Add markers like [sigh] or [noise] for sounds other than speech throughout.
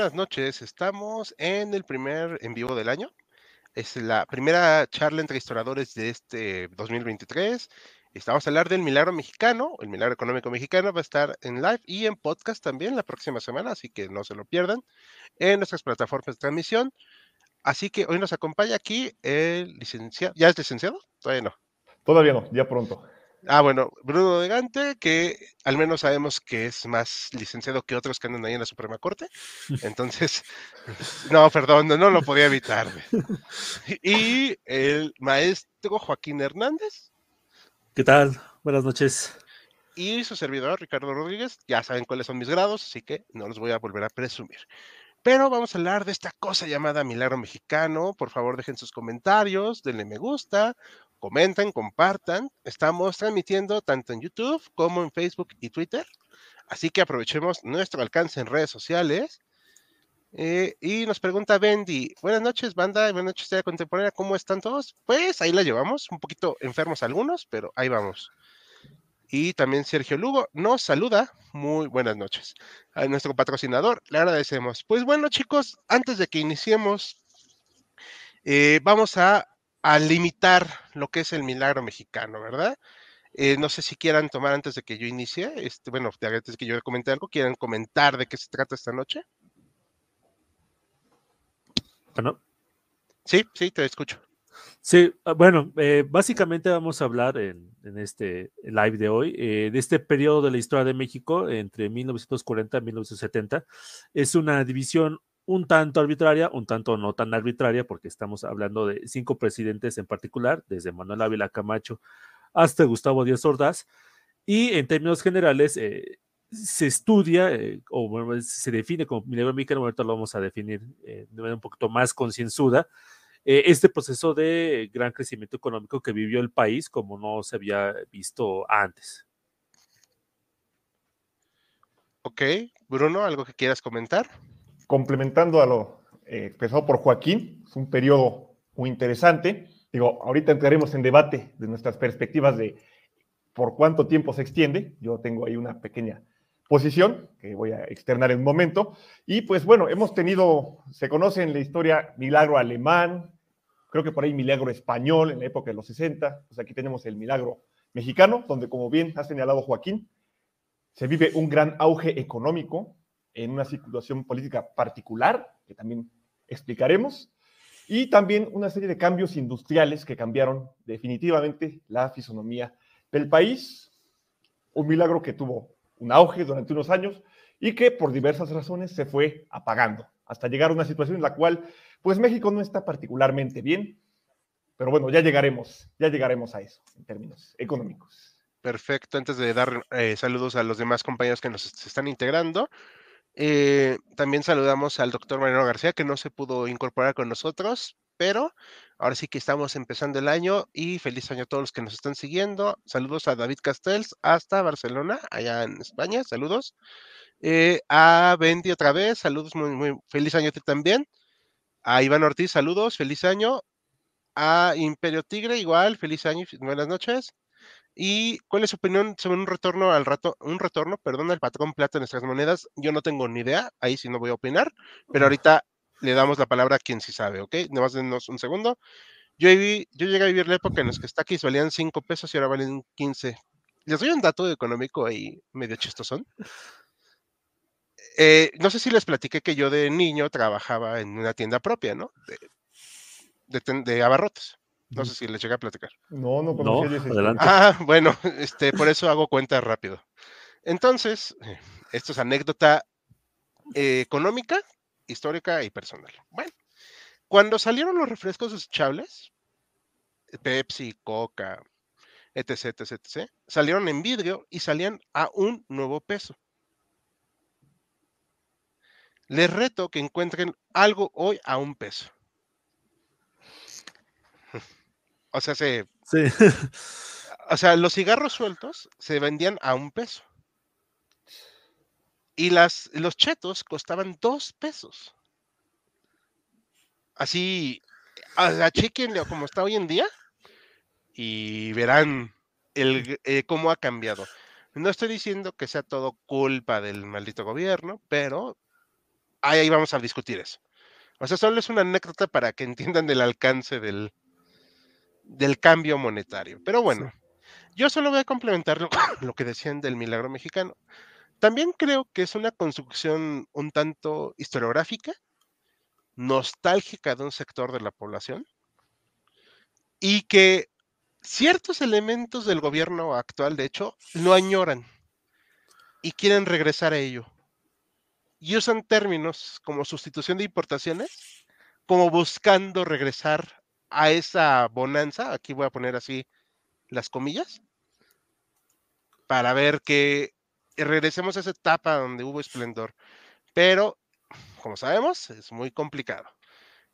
Buenas noches. Estamos en el primer en vivo del año. Es la primera charla entre historiadores de este 2023. Estamos a hablar del milagro mexicano, el milagro económico mexicano va a estar en live y en podcast también la próxima semana, así que no se lo pierdan en nuestras plataformas de transmisión. Así que hoy nos acompaña aquí el licenciado. ¿Ya es licenciado? Todavía no. Todavía no, ya pronto. Ah, bueno, Bruno de Gante, que al menos sabemos que es más licenciado que otros que andan ahí en la Suprema Corte. Entonces, [laughs] no, perdón, no, lo podía evitar. Y el maestro Joaquín Hernández. ¿Qué tal? Buenas noches. Y su servidor, Ricardo Rodríguez. Ya saben cuáles son mis grados, así que no los voy a volver a presumir. Pero vamos a hablar de esta cosa llamada Milagro Mexicano. Por favor, dejen sus comentarios, denle me gusta, comenten, compartan. Estamos transmitiendo tanto en YouTube como en Facebook y Twitter. Así que aprovechemos nuestro alcance en redes sociales. Eh, y nos pregunta Bendy, buenas noches, banda, buenas noches, Historia Contemporánea, ¿cómo están todos? Pues ahí la llevamos, un poquito enfermos algunos, pero ahí vamos. Y también Sergio Lugo nos saluda, muy buenas noches. A nuestro patrocinador, le agradecemos. Pues bueno, chicos, antes de que iniciemos, eh, vamos a a limitar lo que es el milagro mexicano, ¿verdad? Eh, no sé si quieran tomar antes de que yo inicie, este, bueno, antes de que yo comente algo, ¿quieren comentar de qué se trata esta noche? Bueno. Sí, sí, te escucho. Sí, ah, bueno, eh, básicamente vamos a hablar en, este live de hoy eh, de este periodo de la historia de México entre 1940 y 1970. Es una división un tanto arbitraria, un tanto no tan arbitraria, porque estamos hablando de cinco presidentes en particular, desde Manuel Ávila Camacho hasta Gustavo Díaz Ordaz, y en términos generales eh, se estudia eh, o se define como milagro mexicano, ahorita lo vamos a definir eh, de manera un poquito más concienzuda, este proceso de gran crecimiento económico que vivió el país como no se había visto antes. Ok, Bruno, ¿algo que quieras comentar? Complementando a lo eh, expresado por Joaquín, es un periodo muy interesante. Digo, ahorita entraremos en debate de nuestras perspectivas de por cuánto tiempo se extiende. Yo tengo ahí una pequeña posición que voy a externar en un momento. Y pues bueno, hemos tenido, se conoce en la historia milagro alemán, creo que por ahí milagro español en la época de los 60. Pues aquí tenemos el milagro mexicano, donde como bien ha señalado Joaquín, se vive un gran auge económico, en una situación política particular, que también explicaremos, y también una serie de cambios industriales que cambiaron definitivamente la fisonomía del país. Un milagro que tuvo un auge durante unos años y que por diversas razones se fue apagando hasta llegar a una situación en la cual pues México no está particularmente bien, pero bueno, ya llegaremos, ya llegaremos a eso en términos económicos. Perfecto, antes de dar eh, saludos a los demás compañeros que nos están integrando, eh, también saludamos al doctor Mariano García, que no se pudo incorporar con nosotros, pero ahora sí que estamos empezando el año y feliz año a todos los que nos están siguiendo. Saludos a David Castells hasta Barcelona, allá en España, saludos. Eh, a Bendy otra vez, saludos, muy, muy feliz año a ti también. A Iván Ortiz, saludos, feliz año. A Imperio Tigre, igual, feliz año, buenas noches. ¿Y cuál es su opinión sobre un retorno al rato, un retorno, perdón, al patrón plata en nuestras monedas? Yo no tengo ni idea, ahí sí no voy a opinar, pero ahorita le damos la palabra a quien sí sabe, ¿ok? Nada más denos un segundo. Yo, viví, yo llegué a vivir la época en la que Takis valían 5 pesos y ahora valen 15. Les doy un dato económico ahí medio chistosón. Eh, no sé si les platiqué que yo de niño trabajaba en una tienda propia, ¿no? De, de, de abarrotes. No sé si les llegué a platicar. No, no, No, adelante. Ah, [laughs] bueno, este, por eso hago cuenta rápido. Entonces, eh, esto es anécdota eh, económica, histórica y personal. Bueno, cuando salieron los refrescos desechables, Pepsi, Coca, etc, etc, etc, salieron en vidrio y salían a un nuevo peso. Les reto que encuentren algo hoy a un peso. O sea, se, Sí. [laughs] o sea, los cigarros sueltos se vendían a un peso. Y las, los chetos costaban dos pesos. Así, a sea, chequenle como está hoy en día y verán el, eh, cómo ha cambiado. No estoy diciendo que sea todo culpa del maldito gobierno, pero ahí vamos a discutir eso. O sea, solo es una anécdota para que entiendan el alcance del, del cambio monetario. Pero bueno, yo solo voy a complementar lo, [coughs] lo que decían del milagro mexicano. También creo que es una construcción un tanto historiográfica, nostálgica de un sector de la población, y que ciertos elementos del gobierno actual, de hecho, lo añoran y quieren regresar a ello. Y usan términos como sustitución de importaciones, como buscando regresar a esa bonanza, aquí voy a poner así las comillas, para ver que regresemos a esa etapa donde hubo esplendor. Pero, como sabemos, es muy complicado.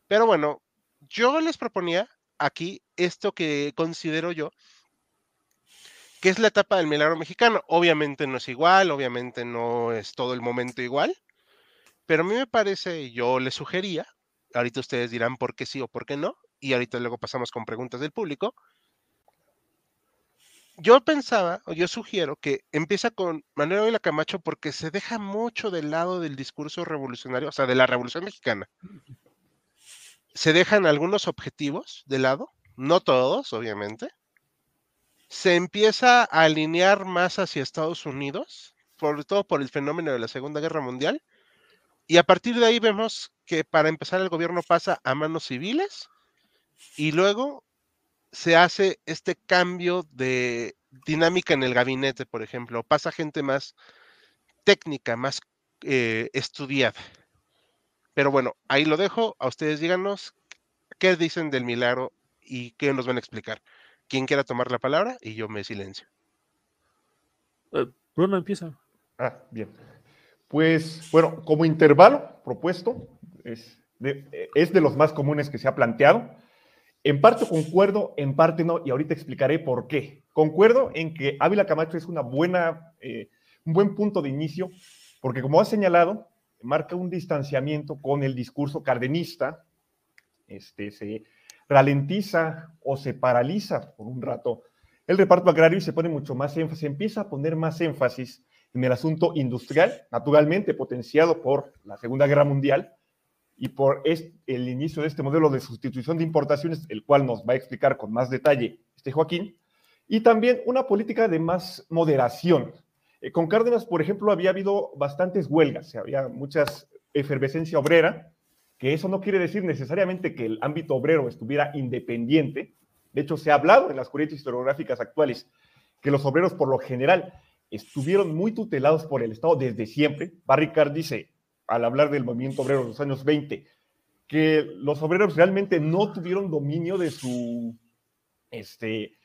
Pero bueno, yo les proponía aquí esto que considero yo que es la etapa del milagro mexicano. Obviamente no es igual, obviamente no es todo el momento igual, pero a mí me parece, yo les sugería, ahorita ustedes dirán por qué sí o por qué no, y ahorita luego pasamos con preguntas del público. Yo pensaba, o yo sugiero que empieza con Manuel Ávila Camacho porque se deja mucho del lado del discurso revolucionario, o sea, de la Revolución Mexicana. Se dejan algunos objetivos de lado, no todos, obviamente. Se empieza a alinear más hacia Estados Unidos, sobre todo por el fenómeno de la Segunda Guerra Mundial. Y a partir de ahí vemos que para empezar el gobierno pasa a manos civiles y luego se hace este cambio de dinámica en el gabinete, por ejemplo. Pasa gente más técnica, más eh, estudiada. Pero bueno, ahí lo dejo. A ustedes díganos qué dicen del milagro y qué nos van a explicar. Quien quiera tomar la palabra y yo me silencio. Eh, Bruno empieza. Ah, bien. Pues, bueno, como intervalo propuesto, es de, es de los más comunes que se ha planteado. En parte concuerdo, en parte no, y ahorita explicaré por qué. Concuerdo en que Ávila Camacho es una buena, eh, un buen punto de inicio, porque como ha señalado, marca un distanciamiento con el discurso cardenista, este, se ralentiza o se paraliza por un rato el reparto agrario y se pone mucho más énfasis, empieza a poner más énfasis en el asunto industrial, naturalmente potenciado por la Segunda Guerra Mundial y por el inicio de este modelo de sustitución de importaciones, el cual nos va a explicar con más detalle este Joaquín, y también una política de más moderación. Eh, con Cárdenas, por ejemplo, había habido bastantes huelgas, había muchas efervescencia obrera, que eso no quiere decir necesariamente que el ámbito obrero estuviera independiente. De hecho, se ha hablado en las corrientes historiográficas actuales que los obreros por lo general estuvieron muy tutelados por el Estado desde siempre. Barricard dice, al hablar del movimiento obrero de los años 20, que los obreros realmente no tuvieron dominio de su, este,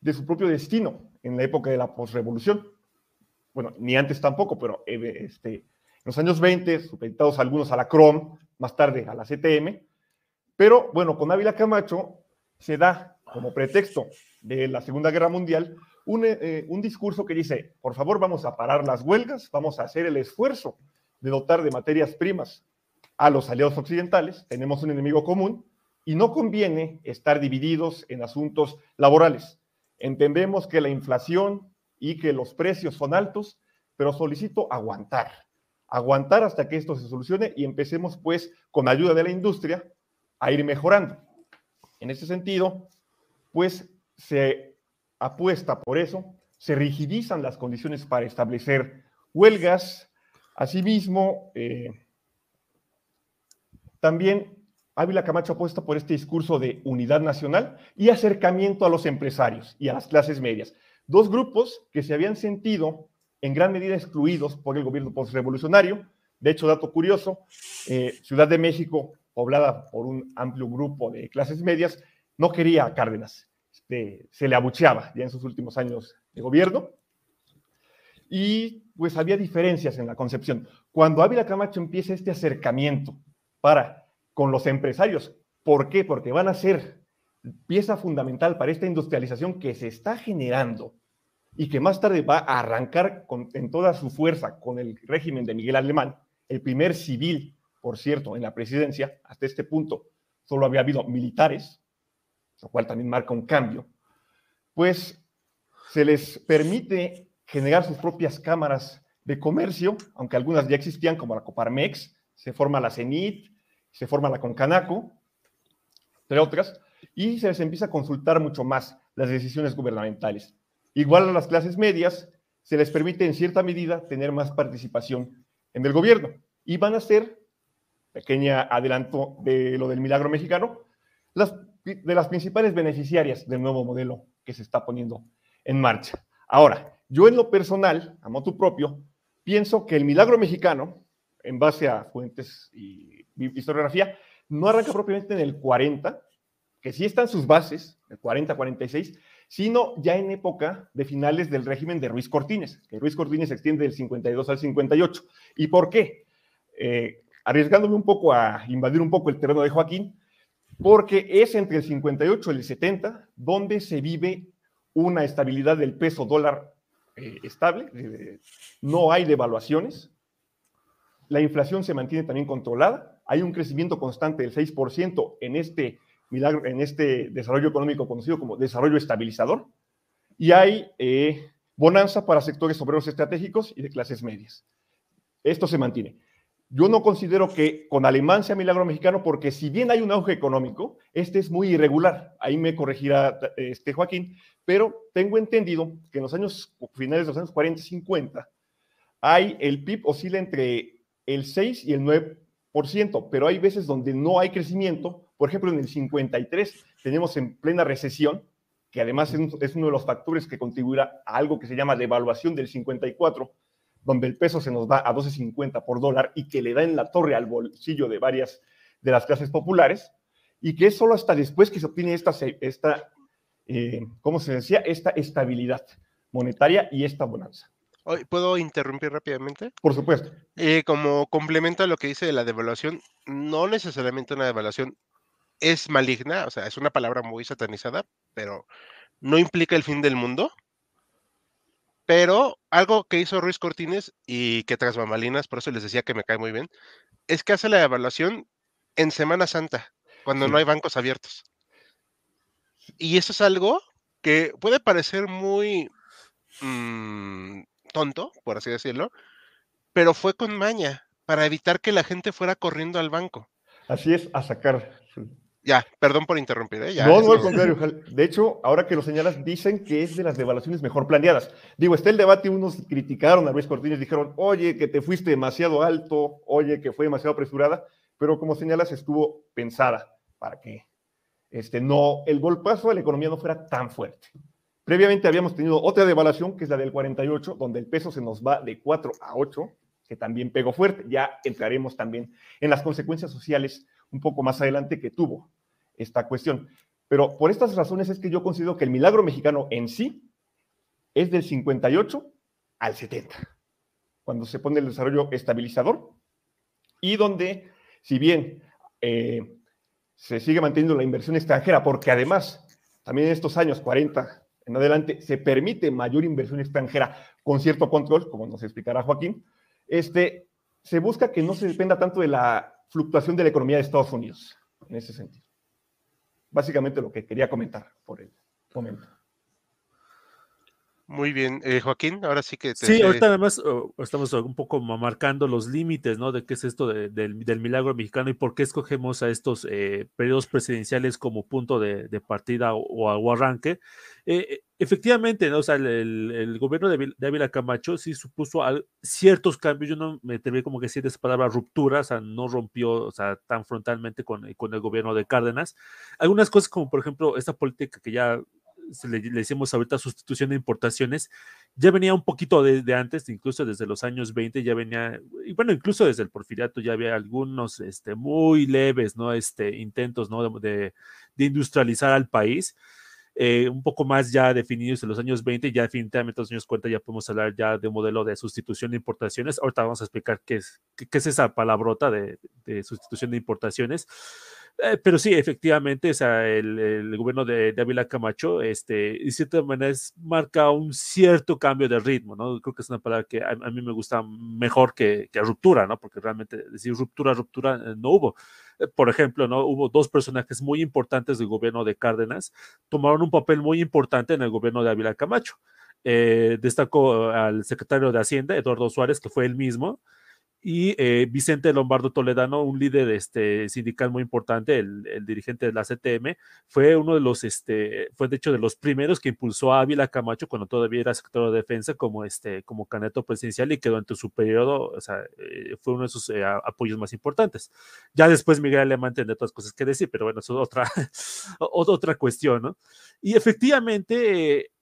de su propio destino en la época de la posrevolución. Bueno, ni antes tampoco, pero eh, este, en los años 20, supeditados algunos a la CROM, más tarde a la CTM, pero bueno, con Ávila Camacho se da como pretexto de la Segunda Guerra Mundial un, eh, un, discurso que dice, por favor vamos a parar las huelgas, vamos a hacer el esfuerzo de dotar de materias primas a los aliados occidentales, tenemos un enemigo común y no conviene estar divididos en asuntos laborales. Entendemos que la inflación y que los precios son altos, pero solicito aguantar, aguantar hasta que esto se solucione y empecemos pues con ayuda de la industria a ir mejorando. En ese sentido, pues se apuesta por eso, se rigidizan las condiciones para establecer huelgas. Asimismo, eh, también Ávila Camacho apuesta por este discurso de unidad nacional y acercamiento a los empresarios y a las clases medias. Dos grupos que se habían sentido en gran medida excluidos por el gobierno postrevolucionario. De hecho, dato curioso, eh, Ciudad de México, poblada por un amplio grupo de clases medias, no quería a Cárdenas. Este, se le abucheaba ya en sus últimos años de gobierno. Y pues había diferencias en la concepción. Cuando Ávila Camacho empieza este acercamiento para con los empresarios. ¿Por qué? Porque van a ser pieza fundamental para esta industrialización que se está generando y que más tarde va a arrancar con, en toda su fuerza con el régimen de Miguel Alemán, el primer civil, por cierto, en la presidencia, hasta este punto solo había habido militares, lo cual también marca un cambio, pues se les permite generar sus propias cámaras de comercio, aunque algunas ya existían, como la Coparmex, se forma la CENIT, se forma la Concanaco, entre otras, y se les empieza a consultar mucho más las decisiones gubernamentales. Igual a las clases medias, se les permite en cierta medida tener más participación en el gobierno y van a ser, pequeña adelanto de lo del milagro mexicano, las, de las principales beneficiarias del nuevo modelo que se está poniendo en marcha. Ahora, yo en lo personal, a motu propio, pienso que el milagro mexicano, en base a fuentes y historiografía, no arranca propiamente en el 40, que sí están sus bases, el 40-46, sino ya en época de finales del régimen de Ruiz Cortines, que Ruiz Cortines se extiende del 52 al 58. ¿Y por qué? Eh, arriesgándome un poco a invadir un poco el terreno de Joaquín, porque es entre el 58 y el 70 donde se vive una estabilidad del peso dólar eh, estable, no hay devaluaciones, la inflación se mantiene también controlada, hay un crecimiento constante del 6% en este, milagro, en este desarrollo económico conocido como desarrollo estabilizador, y hay eh, bonanza para sectores obreros estratégicos y de clases medias. Esto se mantiene. Yo no considero que con Alemán sea milagro mexicano porque si bien hay un auge económico, este es muy irregular. Ahí me corregirá este Joaquín, pero tengo entendido que en los años finales de los años 40 y 50 hay el PIB oscila entre el 6 y el 9 pero hay veces donde no hay crecimiento. Por ejemplo, en el 53 tenemos en plena recesión, que además es uno de los factores que contribuirá a algo que se llama devaluación del 54, donde el peso se nos va a 12.50 por dólar y que le da en la torre al bolsillo de varias de las clases populares, y que es solo hasta después que se obtiene esta, esta eh, ¿cómo se decía? Esta estabilidad monetaria y esta bonanza. ¿Puedo interrumpir rápidamente? Por supuesto. Eh, como complemento a lo que dice de la devaluación, no necesariamente una devaluación es maligna, o sea, es una palabra muy satanizada, pero no implica el fin del mundo. Pero algo que hizo Ruiz Cortines y que tras bambalinas, por eso les decía que me cae muy bien, es que hace la devaluación en Semana Santa, cuando no hay bancos abiertos. Y eso es algo que puede parecer muy mm, tonto, por así decirlo, pero fue con maña para evitar que la gente fuera corriendo al banco. Así es, a sacar. Ya, perdón por interrumpir. ¿eh? no, no, al contrario. De hecho, ahora que lo señalas, dicen que es de las devaluaciones mejor planeadas. Digo, está el debate, unos criticaron a Luis Cortines, dijeron, oye, que te fuiste demasiado alto, oye, que fue demasiado apresurada, pero como señalas, estuvo pensada para que este, no, el golpazo a la economía no fuera tan fuerte. Previamente habíamos tenido otra devaluación, que es la del 48, donde el peso se nos va de 4 a 8, que también pegó fuerte. Ya entraremos también en las consecuencias sociales un poco más adelante que tuvo esta cuestión. Pero por estas razones es que yo considero que el milagro mexicano en sí es del 58 al 70, cuando se pone el desarrollo estabilizador y donde, si bien eh, se sigue manteniendo la inversión extranjera, porque además, también en estos años 40, en adelante se permite mayor inversión extranjera con cierto control, como nos explicará Joaquín, este, se busca que no se dependa tanto de la fluctuación de la economía de Estados Unidos, en ese sentido. Básicamente lo que quería comentar por el momento. Muy bien, eh, Joaquín, ahora sí que... Te sí, ahorita además estamos un poco marcando los límites, ¿no? De qué es esto del, milagro mexicano y por qué escogemos a estos eh, periodos presidenciales como punto de, partida o, arranque. Eh, efectivamente, ¿no? O sea, el, gobierno de, Ávila Camacho sí supuso ciertos cambios, yo no me atreví como que decir esa palabra ruptura, o sea, no rompió, o sea, tan frontalmente con, con el gobierno de Cárdenas. Algunas cosas como, por ejemplo, esta política que ya le, le, decimos ahorita sustitución de importaciones, ya venía un poquito de, antes, incluso desde los años 20 ya venía, y bueno, incluso desde el porfiriato ya había algunos este, muy leves, ¿no? Este, intentos, ¿no? De industrializar al país. Eh, un poco más ya definidos en los años 20, ya definitivamente en los años 40 ya podemos hablar ya de un modelo de sustitución de importaciones. Ahorita vamos a explicar qué es, qué, es esa palabrota de, de sustitución de importaciones. Eh, pero sí, efectivamente, o sea, el, gobierno de, Ávila Camacho, este, de cierta manera, marca un cierto cambio de ritmo, ¿no? Creo que es una palabra que a, mí me gusta mejor que, que, ruptura, ¿no? Porque realmente decir ruptura, ruptura eh, no hubo. Eh, por ejemplo, ¿no? Hubo dos personajes muy importantes del gobierno de Cárdenas, tomaron un papel muy importante en el gobierno de Ávila Camacho. destacó al secretario de Hacienda, Eduardo Suárez, que fue el mismo, y eh, Vicente Lombardo Toledano, un líder este, sindical muy importante, el, dirigente de la CTM, fue uno de los, este, fue de hecho de los primeros que impulsó a Ávila Camacho cuando todavía era secretario de defensa como, este, como candidato presidencial y que durante su periodo, o sea, eh, fue uno de sus eh, apoyos más importantes. Ya después Miguel Alemán tendrá otras cosas que decir, pero bueno, eso es otra, [laughs] otra cuestión, ¿no? Y efectivamente,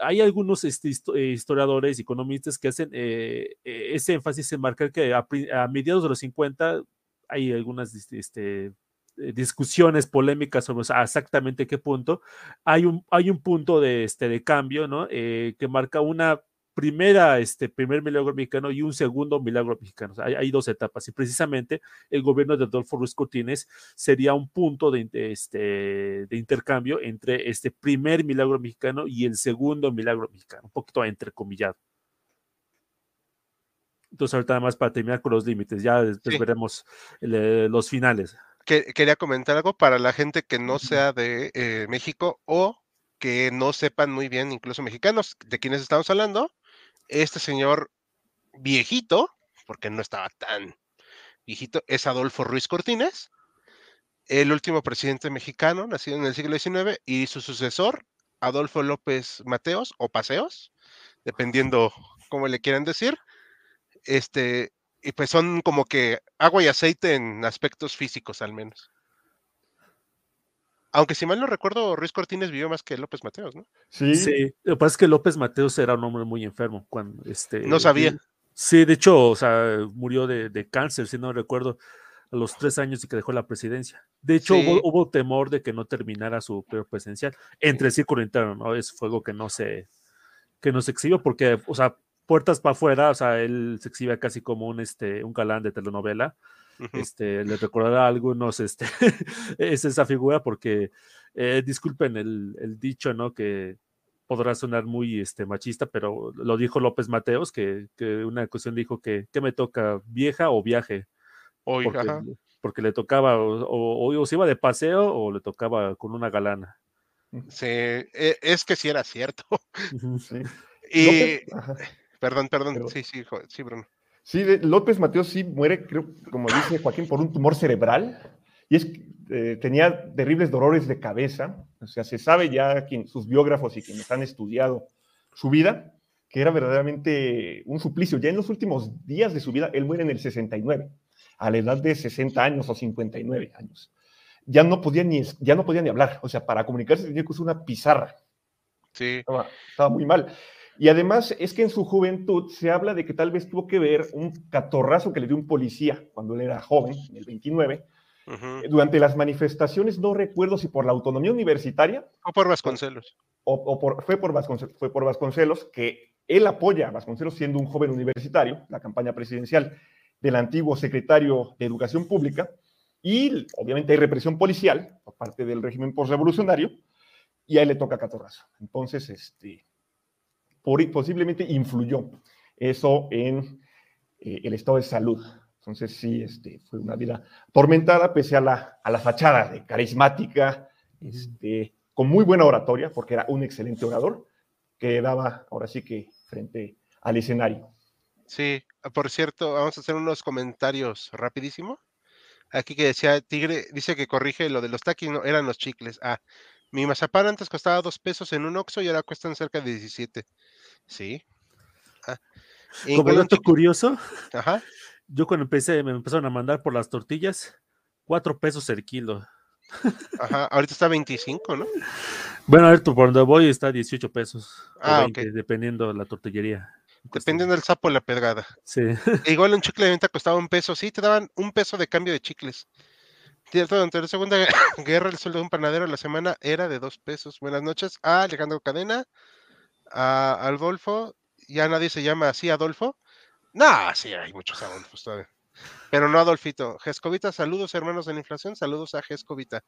hay algunos este, historiadores y economistas que hacen ese énfasis en marcar que a, mediados de los 50 hay algunas este, eh, discusiones polémicas sobre exactamente qué punto. Hay un, hay un punto de, este, de cambio, ¿no? Eh, que marca una primera, este, primer milagro mexicano y un segundo milagro mexicano. hay, dos etapas y precisamente el gobierno de Adolfo Ruiz Cortines sería un punto de, este, de intercambio entre este primer milagro mexicano y el segundo milagro mexicano, un poquito entrecomillado. Entonces, ahorita nada más para terminar con los límites, ya después veremos los finales. quería comentar algo para la gente que no sea de eh, México o que no sepan muy bien, incluso mexicanos, de quienes estamos hablando. Este señor viejito, porque no estaba tan viejito, es Adolfo Ruiz Cortines, el último presidente mexicano, nacido en el siglo XIX, y su sucesor, Adolfo López Mateos o Paseos, dependiendo cómo le quieran decir, este, y pues son como que agua y aceite en aspectos físicos al menos. Aunque si mal no recuerdo, Ruiz Cortines vivió más que López Mateos, ¿no? Sí. sí. Lo que pasa es que López Mateos era un hombre muy enfermo cuando este. No sabía. Sí, de hecho, o sea, murió de, cáncer, si no recuerdo, a los tres años y que dejó la presidencia. De hecho, hubo, temor de que no terminara su periodo presidencial entre el círculo interno, ¿no? Es fuego que no se que no se exhibió porque, o sea, puertas para afuera, o sea, él se exhibe casi como un, este, un galán de telenovela. Este, le recordará a algunos, este, [laughs] es esa figura porque, eh, disculpen el, el, dicho, ¿no? Que podrá sonar muy este, machista, pero lo dijo López Mateos, que, que una cuestión dijo que, ¿qué me toca, vieja o viaje? Hoy, porque, porque, le tocaba, o, o, se iba de paseo o le tocaba con una galana. Sí, e, es que sí era cierto. Sí. Y, Perdón, perdón. sí, sí, sí, Bruno. Sí, López Mateos sí muere, creo, como dice Joaquín, por un tumor cerebral. Y es eh, tenía terribles dolores de cabeza. O sea, se sabe ya quien, sus biógrafos y quienes han estudiado su vida, que era verdaderamente un suplicio. Ya en los últimos días de su vida, él muere en el 69, a la edad de 60 años o 59 años. Ya no podía ni, ya no podía ni hablar. O sea, para comunicarse tenía que usar una pizarra. Sí. Estaba, estaba muy mal. Y además es que en su juventud se habla de que tal vez tuvo que ver un catorrazo que le dio un policía cuando él era joven, en el 29, durante las manifestaciones, no recuerdo si por la autonomía universitaria. O por Vasconcelos. O, por, fue, por Vasconcelos, fue por Vasconcelos, que él apoya a Vasconcelos siendo un joven universitario, la campaña presidencial del antiguo secretario de Educación Pública, y obviamente hay represión policial por parte del régimen postrevolucionario, y a él le toca catorrazo. Entonces, este, posiblemente influyó eso en eh, el estado de salud. Entonces sí, este, fue una vida tormentada pese a la, a la fachada de carismática, este, con muy buena oratoria, porque era un excelente orador, que daba ahora sí que frente al escenario. Sí, por cierto, vamos a hacer unos comentarios rapidísimo. Aquí que decía Tigre, dice que corrige lo de los taquis, no, eran los chicles. Ah, mi mazapán antes costaba dos pesos en un Oxxo y ahora cuestan cerca de 17. Sí. Ah. Como dato curioso, Ajá. yo cuando empecé, me empezaron a mandar por las tortillas, cuatro pesos el kilo. Ajá, ahorita está 25, ¿no? Bueno, a ver, tú, por donde voy está 18 pesos. Ah, 20, dependiendo de la tortillería. Dependiendo del sapo la pedrada. Sí. E Igual un chicle de venta costaba un peso, sí, te daban un peso de cambio de chicles. Cierto, durante la Segunda [coughs] Guerra el sueldo de un panadero a la semana era de dos pesos. Buenas noches a Alejandro Cadena, a Adolfo, ya nadie se llama así Adolfo. No, sí, hay muchos Adolfos todavía. Pero no Adolfito. Gescovita, saludos hermanos de la inflación, saludos a Gescovita.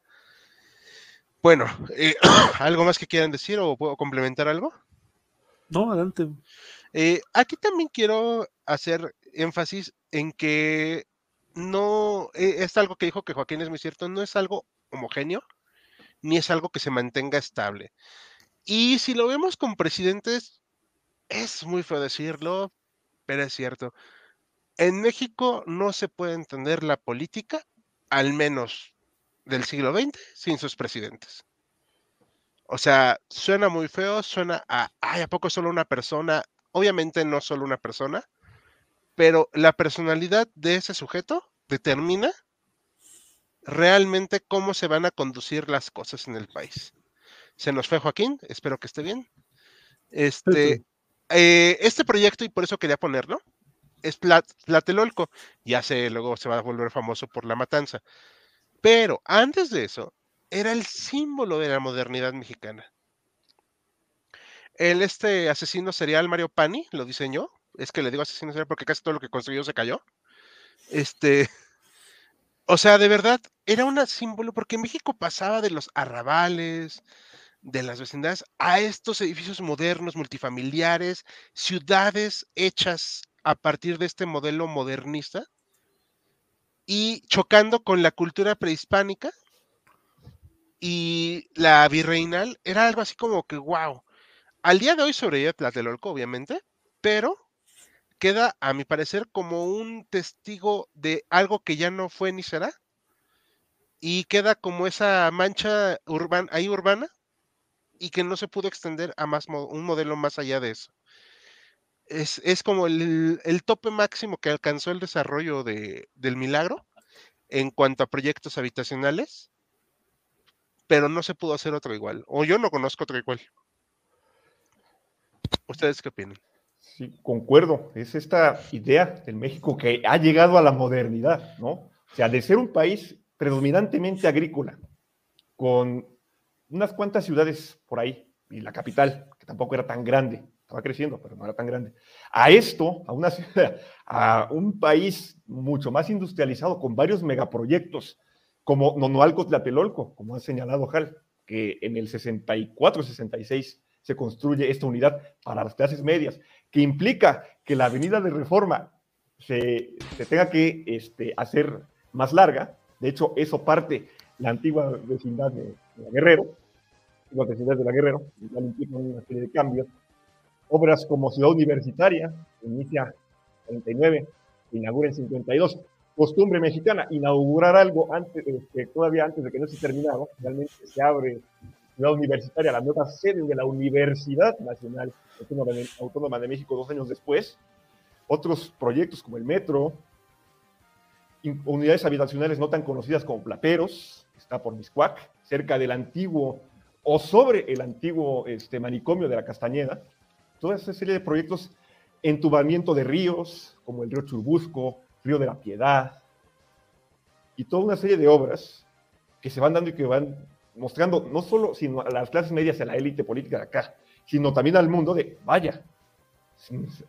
Bueno, eh, [coughs] ¿algo más que quieran decir o puedo complementar algo? No, adelante. Eh, aquí también quiero hacer énfasis en que no eh, es algo que dijo que Joaquín es muy cierto, no es algo homogéneo, ni es algo que se mantenga estable. Y si lo vemos con presidentes, es muy feo decirlo, pero es cierto. En México no se puede entender la política, al menos del siglo XX, sin sus presidentes. O sea, suena muy feo, suena a, ay, ¿a poco solo una persona? Obviamente no solo una persona, pero la personalidad de ese sujeto determina realmente cómo se van a conducir las cosas en el país. Se nos fue Joaquín, espero que esté bien. Este, eh, este proyecto, y por eso quería ponerlo, es Tlatelolco. Ya sé, luego se va a volver famoso por la matanza. Pero antes de eso, era el símbolo de la modernidad mexicana. El este asesino serial Mario Pani lo diseñó. Es que le digo asesino serial porque casi todo lo que construyó se cayó. Este, [laughs] o sea, de verdad, era un símbolo porque México pasaba de los arrabales, de las vecindades, a estos edificios modernos, multifamiliares, ciudades hechas a partir de este modelo modernista y chocando con la cultura prehispánica y la virreinal, era algo así como que, wow. Al día de hoy sobrevive Tlatelolco, obviamente, pero queda, a mi parecer, como un testigo de algo que ya no fue ni será. Y queda como esa mancha urbana, ahí urbana, y que no se pudo extender a más un modelo más allá de eso. Es, es como el, el tope máximo que alcanzó el desarrollo de, del milagro en cuanto a proyectos habitacionales, pero no se pudo hacer otro igual. O yo no conozco otro igual. ¿Ustedes qué opinan? Sí, concuerdo. Es esta idea del México que ha llegado a la modernidad, ¿no? O sea, de ser un país predominantemente agrícola, con unas cuantas ciudades por ahí, y la capital, que tampoco era tan grande, estaba creciendo, pero no era tan grande, a esto, a una a un país mucho más industrializado, con varios megaproyectos, como Nonoalco Tlatelolco, como ha señalado Hal, que en el 64-66 se construye esta unidad para las clases medias, que implica que la avenida de reforma se, se tenga que este, hacer más larga. De hecho, eso parte la antigua vecindad de, de la Guerrero, la vecindad de la Guerrero, igual implica una serie de cambios. Obras como Ciudad Universitaria, que inicia en 39, se inaugura en 52. Costumbre mexicana, inaugurar algo antes, este, todavía antes de que no esté terminado. Realmente se abre Ciudad Universitaria, la nueva sede de la Universidad Nacional Autónoma de, México dos años después. Otros proyectos como el metro, unidades habitacionales no tan conocidas como Plateros, está por Miscuac, cerca del antiguo o sobre el antiguo este, manicomio de la Castañeda. Toda esa serie de proyectos, entubamiento de ríos, como el río Churbusco, río de la Piedad, y toda una serie de obras que se van dando y que van mostrando no solo sino a las clases medias y a la élite política de acá, sino también al mundo de, vaya,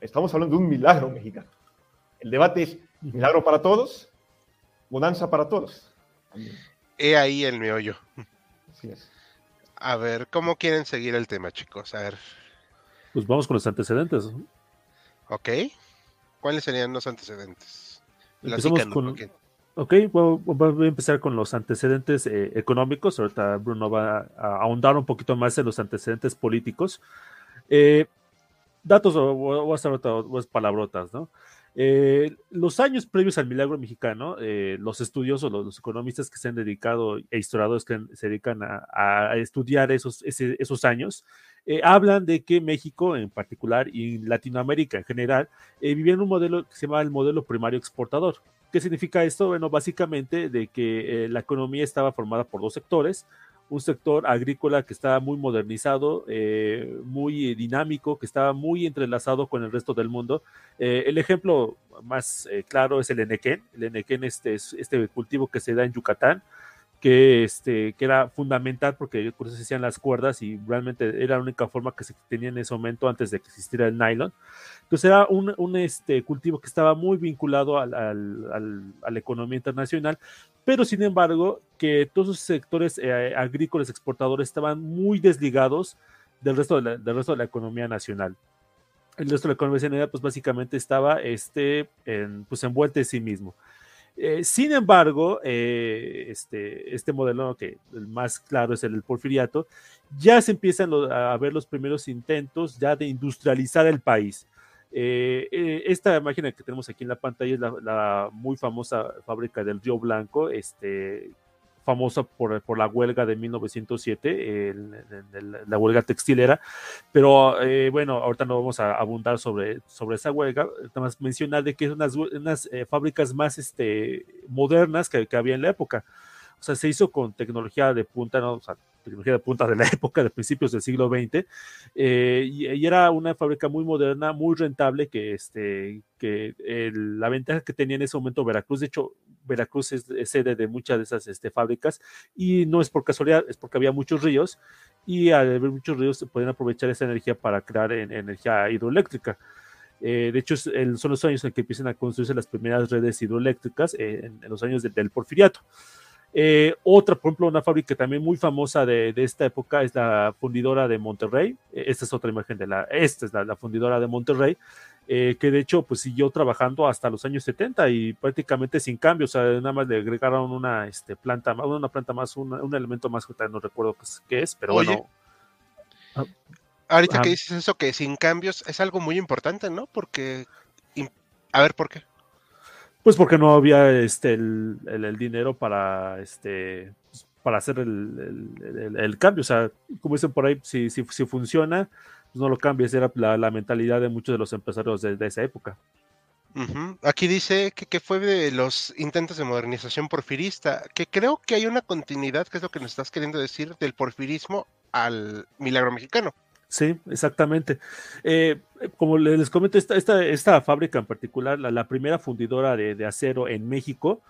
estamos hablando de un milagro mexicano. El debate es, milagro para todos, bonanza para todos. He ahí el meollo. Así es. A ver, ¿cómo quieren seguir el tema, chicos? A ver, Pues vamos con los antecedentes. ¿ok? ¿Cuáles serían los antecedentes? Empezamos con-. Ok, voy a empezar con los antecedentes eh, económicos. Ahorita Bruno va a ahondar un poquito más en los antecedentes políticos. Eh, datos o, o, o, palabrotas, ¿no? Eh, los años previos al milagro mexicano, los estudiosos, los, economistas que se han dedicado e historiadores que se dedican a, estudiar esos, esos años, hablan de que México en particular y Latinoamérica en general vivían un modelo que se llama el modelo primario exportador. ¿Qué significa esto? Bueno, básicamente de que eh, la economía estaba formada por dos sectores, un sector agrícola que estaba muy modernizado, eh, muy dinámico, que estaba muy entrelazado con el resto del mundo. Eh, el ejemplo más eh, claro es el enequén. El enequén este, es este cultivo que se da en Yucatán, que, este, que era fundamental porque por eso se hacían las cuerdas y realmente era la única forma que se tenía en ese momento antes de que existiera el nylon. Entonces era un, un este, cultivo que estaba muy vinculado al, al, al, a la economía internacional, pero sin embargo que todos los sectores eh, agrícolas exportadores estaban muy desligados del resto de la, del resto de la economía nacional. El resto de la economía nacional pues básicamente estaba este, en, pues, envuelta en sí mismo. Eh, sin embargo, eh, este, este modelo, que el más claro es el del porfiriato, ya se empiezan a ver los primeros intentos ya de industrializar el país. Eh, eh, esta máquina que tenemos aquí en la pantalla es la, muy famosa fábrica del Río Blanco, este, famosa por, por, la huelga de 1907, el, la huelga textilera, pero eh, bueno, ahorita no vamos a abundar sobre, sobre esa huelga, nada más mencionar de que es unas, unas eh, fábricas más este, modernas que, había en la época. Sea, se hizo con tecnología de punta, ¿no? O sea, tecnología de punta de la [laughs] época, de principios del siglo XX, eh, y, era una fábrica muy moderna, muy rentable, que, este, la ventaja que tenía en ese momento Veracruz, de hecho, Veracruz es, sede de muchas de esas este, fábricas, y no es por casualidad, es porque había muchos ríos, y al haber muchos ríos se pueden aprovechar esa energía para crear en, energía hidroeléctrica. Eh, de hecho, son los años en que empiezan a construirse las primeras redes hidroeléctricas, eh, en, los años de, del porfiriato. Eh, otra, por ejemplo, una fábrica también muy famosa de, de, esta época es la fundidora de Monterrey. Esta es otra imagen de la, esta es la, la fundidora de Monterrey, eh, que de hecho pues siguió trabajando hasta los años 70 y prácticamente sin cambio, o sea, nada más le agregaron una este, planta, una planta más, una, un elemento más, no recuerdo qué es, pero Oye, bueno. Ahorita ah, que dices eso, que sin cambios es algo muy importante, ¿no? Porque, a ver, ¿por qué? Pues porque no había este, el, el, dinero para, este, para hacer el, el, cambio. O sea, como dicen por ahí, si, si, si funciona, pues no lo cambies. Era la, la, mentalidad de muchos de los empresarios de, esa época. Aquí dice que, que, fue de los intentos de modernización porfirista, que creo que hay una continuidad, que es lo que nos estás queriendo decir, del porfirismo al milagro mexicano. Sí, exactamente. Eh, como les comento, esta, esta, esta, fábrica en particular, la, la primera fundidora de, de, acero en México,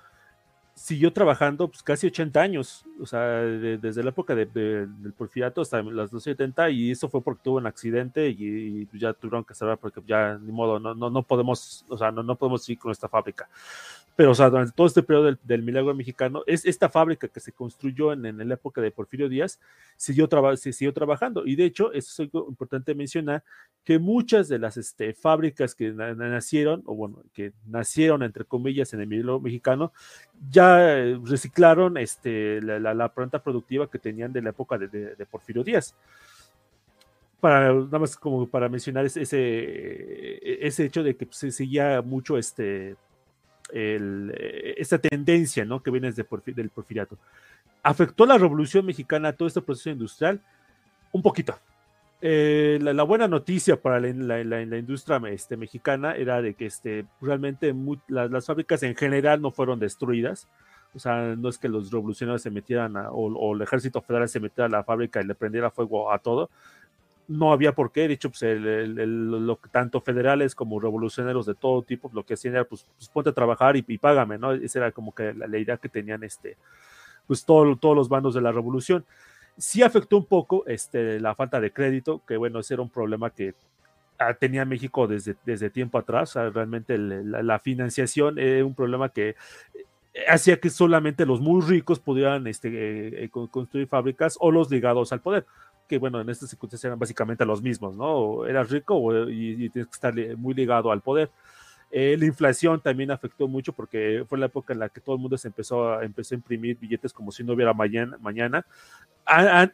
siguió trabajando pues, casi 80 años, o sea, de, desde la época de, del porfiriato hasta los 70, y eso fue porque tuvo un accidente y, y ya tuvieron que cerrar porque ya ni modo, no, no, no podemos, o sea, no, no podemos seguir con esta fábrica pero o sea, durante todo este periodo del, milagro mexicano, es esta fábrica que se construyó en, en la época de Porfirio Díaz, siguió, traba, se siguió trabajando. Y de hecho, es importante mencionar, que muchas de las este, fábricas que na nacieron, o bueno, que nacieron, entre comillas, en el milagro mexicano, ya eh, reciclaron este, la, la, la, planta productiva que tenían de la época de, Porfirio Díaz para nada más como para mencionar ese, ese hecho de que se seguía mucho este el, eh, esta tendencia ¿no? que viene desde del porfiriato. ¿Afectó la revolución mexicana todo este proceso industrial? Un poquito. Eh, la, la, buena noticia para la, la, la, industria este, mexicana era de que este, realmente muy, las, fábricas en general no fueron destruidas. O sea, no es que los revolucionarios se metieran a, o, o, el ejército federal se metiera a la fábrica y le prendiera fuego a todo no había por qué, de hecho, pues el, lo, tanto federales como revolucionarios de todo tipo, lo que hacían era, pues, pues ponte a trabajar y, y, págame, ¿no? Esa era como que la, la, idea que tenían, este, pues todo, todos los bandos de la revolución. Sí afectó un poco este, la falta de crédito, que bueno, ese era un problema que ah, tenía México desde, desde tiempo atrás, realmente la, financiación era un problema que eh, hacía que solamente los muy ricos pudieran este, eh, construir fábricas o los ligados al poder que bueno, en estas circunstancias eran básicamente los mismos, ¿no? O eras rico o, y, y, tienes que estar muy ligado al poder. Eh, la inflación también afectó mucho porque fue la época en la que todo el mundo se empezó a, empezó a imprimir billetes como si no hubiera mañana. mañana.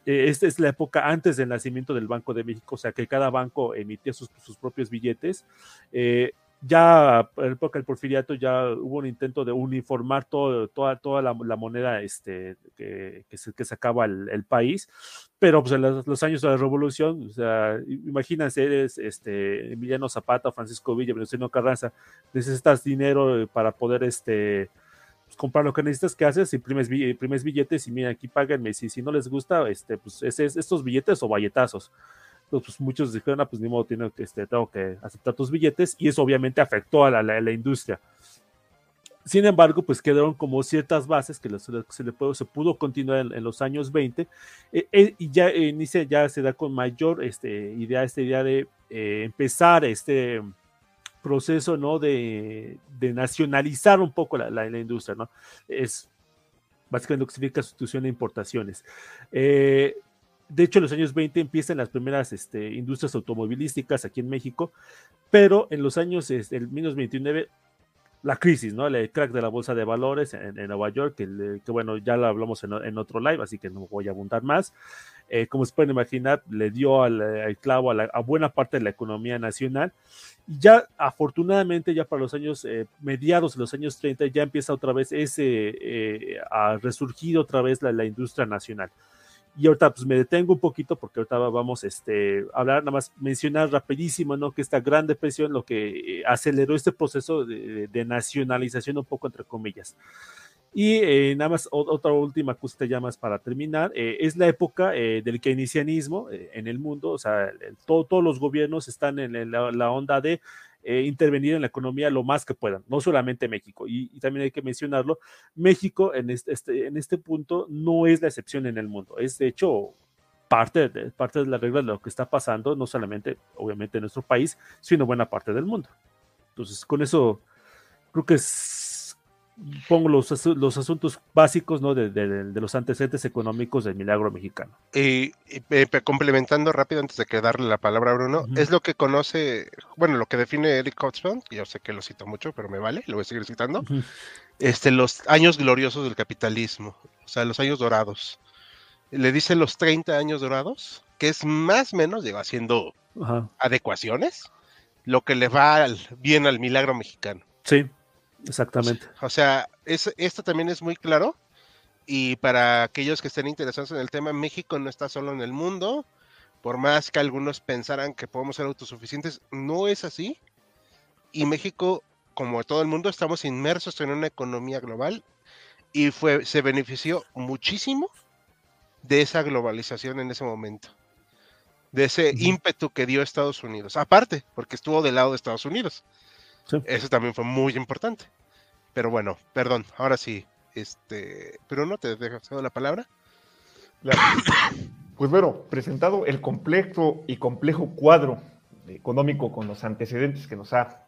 esta es la época antes del nacimiento del Banco de México, o sea que cada banco emitía sus, sus propios billetes. Eh, ya en la época del porfiriato ya hubo un intento de uniformar todo, toda, toda la, moneda este, que, que, sacaba el, país, pero pues en los, años de la revolución, o sea, imagínense, eres este, Emiliano Zapata, Francisco Villa, Venustiano Carranza, necesitas dinero para poder este, pues, comprar lo que necesitas, ¿qué haces? Imprimes, billetes y mira, aquí páganme, si, si no les gusta, este, pues estos billetes o valletazos pues muchos dijeron, ah, pues ni modo, tengo que, este, tengo que aceptar tus billetes, y eso obviamente afectó a la, industria. Sin embargo, pues quedaron como ciertas bases que se, le pudo, se pudo continuar en, los años 20 eh, eh, y ya inicia, ya se da con mayor este, idea, esta idea de eh, empezar este proceso, ¿no? De, de nacionalizar un poco la, la, industria, ¿no? Es básicamente lo que significa sustitución de importaciones. De hecho, en los años 20 empiezan las primeras este, industrias automovilísticas aquí en México, pero en los años, este, el 1929, la crisis, ¿no? El crack de la bolsa de valores en, Nueva York, que, bueno, ya lo hablamos en, otro live, así que no voy a abundar más. Eh, como se pueden imaginar, le dio al, clavo a, buena parte de la economía nacional. Y ya, afortunadamente, ya para los años eh, mediados de los años 30, ya empieza otra vez ese, eh, a resurgir otra vez la industria nacional. Y ahorita pues me detengo un poquito porque ahorita vamos este, a hablar, nada más mencionar rapidísimo, ¿no? Que esta gran depresión lo que eh, aceleró este proceso de, nacionalización un poco entre comillas. Y eh, nada más otra última cosa ya más para terminar, eh, es la época del keynesianismo en el mundo, o sea, todos los gobiernos están en la onda de eh, intervenir en la economía lo más que puedan, no solamente México. Y, también hay que mencionarlo, México en este, este, en este punto no es la excepción en el mundo, es de hecho parte de, parte de la regla de lo que está pasando, no solamente obviamente en nuestro país, sino buena parte del mundo. Entonces, con eso creo que es pongo los, los asuntos básicos ¿no? de, de, los antecedentes económicos del milagro mexicano. Y, complementando rápido antes de que darle la palabra a Bruno, es lo que conoce, bueno, lo que define Eric Hobsbawm, yo sé que lo cito mucho, pero me vale, lo voy a seguir citando, este, los años gloriosos del capitalismo, o sea, los años dorados. Le dice los 30 años dorados, que es más o menos, lleva haciendo adecuaciones, lo que le va bien al milagro mexicano. Sí. Exactamente. O sea, es, esto también es muy claro. Y para aquellos que estén interesados en el tema, México no está solo en el mundo. Por más que algunos pensaran que podemos ser autosuficientes, no es así. Y México, como todo el mundo, estamos inmersos en una economía global y fue, se benefició muchísimo de esa globalización en ese momento. De ese ímpetu que dio Estados Unidos. Aparte, porque estuvo del lado de Estados Unidos. Eso también fue muy importante. Pero bueno, perdón, ahora sí. Este, pero no te dejas la palabra. [coughs] Pues bueno, presentado el complejo y complejo cuadro económico con los antecedentes que nos ha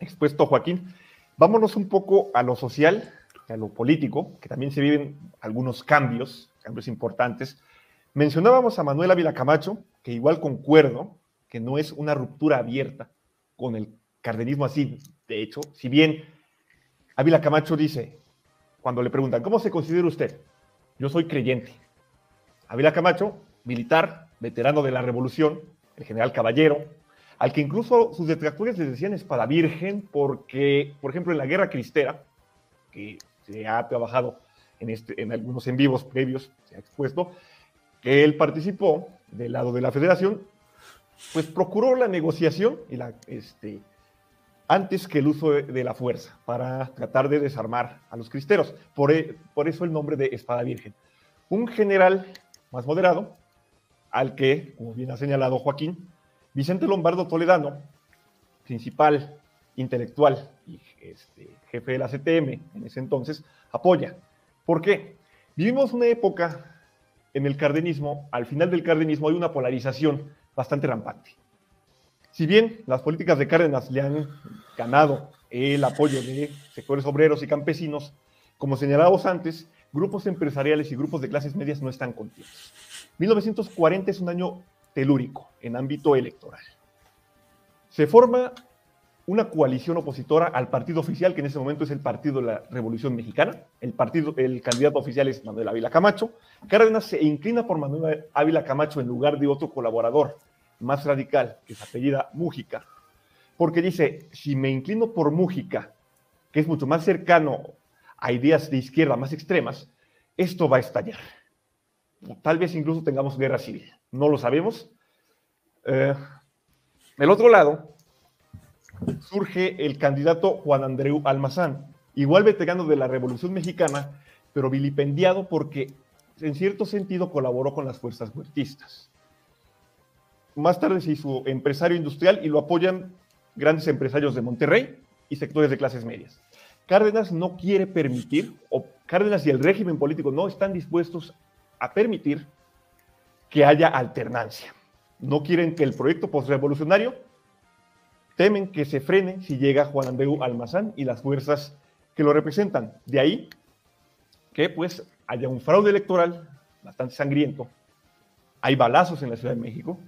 expuesto Joaquín, vámonos un poco a lo social, a lo político, que también se viven algunos cambios, cambios importantes. Mencionábamos a Manuel Ávila Camacho, que igual concuerdo que no es una ruptura abierta con el cardenismo así. De hecho, si bien Ávila Camacho dice, cuando le preguntan, ¿cómo se considera usted? Yo soy creyente. Ávila Camacho, militar, veterano de la revolución, el general Caballero, al que incluso sus detractores le decían espada virgen porque, por ejemplo, en la guerra cristera, que se ha trabajado en, este, algunos en vivos previos, se ha expuesto, que él participó del lado de la federación, pues procuró la negociación y la, este, antes que el uso de, la fuerza para tratar de desarmar a los cristeros. Por, e, por, eso el nombre de Espada Virgen. Un general más moderado, al que, como bien ha señalado Joaquín, Vicente Lombardo Toledano, principal intelectual y este, jefe de la CTM en ese entonces, apoya. ¿Por qué? Vivimos una época en el cardenismo, al final del cardenismo hay una polarización bastante rampante. Si bien las políticas de Cárdenas le han ganado el apoyo de sectores obreros y campesinos, como señalábamos antes, grupos empresariales y grupos de clases medias no están contentos. 1940 es un año telúrico en ámbito electoral. Se forma una coalición opositora al partido oficial, que en ese momento es el Partido de la Revolución Mexicana. El, partido, el candidato oficial es Manuel Ávila Camacho. Cárdenas se inclina por Manuel Ávila Camacho en lugar de otro colaborador más radical, que se apellida Mújica, porque dice, si me inclino por Mújica, que es mucho más cercano a ideas de izquierda más extremas, esto va a estallar. Tal vez incluso tengamos guerra civil, no lo sabemos. Eh, del otro lado, surge el candidato Juan Andreu Almazán, igual veterano de la Revolución Mexicana, pero vilipendiado porque en cierto sentido colaboró con las fuerzas huertistas. Más tarde se hizo empresario industrial y lo apoyan grandes empresarios de Monterrey y sectores de clases medias. Cárdenas no quiere permitir, o Cárdenas y el régimen político no están dispuestos a permitir que haya alternancia. No quieren que el proyecto postrevolucionario temen que se frene si llega Juan Andreu Almazán y las fuerzas que lo representan. De ahí que pues haya un fraude electoral bastante sangriento, hay balazos en la Ciudad de México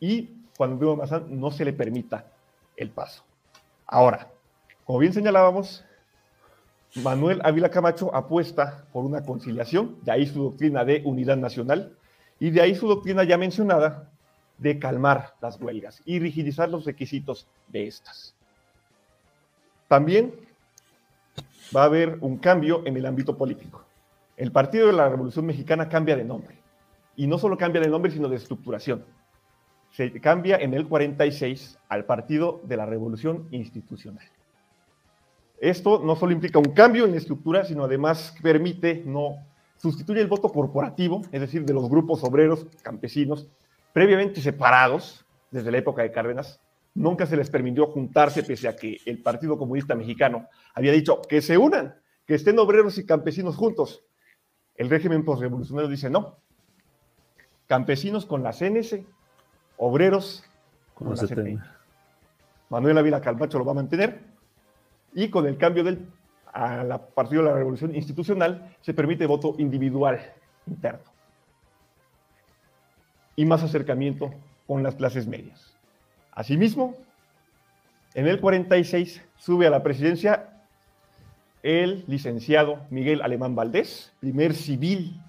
y Juan Andreu Almazán no se le permita el paso. Ahora, como bien señalábamos, Manuel Ávila Camacho apuesta por una conciliación, de ahí su doctrina de unidad nacional y de ahí su doctrina ya mencionada de calmar las huelgas y rigidizar los requisitos de estas. También va a haber un cambio en el ámbito político. El Partido de la Revolución Mexicana cambia de nombre. Y no solo cambia de nombre, sino de estructuración. Se cambia en el 46 al Partido de la Revolución Institucional. Esto no solo implica un cambio en la estructura, sino además permite, no sustituye el voto corporativo, es decir, de los grupos obreros, campesinos, previamente separados desde la época de Cárdenas. Nunca se les permitió juntarse, pese a que el Partido Comunista Mexicano había dicho que se unan, que estén obreros y campesinos juntos. El régimen postrevolucionario dice no. Campesinos con la CNS, obreros con la CNI. Manuel Ávila Calmacho lo va a mantener y con el cambio del a la Partido de la Revolución Institucional se permite voto individual interno y más acercamiento con las clases medias. Asimismo, en el 46 sube a la presidencia el licenciado Miguel Alemán Valdés, primer civil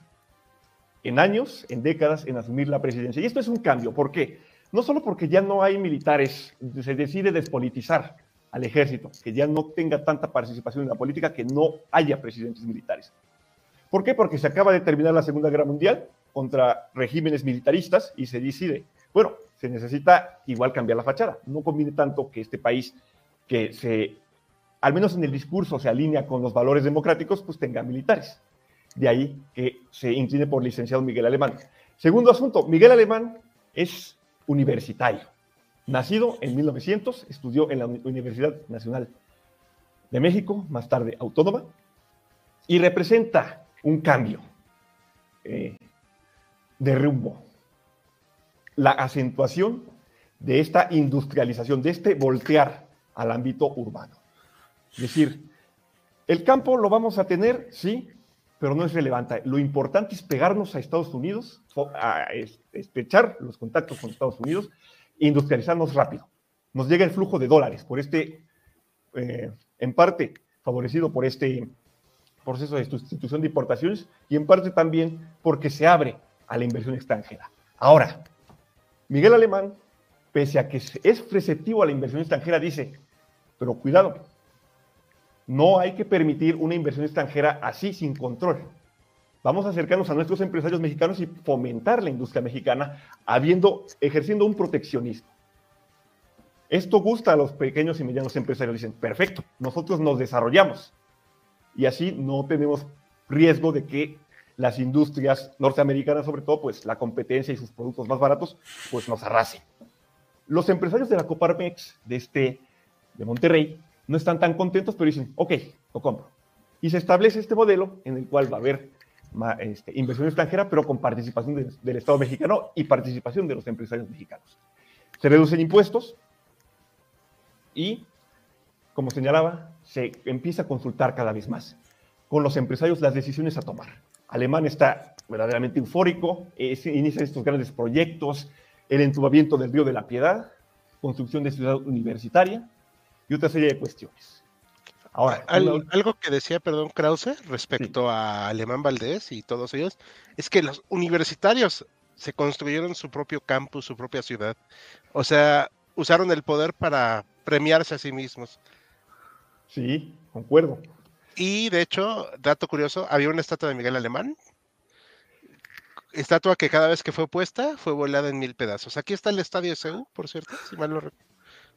en años, en décadas, en asumir la presidencia. Y esto es un cambio. ¿Por qué? No solo porque ya no hay militares, se decide despolitizar al ejército, que ya no tenga tanta participación en la política, que no haya presidentes militares. ¿Por qué? Porque se acaba de terminar la Segunda Guerra Mundial, contra regímenes militaristas y se decide, bueno, se necesita igual cambiar la fachada. No conviene tanto que este país, que al menos en el discurso, se alinea con los valores democráticos, pues tenga militares. De ahí que se incline por licenciado Miguel Alemán. Segundo asunto, Miguel Alemán es universitario. Nacido en 1900, estudió en la Universidad Nacional de México, más tarde autónoma, y representa un cambio. Eh, de rumbo. La acentuación de esta industrialización, de este voltear al ámbito urbano. Es decir, el campo lo vamos a tener, sí, pero no es relevante. Lo importante es pegarnos a Estados Unidos, a estrechar los contactos con Estados Unidos e industrializarnos rápido. Nos llega el flujo de dólares por este, eh, en parte favorecido por este proceso de sustitución de importaciones y en parte también porque se abre a la inversión extranjera. Ahora, Miguel Alemán, pese a que es receptivo a la inversión extranjera, dice, pero cuidado, no hay que permitir una inversión extranjera así, sin control. Vamos a acercarnos a nuestros empresarios mexicanos y fomentar la industria mexicana, habiendo, ejerciendo un proteccionismo. Esto gusta a los pequeños y medianos empresarios. Dicen, perfecto, nosotros nos desarrollamos. Y así no tenemos riesgo de que las industrias norteamericanas, sobre todo, pues la competencia y sus productos más baratos, pues nos arrasen. Los empresarios de la Coparmex, de, este, de Monterrey, no están tan contentos, pero dicen, ok, lo compro. Y se establece este modelo en el cual va a haber este, inversión extranjera, pero con participación del Estado mexicano y participación de los empresarios mexicanos. Se reducen impuestos y, como señalaba, se empieza a consultar cada vez más con los empresarios las decisiones a tomar alemán está verdaderamente eufórico, inicia estos grandes proyectos, el entubamiento del río de la Piedad, construcción de ciudad universitaria, y otra serie de cuestiones. Ahora, algo que decía, perdón, Krause, respecto a Alemán Valdés y todos ellos, es que los universitarios se construyeron su propio campus, su propia ciudad. O sea, usaron el poder para premiarse a sí mismos. sí, concuerdo. Y de hecho, dato curioso, había una estatua de Miguel Alemán. Estatua que cada vez que fue puesta fue volada en mil pedazos. Aquí está el estadio SU, por cierto, si mal no recuerdo,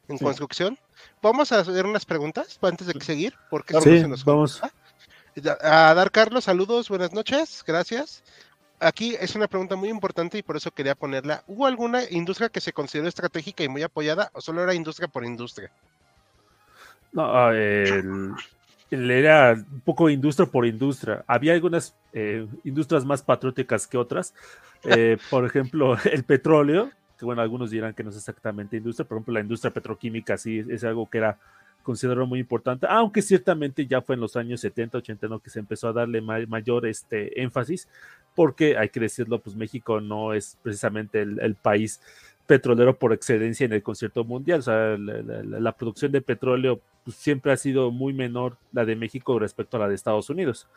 en Sí. construcción. Vamos a hacer unas preguntas antes de seguir, porque Sí, se nos vamos. a dar Carlos, saludos, buenas noches, gracias. Aquí es una pregunta muy importante y por eso quería ponerla. ¿Hubo alguna industria que se consideró estratégica y muy apoyada o solo era industria por industria? No, ah, el, el era un poco industria por industria. Había algunas eh, industrias más patrióticas que otras. Eh, por ejemplo, [laughs] el petróleo, bueno, algunos dirán que no es exactamente industria. Por ejemplo, la industria petroquímica sí es, algo que era considerado muy importante, aunque ciertamente ya fue en los años 70, 80, ¿no? que se empezó a darle ma- mayor este, énfasis, porque hay que decirlo, pues México no es precisamente el, país petrolero por excelencia en el concierto mundial. O sea, la producción de petróleo pues, siempre ha sido muy menor la de México respecto a la de Estados Unidos.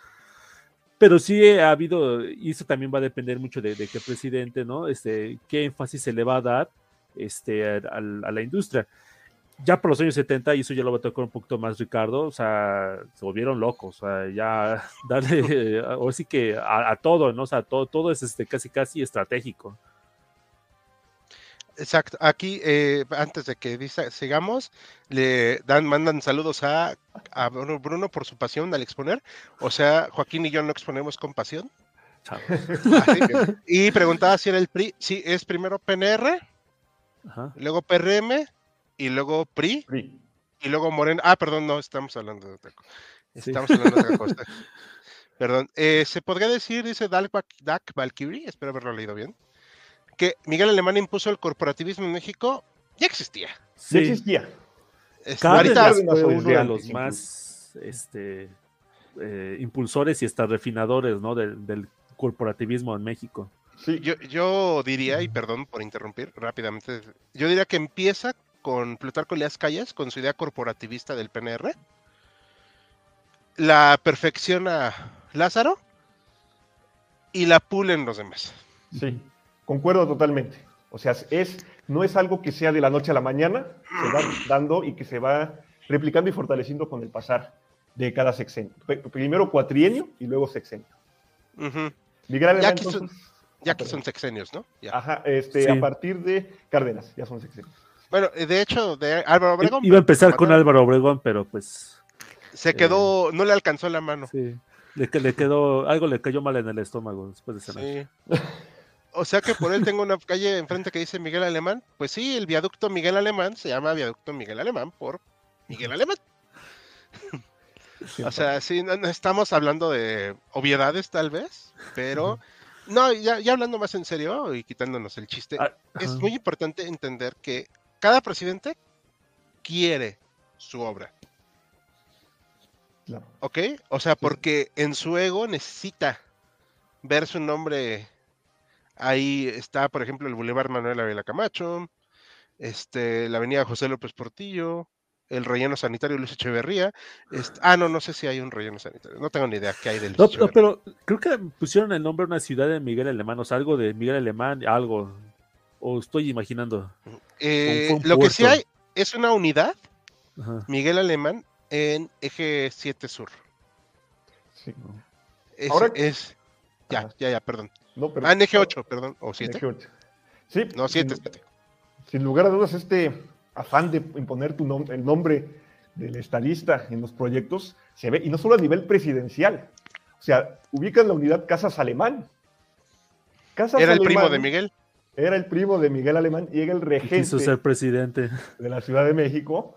Pero sí ha habido, y eso también va a depender mucho de, qué presidente, ¿no? Este, qué énfasis se le va a dar este, a, a la industria. Ya por los años 70, y eso ya lo va a tocar un poquito más Ricardo, o sea, se volvieron locos, o sea, ya [laughs] darle, o sí que a, a todo, ¿no? O sea, todo, todo es este, casi, casi estratégico. Exacto. Aquí, eh, antes de que dice- sigamos, le dan, mandan saludos a, a Bruno, Bruno por su pasión al exponer. O sea, Joaquín y yo no exponemos con pasión. Que- [laughs] y preguntaba si era el PRI. Sí, es primero PNR, Ajá. luego PRM y luego PRI y luego Morena. Ah, perdón, no, estamos hablando de otra cosa. Sí. Estamos hablando de otra [laughs] cosa. Perdón. Eh, ¿Se podría decir, dice Dak, Dak Valkyrie, espero haberlo leído bien, que Miguel Alemán impuso el corporativismo en México? Ya existía. Sí Sí. existía. Este, fue o uno de los más este, eh, impulsores y hasta refinadores ¿no? del, del corporativismo en México. Sí, yo, yo diría, y perdón por interrumpir rápidamente, yo diría que empieza con Plutarco Elías Calles, con su idea corporativista del PNR, la perfecciona Lázaro y la pulen los demás. sí, concuerdo totalmente. O sea, es, no es algo que sea de la noche a la mañana, se va dando y que se va replicando y fortaleciendo con el pasar de cada sexenio. Primero cuatrienio y luego sexenio. Ujú. Miguel Alemán, aquí son- entonces, Ya Ah, que son sexenios, ¿no? Ya. Ajá, este, Sí. a partir de Cárdenas, ya son sexenios. Bueno, eh, de hecho, de Álvaro Obregón. Iba a empezar con. Álvaro Obregón, pero pues Se quedó, no le alcanzó la mano. sí, le, que- le quedó, algo le cayó mal en el estómago después de cenar. Sí. [laughs] O sea que por él tengo una calle enfrente que dice Miguel Alemán. Pues sí, el viaducto Miguel Alemán se llama viaducto Miguel Alemán por Miguel Alemán. O sea, sí, no, no estamos hablando de obviedades tal vez, pero no, ya, ya hablando más en serio y quitándonos el chiste, Ah, es muy importante entender que cada presidente quiere su obra, Claro. ¿ok? O sea, porque en su ego necesita ver su nombre. Ahí está, por ejemplo, el Boulevard Manuel Ávila Camacho, este, la Avenida José López Portillo, el relleno sanitario Luis Echeverría. este- ah, no, no sé si hay un relleno sanitario. No tengo ni idea qué hay de Luis No, pero creo que pusieron el nombre de una ciudad de Miguel Alemán, o sea, algo de Miguel Alemán, algo. O estoy imaginando. Eh, fue un lo que sí hay es una unidad, Ajá. Miguel Alemán, en eje 7 sur. Sí. Es, Ahora- es- ya, Ajá. ya, ya, perdón. No, pero- Ah, en eje 8, perdón, o 7. Eje ocho. Sí, No, 7, sin, sin lugar a dudas, este afán de imponer tu nom- el nombre del estadista en los proyectos se ve, y no solo a nivel presidencial. O sea, ubican la unidad Casas Alemán. Casas Era el primo de Miguel. Era el primo de Miguel Alemán y era el Y regente Quiso ser presidente. de la Ciudad de México.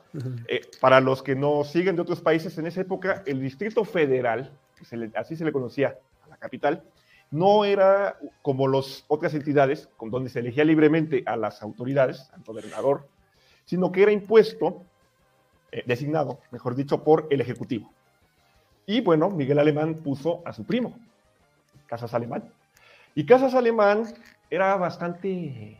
Eh, para los que no siguen de otros países, en esa época el Distrito Federal, que se le- así se le conocía a la capital, no era como las otras entidades, donde se elegía libremente a las autoridades, al gobernador, sino que era impuesto, eh, designado, mejor dicho, por el Ejecutivo. Y bueno, Miguel Alemán puso a su primo, Casas Alemán. Y Casas Alemán era bastante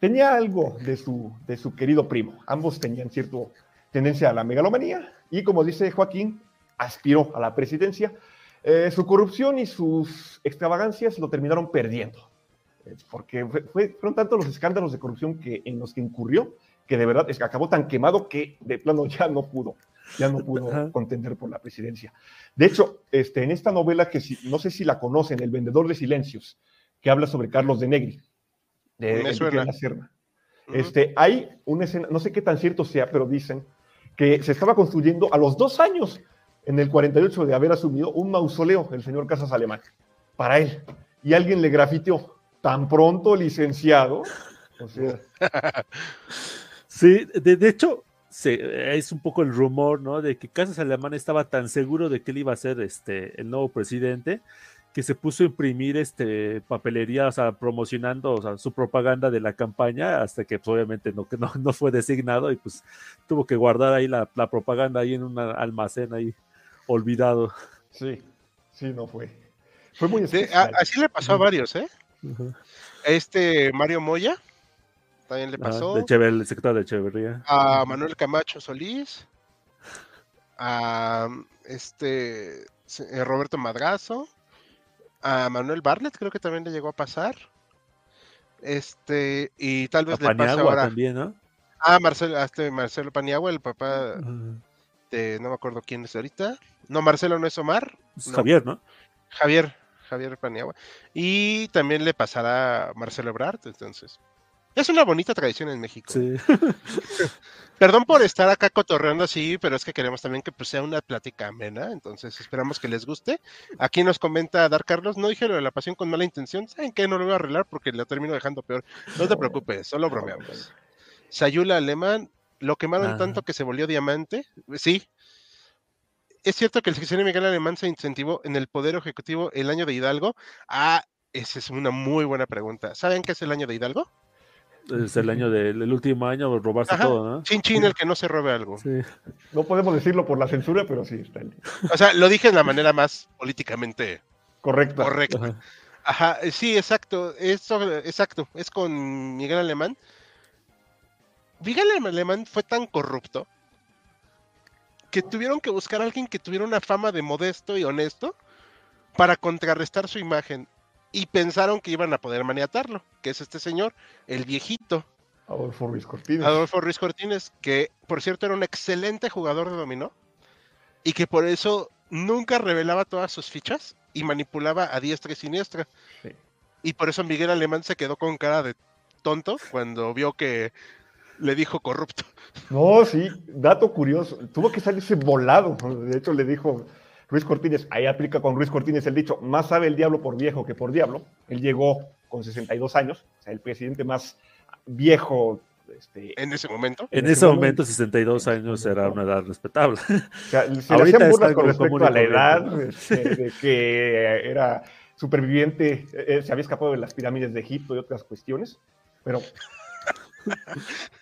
tenía algo de su, de su querido primo. Ambos tenían cierto tendencia a la megalomanía y, como dice Joaquín, aspiró a la presidencia. Eh, su corrupción y sus extravagancias lo terminaron perdiendo, eh, porque fue, fueron tantos los escándalos de corrupción que, en los que incurrió que de verdad es que acabó tan quemado que de plano ya no pudo, ya no pudo contender por la presidencia. De hecho, este, en esta novela que si, no sé si la conocen, El vendedor de silencios, que habla sobre Carlos de Negri, de la Serna. Este, hay una escena, no sé qué tan cierto sea, pero dicen que se estaba construyendo a los dos años, en el 48, de haber asumido un mausoleo, el señor Casas Alemán, para él. Y alguien le grafiteó, tan pronto licenciado. O sea. Sí, de, hecho, es un poco el rumor, ¿no? De que Casas Alemán estaba tan seguro de que él iba a ser este, el nuevo presidente que se puso a imprimir este papelería, o sea, promocionando su propaganda de la campaña, hasta que pues, obviamente no, no, no fue designado y pues tuvo que guardar ahí la, propaganda ahí en un almacén ahí olvidado. Sí, sí, no fue. Fue muy Así le pasó a varios, ¿eh? Este Mario Moya también le ah, pasó. de el secretario de Echeverría. A Manuel Camacho Solís. A este eh, Roberto Madrazo. A Manuel Barlet creo que también le llegó a pasar. Este, y tal vez le pase ahora. también, ¿no? Ah, Marcelo, este Marcelo Paniagua, el papá de no me acuerdo quién es ahorita. No, Marcelo no es Omar. Javier, ¿no? Javier, Javier Paniagua. Y también le pasará a Marcelo Ebrard, entonces. Es una bonita tradición en México. Sí. [laughs] Perdón por estar acá cotorreando así, pero es que queremos también que pues, sea una plática amena, entonces esperamos que les guste. Aquí nos comenta Dar Carlos, no dije lo de la pasión con mala intención, ¿saben qué? No lo voy a arreglar porque lo termino dejando peor. No te [laughs] preocupes, solo bromeamos. Sayula Alemán, lo quemaron ah. tanto que se volvió diamante. Sí. Es cierto que el secretario Miguel Alemán se incentivó en el Poder Ejecutivo el año de Hidalgo. Ah, esa es una muy buena pregunta. ¿Saben qué es el año de Hidalgo? es el año del último año, robarse todo, ¿no? Chin chin el que no se robe algo. No podemos decirlo por la censura, pero sí está. O sea, lo dije de la manera más políticamente correcta. Correcta. Ajá. sí, exacto. Es exacto. Es con Miguel Alemán. Miguel Alemán fue tan corrupto que tuvieron que buscar a alguien que tuviera una fama de modesto y honesto para contrarrestar su imagen y pensaron que iban a poder maniatarlo, que es este señor, el viejito. Adolfo Ruiz Cortines. Adolfo Ruiz Cortines, que por cierto era un excelente jugador de dominó y que por eso nunca revelaba todas sus fichas y manipulaba a diestra y siniestra. Y por eso Miguel Alemán se quedó con cara de tonto cuando vio que le dijo corrupto. No, sí, dato curioso. Tuvo que salirse volado. De hecho, le dijo, Ruiz Cortines, ahí aplica con Ruiz Cortines el dicho, más sabe el diablo por viejo que por diablo. Él llegó con 62 años, o sea, el presidente más viejo. Este, en ese momento. En, ese, momento, 62 años era una edad respetable. O sea, se Ahorita le burlas con respecto a la edad, este, de que era superviviente, eh, se había escapado de las pirámides de Egipto y otras cuestiones, pero [laughs]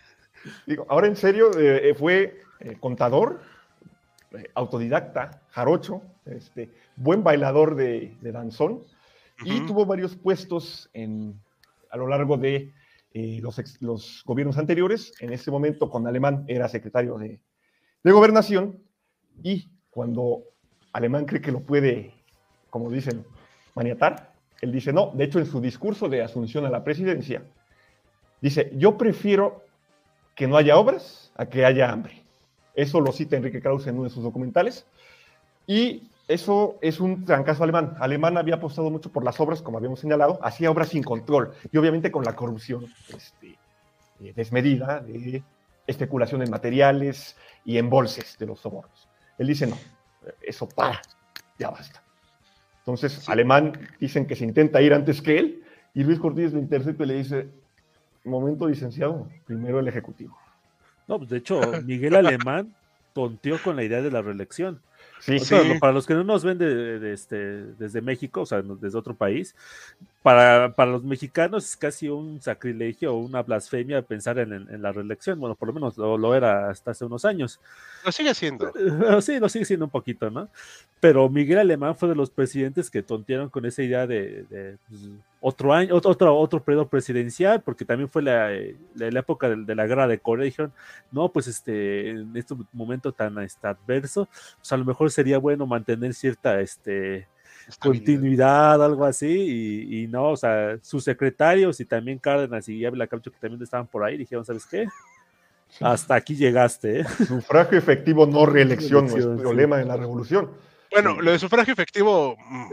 digo, ahora en serio, eh, fue eh, contador, eh, autodidacta, jarocho, este, buen bailador de, danzón, y tuvo varios puestos en, a lo largo de eh, los, gobiernos anteriores. En ese momento, con Alemán era secretario de, gobernación, y cuando Alemán cree que lo puede, como dicen, maniatar, él dice no. De hecho, en su discurso de asunción a la presidencia, dice, yo prefiero que no haya obras a que haya hambre. Eso lo cita Enrique Krause en uno de sus documentales. Y eso es un trancazo alemán. Alemán había apostado mucho por las obras, como habíamos señalado, hacía obras sin control y obviamente con la corrupción este, eh, desmedida de especulación en materiales y embolses de los sobornos. Él dice, no, eso para, ya basta. Entonces, Alemán dicen que se intenta ir antes que él y Luis Cortés le intercepta y le dice, momento licenciado, primero el Ejecutivo. No, pues de hecho, Miguel Alemán tonteó con la idea de la reelección. Sí, Para los que no nos ven de, este, desde México, o sea, desde otro país, para, para, los mexicanos es casi un sacrilegio o una blasfemia pensar en, la reelección. Bueno, por lo menos lo, era hasta hace unos años. Lo sigue siendo. [laughs] Sí, lo sigue siendo un poquito, ¿no? Pero Miguel Alemán fue de los presidentes que tontearon con esa idea de, pues, otro año, otro, otro periodo presidencial, porque también fue la, la, época de, la guerra de Corea. Dijeron, no, pues este, en este momento tan este, adverso, pues a lo mejor sería bueno mantener cierta este, continuidad, algo así, y, no, o sea, sus secretarios y también Cárdenas y Ávila Camacho que también estaban por ahí, dijeron, ¿sabes qué? Hasta aquí llegaste. ¿eh? Sufragio efectivo, no reelección, no es problema de la revolución. Bueno, lo de sufragio efectivo. Mm,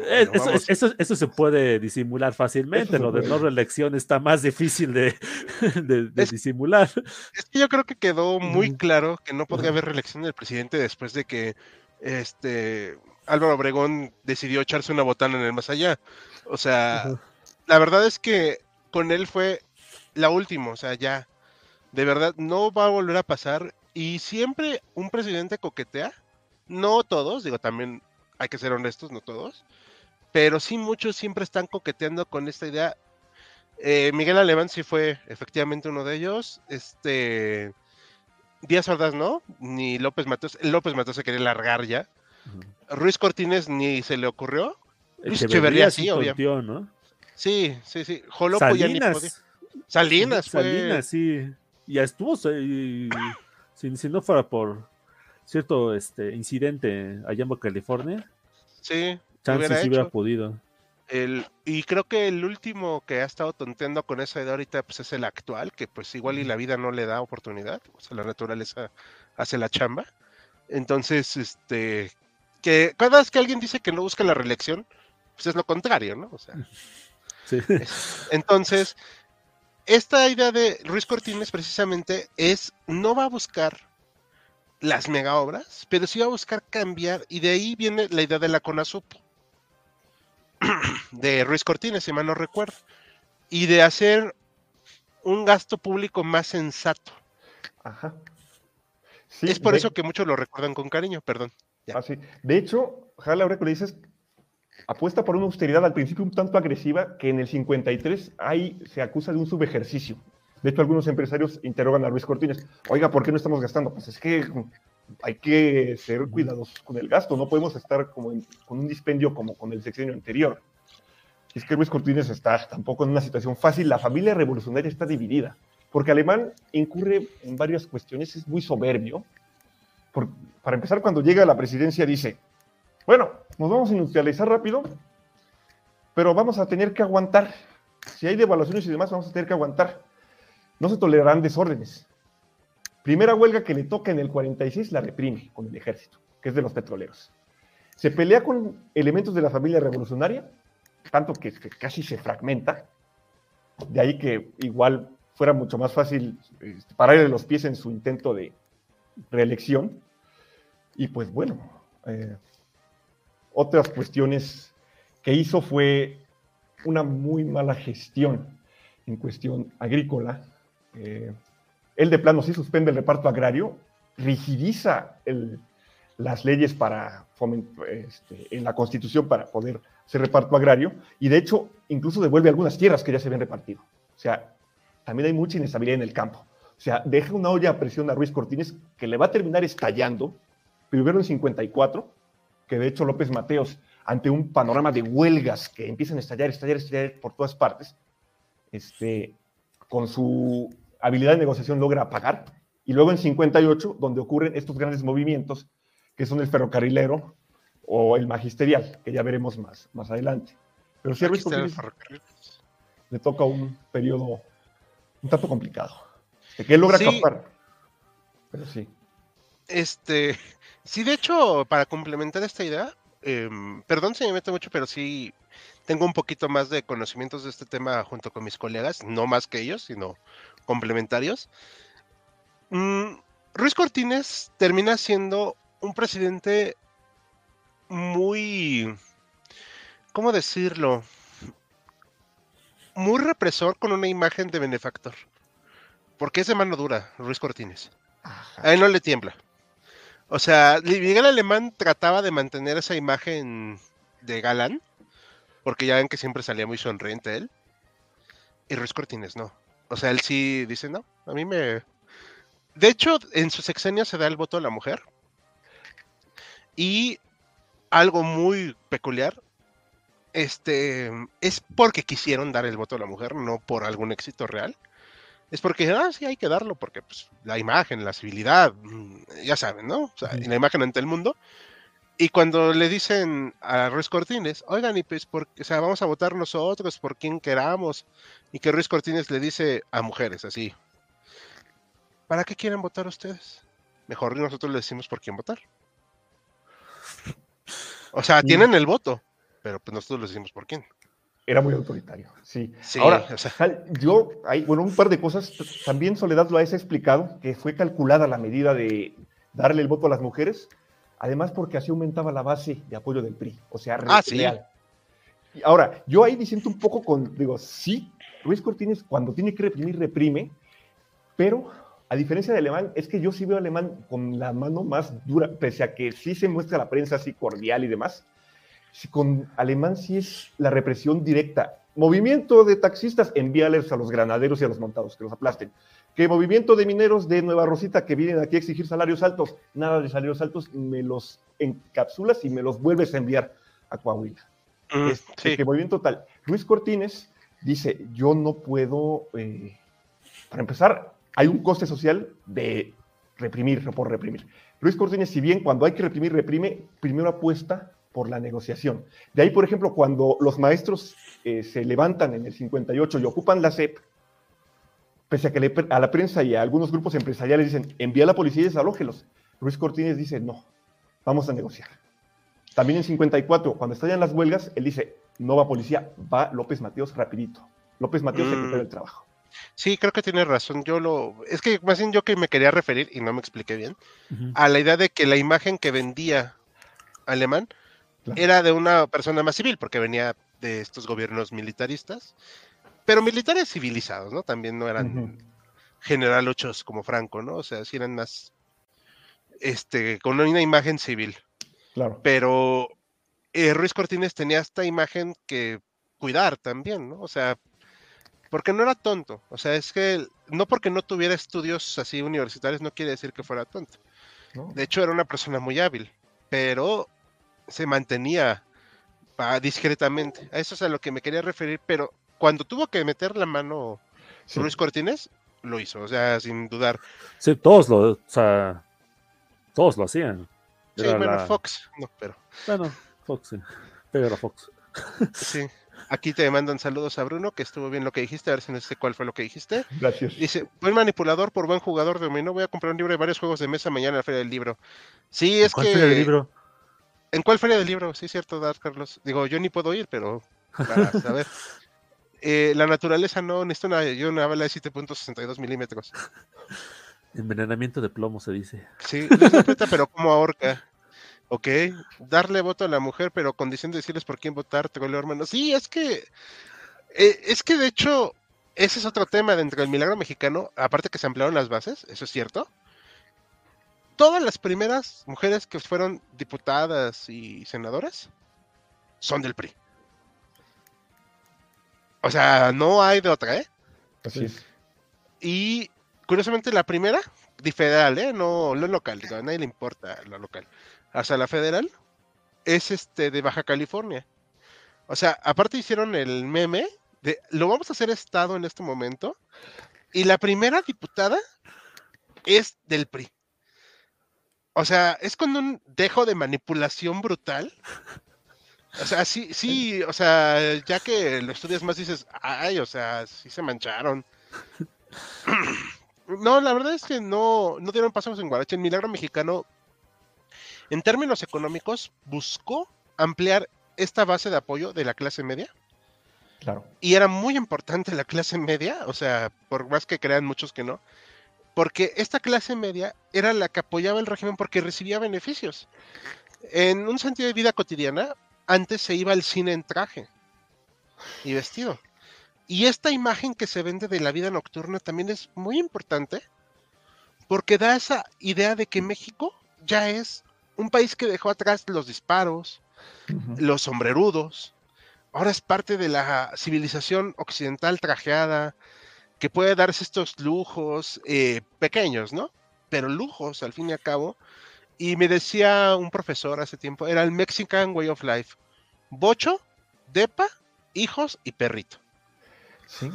eso, se puede disimular fácilmente. Lo de no reelección está más difícil de, [laughs] disimular. Es que yo creo que quedó muy claro que no podría haber reelección del presidente después de que este Álvaro Obregón decidió echarse una botana en el más allá. O sea, la verdad es que con él fue la última. O sea, ya. De verdad, no va a volver a pasar. Y siempre un presidente coquetea no todos, digo, también hay que ser honestos, no todos, pero sí muchos siempre están coqueteando con esta idea. Eh, Miguel Alemán sí fue efectivamente uno de ellos. Este Díaz Ordaz no, ni López Mateos. López Mateos se quería largar ya. Ruiz Cortines ni se le ocurrió. Luis Echeverría sí, obviamente. Sí, sí, sí. Jolopo Salinas. ya ni podía. Salinas fue. Salinas, sí. Ya estuvo. si, si no fuera por cierto este incidente allá en California. Sí, chances si hubiera podido. El, y creo que el último que ha estado tonteando con esa idea ahorita pues es el actual, que pues igual y la vida no le da oportunidad, o sea, la naturaleza hace la chamba. Entonces, este, que cada vez que alguien dice que no busca la reelección, pues es lo contrario, ¿no? O sea. [laughs] Sí. entonces, esta idea de Ruiz Cortines precisamente es, no va a buscar las mega obras, pero sí va a buscar cambiar, y de ahí viene la idea de la CONASUP, [coughs] de Ruiz Cortines, si mal no recuerdo, y de hacer un gasto público más sensato. Ajá. es por eso que muchos lo recuerdan con cariño, perdón. Ah, de hecho, Jala, ahora que le dices, apuesta por una austeridad al principio un tanto agresiva que en el 53 ahí se acusa de un subejercicio. De hecho, algunos empresarios interrogan a Luis Cortines, oiga, ¿por qué no estamos gastando? Pues es que hay que ser cuidadosos con el gasto, no podemos estar como con un dispendio como con el sexenio anterior. Es que Luis Cortines está tampoco en una situación fácil, la familia revolucionaria está dividida, porque Alemán incurre en varias cuestiones, es muy soberbio. para empezar, cuando llega a la presidencia dice, bueno, nos vamos a industrializar rápido, pero vamos a tener que aguantar. Si hay devaluaciones y demás, vamos a tener que aguantar no se tolerarán desórdenes. Primera huelga que le toca en el 46 la reprime con el ejército, que es de los petroleros. Se pelea con elementos de la familia revolucionaria, tanto que, casi se fragmenta. De ahí que igual fuera mucho más fácil este, pararle los pies en su intento de reelección. Y pues bueno, eh, otras cuestiones que hizo fue una muy mala gestión en cuestión agrícola, eh, él de plano sí suspende el reparto agrario, rigidiza las leyes para este, en la constitución para poder hacer reparto agrario y de hecho incluso devuelve algunas tierras que ya se habían repartido. O sea, también hay mucha inestabilidad en el campo. O sea, deja una olla a presión a Ruiz Cortines que le va a terminar estallando, primero en 54, que de hecho López Mateos, ante un panorama de huelgas que empiezan a estallar, estallar, estallar por todas partes, este, con su habilidad de negociación logra pagar. Y luego en 58, donde ocurren estos grandes movimientos, que son el ferrocarrilero o el magisterial, que ya veremos más, más adelante. Pero sí, le toca un periodo un tanto complicado, de que él logra captar. Pero sí. Este, sí, de hecho, para complementar esta idea, em, perdón si me meto mucho, pero sí tengo un poquito más de conocimientos de este tema junto con mis colegas, no más que ellos, sino complementarios. Mm, Ruiz Cortines termina siendo un presidente muy, ¿cómo decirlo? Muy represor con una imagen de benefactor. Porque es de mano dura, Ruiz Cortines. A él no le tiembla. O sea, Miguel Alemán trataba de mantener esa imagen de galán, porque ya ven que siempre salía muy sonriente él. Y Ruiz Cortines no. O sea, él sí dice, no, a mí me... De hecho, en su sexenio se da el voto a la mujer. Y algo muy peculiar, este, es porque quisieron dar el voto a la mujer, no por algún éxito real. Es porque, ah, sí, hay que darlo, porque pues, la imagen, la civilidad, mm, ya saben, ¿no? O sea, la imagen ante el mundo. Y cuando le dicen a Ruiz Cortines, oigan, y pues, por, o sea, vamos a votar nosotros por quien queramos, y que Ruiz Cortines le dice a mujeres así, ¿para qué quieren votar ustedes? Mejor nosotros le decimos por quién votar. O sea, Sí. tienen el voto, pero pues nosotros les decimos por quién. Era muy autoritario, sí. Sí, Ahora, o sea. Yo, hay, bueno, un par de cosas. También Soledad lo ha explicado, que fue calculada la medida de darle el voto a las mujeres, además porque así aumentaba la base de apoyo del PRI, o sea, Ah, sí. real. Y ahora, yo ahí disiento un poco con, digo, sí, Luis Cortines cuando tiene que reprimir, reprime, pero a diferencia de Alemán, es que yo sí veo a Alemán con la mano más dura, pese a que sí se muestra la prensa así cordial y demás. sí, con Alemán sí es la represión directa. Movimiento de taxistas, envíales a los granaderos y a los montados, que los aplasten. Que movimiento de mineros de Nueva Rosita que vienen aquí a exigir salarios altos, nada de salarios altos, me los encapsulas y me los vuelves a enviar a Coahuila. Mm, Este, sí. movimiento tal. Luis Cortines dice, yo no puedo, eh, para empezar, hay un coste social de reprimir, por reprimir. Luis Cortines, si bien cuando hay que reprimir, reprime, primero apuesta por la negociación. De ahí, por ejemplo, cuando los maestros eh, se levantan en el 58 y ocupan la CEP, pese a que le- a la prensa y a algunos grupos empresariales dicen, envía a la policía y desalójelos. Luis Cortines dice, no, vamos a negociar. También en 54, cuando estallan las huelgas, él dice, no va policía, va López Mateos rapidito. López Mateos, Mm. secretario del Trabajo. Sí, creo que tienes razón. Yo lo. Es que más bien yo que me quería referir, y no me expliqué bien, a la idea de que la imagen que vendía Alemán Claro. era de una persona más civil, porque venía de estos gobiernos militaristas, pero militares civilizados, ¿no? También no eran Ujú. generaluchos como Franco, ¿no? O sea, sí eran más. Este, con una imagen civil. Claro. Pero eh, Ruiz Cortines tenía esta imagen que cuidar también, ¿no? O sea, porque no era tonto. O sea, es que no porque no tuviera estudios así universitarios no quiere decir que fuera tonto. ¿no? De hecho, era una persona muy hábil, pero se mantenía ah, discretamente. A eso es a lo que me quería referir, pero cuando tuvo que meter la mano Sí. Ruiz Cortines, lo hizo, o sea, sin dudar. Sí, todos lo, o sea, todos lo hacían. Sí, Era bueno, la- Fox, no, pero Bueno, Fox, sí. Pero Fox. [laughs] sí. Aquí te mandan saludos a Bruno, que estuvo bien lo que dijiste, a ver si no sé cuál fue lo que dijiste. Gracias. Dice, buen manipulador por buen jugador de dominó, voy a comprar un libro de varios juegos de mesa mañana en la Feria del Libro. Sí, es ¿Cuál que... fue el libro? ¿En cuál Feria del Libro? Sí, cierto, Dar Carlos. Digo, yo ni puedo ir, pero para saber. [laughs] Eh, la naturaleza no necesita una, yo una bala de 7.62 milímetros. [laughs] Envenenamiento de plomo se dice. Sí, pero como ahorca. Ok, darle voto a la mujer, pero con condición de decirles por quién votar, te goleo, hermano. Sí, es que, eh, es que de hecho, ese es otro tema dentro del milagro mexicano, aparte que se ampliaron las bases, eso es cierto. Todas las primeras mujeres que fueron diputadas y senadoras son del PRI. O sea, no hay de otra, ¿eh? Así es. Y curiosamente la primera, de federal, ¿eh? No, no local, digo, a nadie le importa la local. Hasta la federal es este de Baja California. O sea, aparte hicieron el meme de lo vamos a hacer estado en este momento. Y la primera diputada es del PRI. O sea, es con un dejo de manipulación brutal. O sea, sí, sí, o sea, ya que lo estudias más dices, ay, o sea, sí se mancharon. [clears throat] No, la verdad es que no, no dieron pasos en Guarache. El milagro mexicano, en términos económicos, buscó ampliar esta base de apoyo de la clase media. Claro. Y era muy importante la clase media, o sea, por más que crean muchos que no, porque esta clase media era la que apoyaba el régimen porque recibía beneficios. En un sentido de vida cotidiana, antes se iba al cine en traje y vestido. Y esta imagen que se vende de la vida nocturna también es muy importante porque da esa idea de que México ya es un país que dejó atrás los disparos, los sombrerudos. Ahora es parte de la civilización occidental trajeada, que puede darse estos lujos eh, pequeños, ¿no? Pero lujos, al fin y al cabo. Y me decía un profesor hace tiempo, era el Mexican Way of Life. Bocho, depa, hijos y perrito. Sí.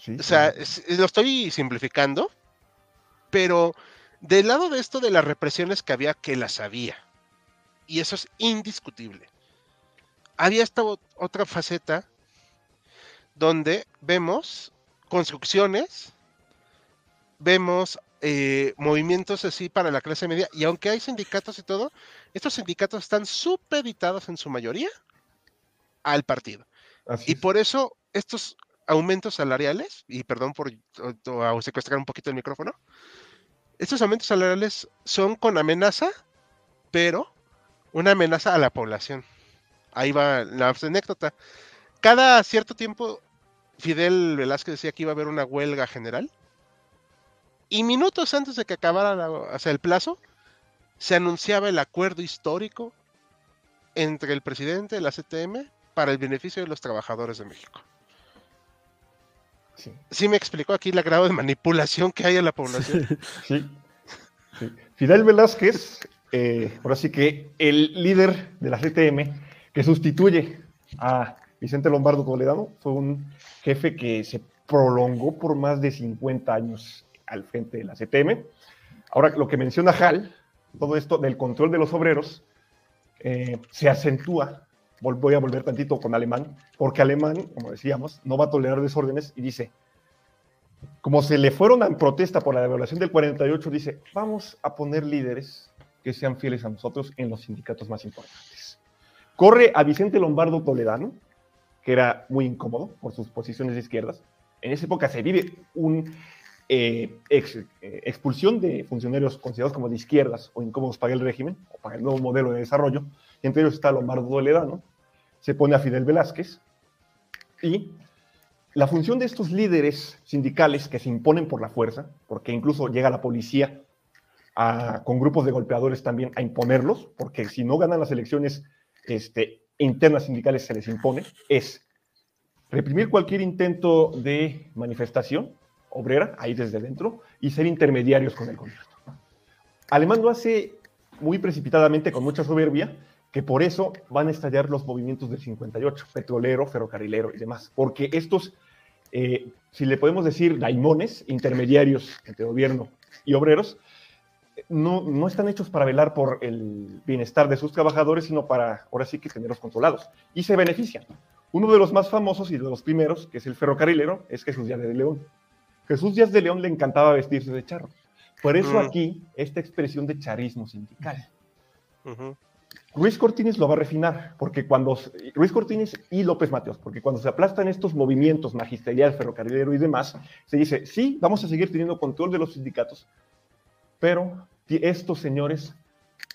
Sí, O sea, sí. lo estoy simplificando, pero del lado de esto de las represiones que había, que las había. Y eso es indiscutible. Había esta otra faceta donde vemos construcciones, vemos eh, movimientos así para la clase media, y aunque hay sindicatos y todo, estos sindicatos están supeditados en su mayoría al partido. Así Y es. por eso estos aumentos salariales, y perdón por o- o secuestrar un poquito el micrófono, estos aumentos salariales son con amenaza, pero una amenaza a la población. Ahí va la anécdota. Cada cierto tiempo, Fidel Velázquez decía que iba a haber una huelga general. Y minutos antes de que acabara la- o sea, el plazo, se anunciaba el acuerdo histórico entre el presidente de la CTM para el beneficio de los trabajadores de México. Sí. Sí me explicó aquí el grado de manipulación que hay en la población. [laughs] Sí, sí. Fidel Velázquez, eh, ahora sí que el líder de la CTM, que sustituye a Vicente Lombardo Toledano, fue un jefe que se prolongó por más de 50 años al frente de la CTM. Ahora, lo que menciona Hal, todo esto del control de los obreros, eh, se acentúa, voy a volver tantito con Alemán, porque Alemán, como decíamos, no va a tolerar desórdenes y dice, como se le fueron en protesta por la devaluación del 48, dice, vamos a poner líderes que sean fieles a nosotros en los sindicatos más importantes. Corre a Vicente Lombardo Toledano, que era muy incómodo por sus posiciones de izquierdas. En esa época se vive una expulsión de funcionarios considerados como de izquierdas o incómodos para el régimen o para el nuevo modelo de desarrollo. Entre ellos está Lombardo Toledano. Se pone a Fidel Velázquez y la función de estos líderes sindicales que se imponen por la fuerza, porque incluso llega la policía con grupos de golpeadores también a imponerlos, porque si no ganan las elecciones este, internas sindicales se les impone, es reprimir cualquier intento de manifestación obrera, ahí desde dentro, y ser intermediarios con el gobierno. Alemán lo hace muy precipitadamente, con mucha soberbia, que por eso van a estallar los movimientos del 58, petrolero, ferrocarrilero y demás, porque estos, eh, si le podemos decir daimones, intermediarios entre gobierno y obreros, no, no están hechos para velar por el bienestar de sus trabajadores, sino para, ahora sí que tenerlos controlados, y se benefician. Uno de los más famosos y de los primeros, que es el ferrocarrilero, es Jesús Díaz de León. Jesús Díaz de León le encantaba vestirse de charro. Por eso Mm. aquí esta expresión de charismo sindical. Ujú. Ruiz Cortines lo va a refinar, porque cuando Ruiz Cortines y López Mateos, porque cuando se aplastan estos movimientos magisterial, ferrocarrilero y demás, se dice, sí, vamos a seguir teniendo control de los sindicatos, pero estos señores,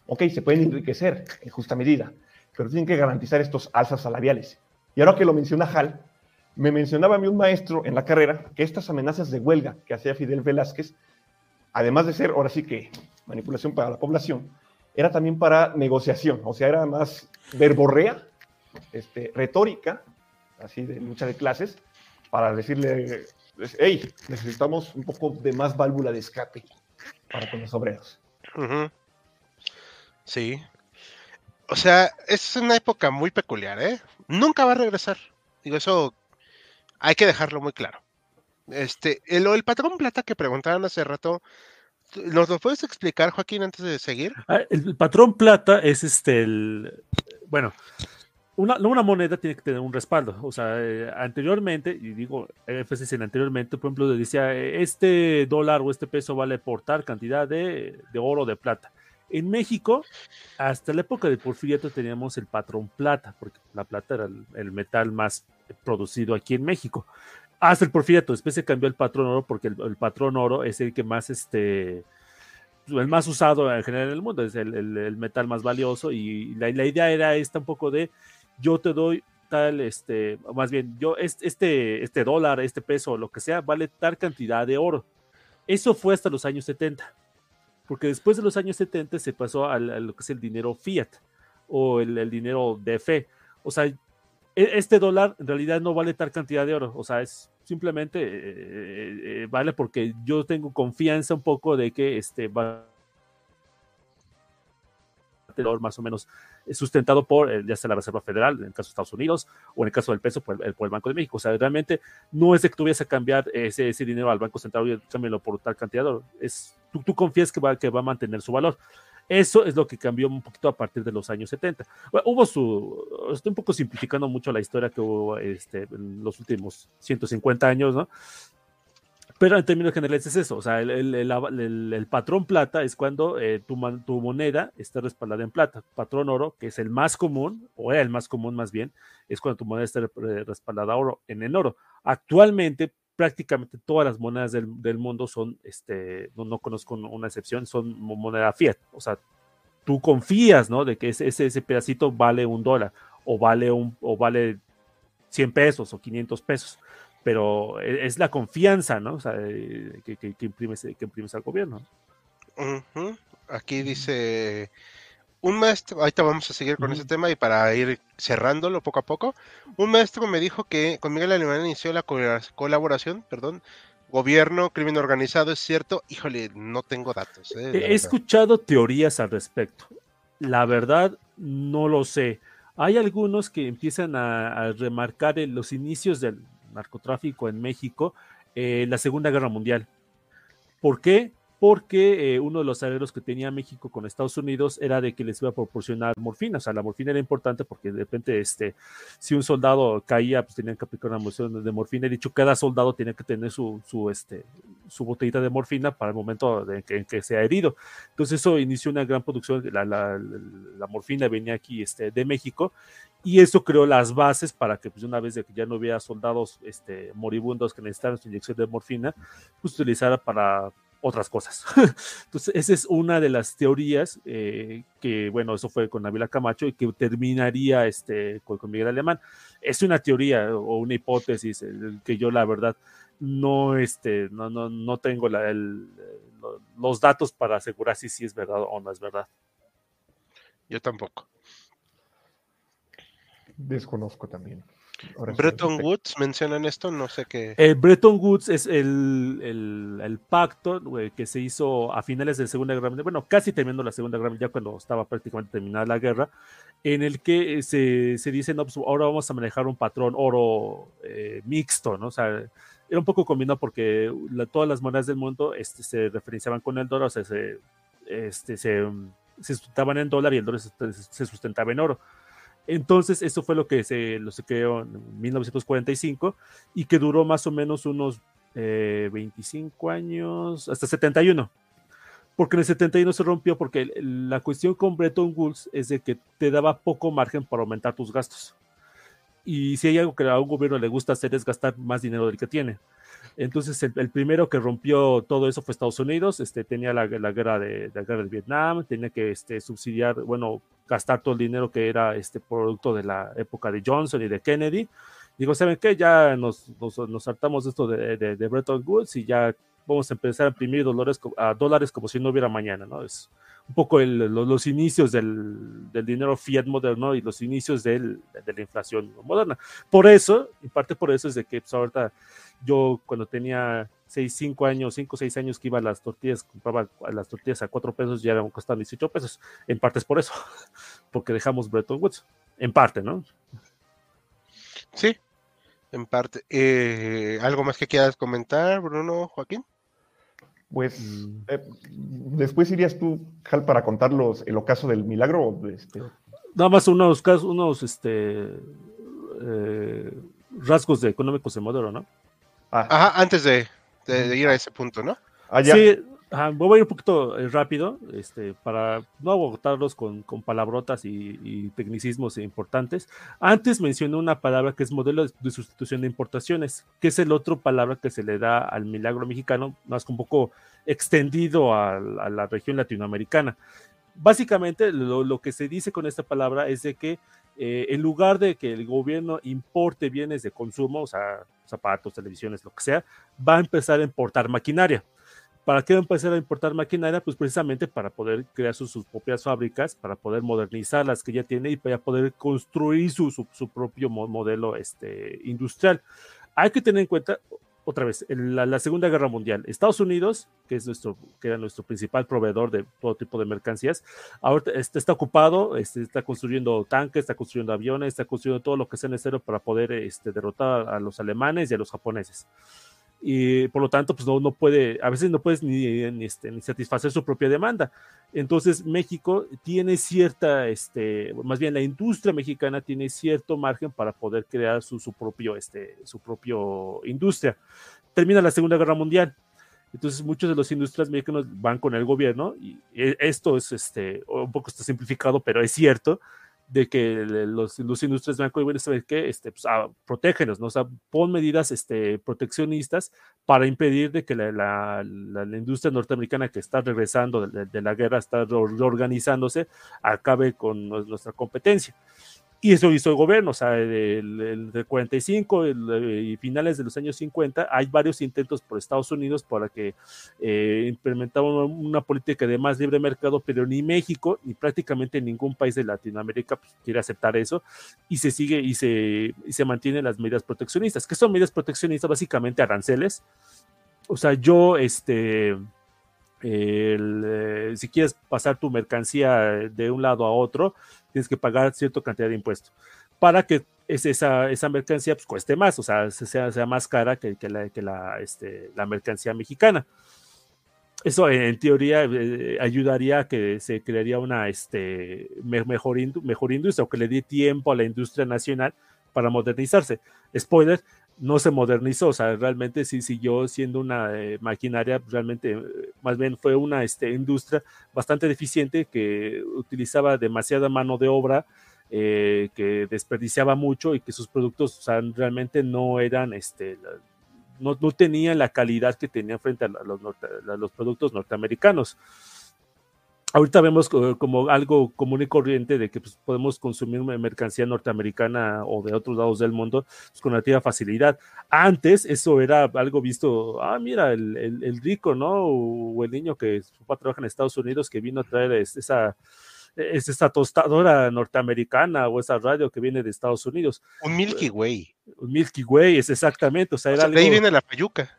ok, se pueden enriquecer en justa medida, pero tienen que garantizar estos alzas salariales. Y ahora que lo menciona Hal, me mencionaba a mí un maestro en la carrera que estas amenazas de huelga que hacía Fidel Velázquez, además de ser, ahora sí que manipulación para la población, era también para negociación, o sea, era más verborrea, este, retórica, así de lucha de clases, para decirle, hey, necesitamos un poco de más válvula de escape para con los obreros. Sí. O sea, es una época muy peculiar, ¿eh? Nunca va a regresar. Digo, eso hay que dejarlo muy claro. Este, el, el patrón plata que preguntaban hace rato, ¿nos lo puedes explicar, Joaquín, antes de seguir? Ah, El patrón plata es este, el, bueno, una, una moneda tiene que tener un respaldo. O sea, eh, anteriormente, y digo énfasis en anteriormente, por ejemplo, decía, eh, este dólar o este peso vale por tal cantidad de, de oro o de plata. En México, hasta la época de Porfiriato teníamos el patrón plata, porque la plata era el, metal más producido aquí en México. Hasta el Porfiriato, después se cambió el patrón oro, porque el, patrón oro es el que más, este, el más usado en general en el mundo, es el, metal más valioso y la, la, idea era esta un poco de yo te doy tal, este, más bien, yo, este, este dólar, este peso, lo que sea, vale tal cantidad de oro. Eso fue hasta los años 70, porque después de los años 70 se pasó a lo que es el dinero fiat o el, dinero de fe. O sea, este dólar en realidad no vale tal cantidad de oro, o sea, es simplemente eh, eh, vale porque yo tengo confianza un poco de que este va a tener más o menos sustentado por ya sea la Reserva Federal, en el caso de Estados Unidos, o en el caso del peso, por el, por el Banco de México. O sea, realmente no es de que tú a cambiar ese, ese dinero al Banco Central y cámbialo por tal cantidad. Es, tú, tú confías que va, que va a mantener su valor. Eso es lo que cambió un poquito a partir de los años 70. Bueno, hubo su, estoy un poco simplificando mucho la historia que hubo este, en los últimos 150 años, ¿no? Pero en términos generales es eso, o sea, el, el, el, patrón plata es cuando eh, tu, tu, moneda está respaldada en plata. Patrón oro, que es el más común, o era el más común más bien, es cuando tu moneda está respaldada oro, en el oro. Actualmente, prácticamente todas las monedas del, del mundo son, este, no, no, conozco una excepción, son moneda fiat. O sea, tú confías, ¿no? De que ese, ese, ese pedacito vale un dólar, o vale, un, o vale 100 pesos o 500 pesos pero e, es la confianza, ¿no? O sea, que, que, que, imprimes, que imprimes al gobierno. Uh -huh. Aquí dice un maestro, ahorita vamos a seguir con uh -huh. ese tema y para ir cerrándolo poco a poco, un maestro me dijo que con Miguel Alemán inició la colaboración, perdón, gobierno, crimen organizado, es cierto, híjole, no tengo datos. Eh, He escuchado teorías al respecto, la verdad no lo sé. Hay algunos que empiezan a, a remarcar en los inicios del, narcotráfico en México eh, la Segunda Guerra Mundial. ¿Por qué? Porque eh, uno de los arreglos que tenía México con Estados Unidos era de que les iba a proporcionar morfina. O sea, la morfina era importante porque de repente, este, si un soldado caía, pues tenían que aplicar una moción de morfina. He dicho, cada soldado tenía que tener su, su, este, su botellita de morfina para el momento de que, en que sea herido. Entonces, eso inició una gran producción. La, la, la morfina venía aquí este, de México y eso creó las bases para que pues una vez de que ya no hubiera soldados este, moribundos que necesitaran su inyección de morfina, pues utilizara para otras cosas. [laughs] Entonces, esa es una de las teorías eh, que, bueno, eso fue con Navila Camacho y que terminaría este, con, con, Miguel Alemán. Es una teoría o una hipótesis el, que yo la verdad no, este, no, no, no tengo la, el, los datos para asegurar si sí es verdad o no es verdad. Yo tampoco. Desconozco también. Bretton sí, Woods mencionan esto, no sé qué. El Bretton Woods es el, el, el pacto wey, que se hizo a finales de la Segunda Guerra Mundial, bueno, casi terminando la Segunda Guerra Mundial, ya cuando estaba prácticamente terminada la guerra, en el que se, se dice, no, pues ahora vamos a manejar un patrón oro eh, mixto, ¿no? O sea, era un poco combinado porque la, todas las monedas del mundo este, se referenciaban con el dólar, o sea, se, este, se, se sustentaban en dólar y el dólar se, se sustentaba en oro. Entonces, eso fue lo que se, lo se creó en 1945 y que duró más o menos unos eh, 25 años, hasta 71. Porque en el 71 se rompió porque la cuestión con Bretton Woods es de que te daba poco margen para aumentar tus gastos. Y si hay algo que a un gobierno le gusta hacer es gastar más dinero del que tiene. Entonces, el, primero que rompió todo eso fue Estados Unidos. Este, tenía la, la guerra de, la guerra de Vietnam, tenía que este, subsidiar, bueno, gastar todo el dinero que era este producto de la época de Johnson y de Kennedy. Digo, ¿saben qué? Ya nos, nos, nos saltamos esto de, de, de, Bretton Woods y ya vamos a empezar a imprimir dólares, a dólares como si no hubiera mañana, ¿no? Es un poco el, los, los, inicios del, del, dinero fiat moderno y los inicios del, de la inflación moderna. Por eso, en parte por eso es de que pues, ahorita yo cuando tenía 6, 5 años, 5, 6 años que iba a las tortillas, compraba las tortillas a 4 pesos, ya eran costaban 18 pesos. En parte es por eso, [laughs] porque dejamos Bretton Woods. En parte, ¿no? Sí, en parte. Eh, ¿Algo más que quieras comentar, Bruno, Joaquín? Pues mm. eh, después irías tú, Hal, para contarlos el ocaso del milagro. Este... Nada más unos, unos este, eh, rasgos de económicos de modelo, ¿no? Ah. Ajá, antes de, de, de, ir a ese punto, ¿no? Ah, sí, ajá, voy a ir un poquito rápido este, para no agotarlos con, con palabrotas y, y, tecnicismos importantes. Antes mencioné una palabra que es modelo de sustitución de importaciones, que es el otro palabra que se le da al milagro mexicano, más que un poco extendido a, a la región latinoamericana. Básicamente lo, lo, que se dice con esta palabra es de que eh, en lugar de que el gobierno importe bienes de consumo, o sea, zapatos, televisiones, lo que sea, va a empezar a importar maquinaria. ¿Para qué va a empezar a importar maquinaria? Pues precisamente para poder crear sus, propias fábricas, para poder modernizar las que ya tiene y para poder construir su, su, su propio modelo este, industrial. Hay que tener en cuenta otra vez, la, Segunda Guerra Mundial, Estados Unidos, que es nuestro, que era nuestro principal proveedor de todo tipo de mercancías, ahora está, está ocupado, este, está construyendo tanques, está construyendo aviones, está construyendo todo lo que sea necesario para poder este, derrotar a los alemanes y a los japoneses y por lo tanto, pues no, no puede, a veces no puedes ni, ni, este, ni, satisfacer su propia demanda. Entonces, México tiene cierta, este, más bien la industria mexicana tiene cierto margen para poder crear su, su propio, este, su propio industria. Termina la Segunda Guerra Mundial. Entonces, muchos de los industrias mexicanos van con el gobierno y e, esto es, este, un poco está simplificado, pero es cierto de que los, los industrias blanco y bueno, ¿sabes qué? Este, pues, ah, protégenos, ¿no? O sea, pon medidas este, proteccionistas para impedir de que la, la, la, industria norteamericana que está regresando de, de la guerra, está reorganizándose, acabe con nuestra competencia. Y eso hizo el gobierno, o sea, el, el, el 45 el, y finales de los años 50, hay varios intentos por Estados Unidos para que eh, una, una, política de más libre mercado, pero ni México ni prácticamente ningún país de Latinoamérica pues, quiere aceptar eso y se sigue y se, y se mantienen las medidas proteccionistas. ¿Qué son medidas proteccionistas? Básicamente aranceles. O sea, yo, este, el, eh, si quieres pasar tu mercancía de un lado a otro, tienes que pagar cierta cantidad de impuestos para que esa, esa mercancía pues, cueste más, o sea, sea, sea más cara que, que, la, este, la, mercancía mexicana. Eso en teoría eh, ayudaría a que se crearía una este, mejor, mejor industria o que le dé tiempo a la industria nacional para modernizarse. Spoiler, no se modernizó, o sea, realmente sí siguió siendo una eh, maquinaria, realmente eh, más bien fue una este, industria bastante deficiente que utilizaba demasiada mano de obra, eh, que desperdiciaba mucho y que sus productos o sea, realmente no eran, este, no, no, tenían la calidad que tenían frente a los, a los productos norteamericanos ahorita vemos como algo común y corriente de que pues, podemos consumir mercancía norteamericana o de otros lados del mundo pues, con relativa facilidad. Antes eso era algo visto, ah, mira, el, el, el rico, ¿no? O, el niño que su papá trabaja en Estados Unidos que vino a traer esa, es esa tostadora norteamericana o esa radio que viene de Estados Unidos. Un Milky Way. Un Milky Way, es exactamente. O sea, o era sea, de ahí viene la payuca.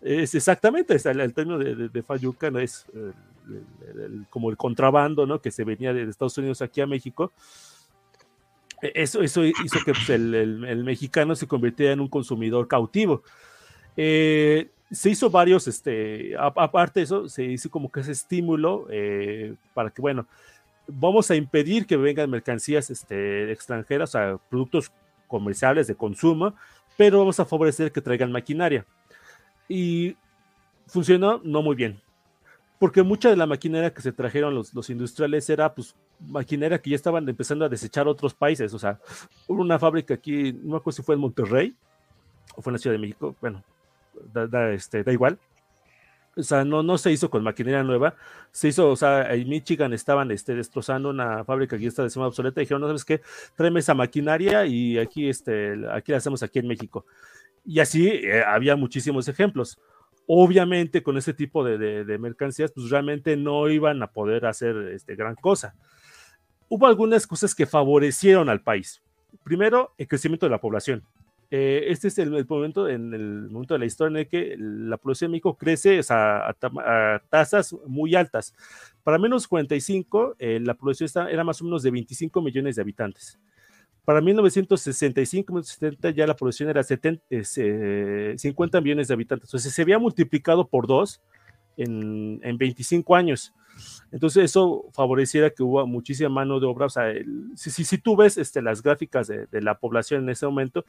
Es exactamente, es el, el, término de, de, de Fayuca no es el, el, como el contrabando, ¿no? Que se venía de Estados Unidos aquí a México. Eso, eso hizo que pues, el, mexicano se convirtiera en un consumidor cautivo. Eh, se hizo varios, este, aparte de eso, se hizo como que ese estímulo eh, para que, bueno, vamos a impedir que vengan mercancías este, extranjeras, o sea, productos comerciales de consumo, pero vamos a favorecer que traigan maquinaria y funcionó no muy bien. Porque mucha de la maquinaria que se trajeron los, los, industriales era pues maquinaria que ya estaban empezando a desechar otros países. O sea, hubo una fábrica aquí, no me acuerdo si fue en Monterrey o fue en la Ciudad de México, bueno, da, da, este, da igual. O sea, no, no se hizo con maquinaria nueva, se hizo, o sea, en Michigan estaban este, destrozando una fábrica que ya está de sema obsoleta y dijeron, no sabes qué, tráeme esa maquinaria y aquí, este, aquí la hacemos aquí en México. Y así eh, había muchísimos ejemplos. Obviamente con ese tipo de, mercancías, pues realmente no iban a poder hacer este, gran cosa. Hubo algunas cosas que favorecieron al país. Primero, el crecimiento de la población. Eh, este es el, momento, en el momento de la historia en el que la población de México crece a, tasas muy altas. Para menos 45, eh, la población está, era más o menos de 25 millones de habitantes. Para 1965-1970 ya la población era 70, eh, 50 millones de habitantes. Entonces se había multiplicado por dos en, en 25 años. Entonces eso favoreciera que hubo muchísima mano de obra. O sea, el, si, si, si, tú ves este, las gráficas de, de, la población en ese momento,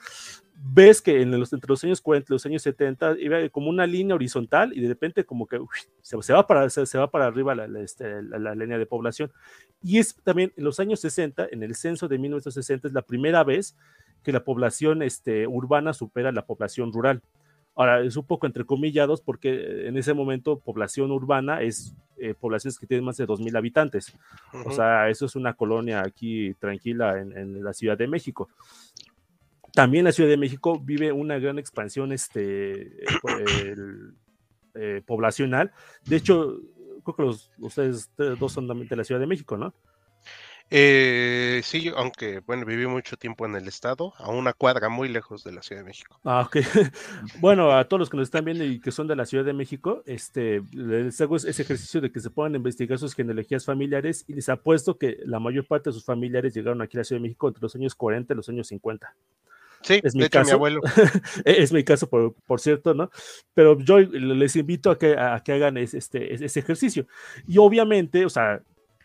ves que en los, entre los años 40 y los años 70 iba como una línea horizontal y de repente como que se, se, va para, se, se, va para arriba la, la, este, la, la, línea de población. Y es también en los años 60, en el censo de 1960, es la primera vez que la población este, urbana supera la población rural. Ahora, es un poco entrecomillados porque en ese momento población urbana es eh, poblaciones que tienen más de 2.000 habitantes. Uh -huh. O sea, eso es una colonia aquí tranquila en, en, la Ciudad de México. También la Ciudad de México vive una gran expansión este, el, eh, poblacional. De hecho, creo que los, ustedes dos son de la Ciudad de México, ¿no? Eh, sí, aunque bueno, viví mucho tiempo en el estado, a una cuadra muy lejos de la Ciudad de México. Ah, ok. [laughs] bueno, a todos los que nos están viendo y que son de la Ciudad de México, este, les hago ese ejercicio de que se puedan investigar sus genealogías familiares y les apuesto que la mayor parte de sus familiares llegaron aquí a la Ciudad de México entre los años 40 y los años 50. Sí, es mi de hecho, caso. mi abuelo. [laughs] es mi caso, por, por, cierto, ¿no? Pero yo les invito a que, a que hagan ese, este, ese ejercicio. Y obviamente, o sea,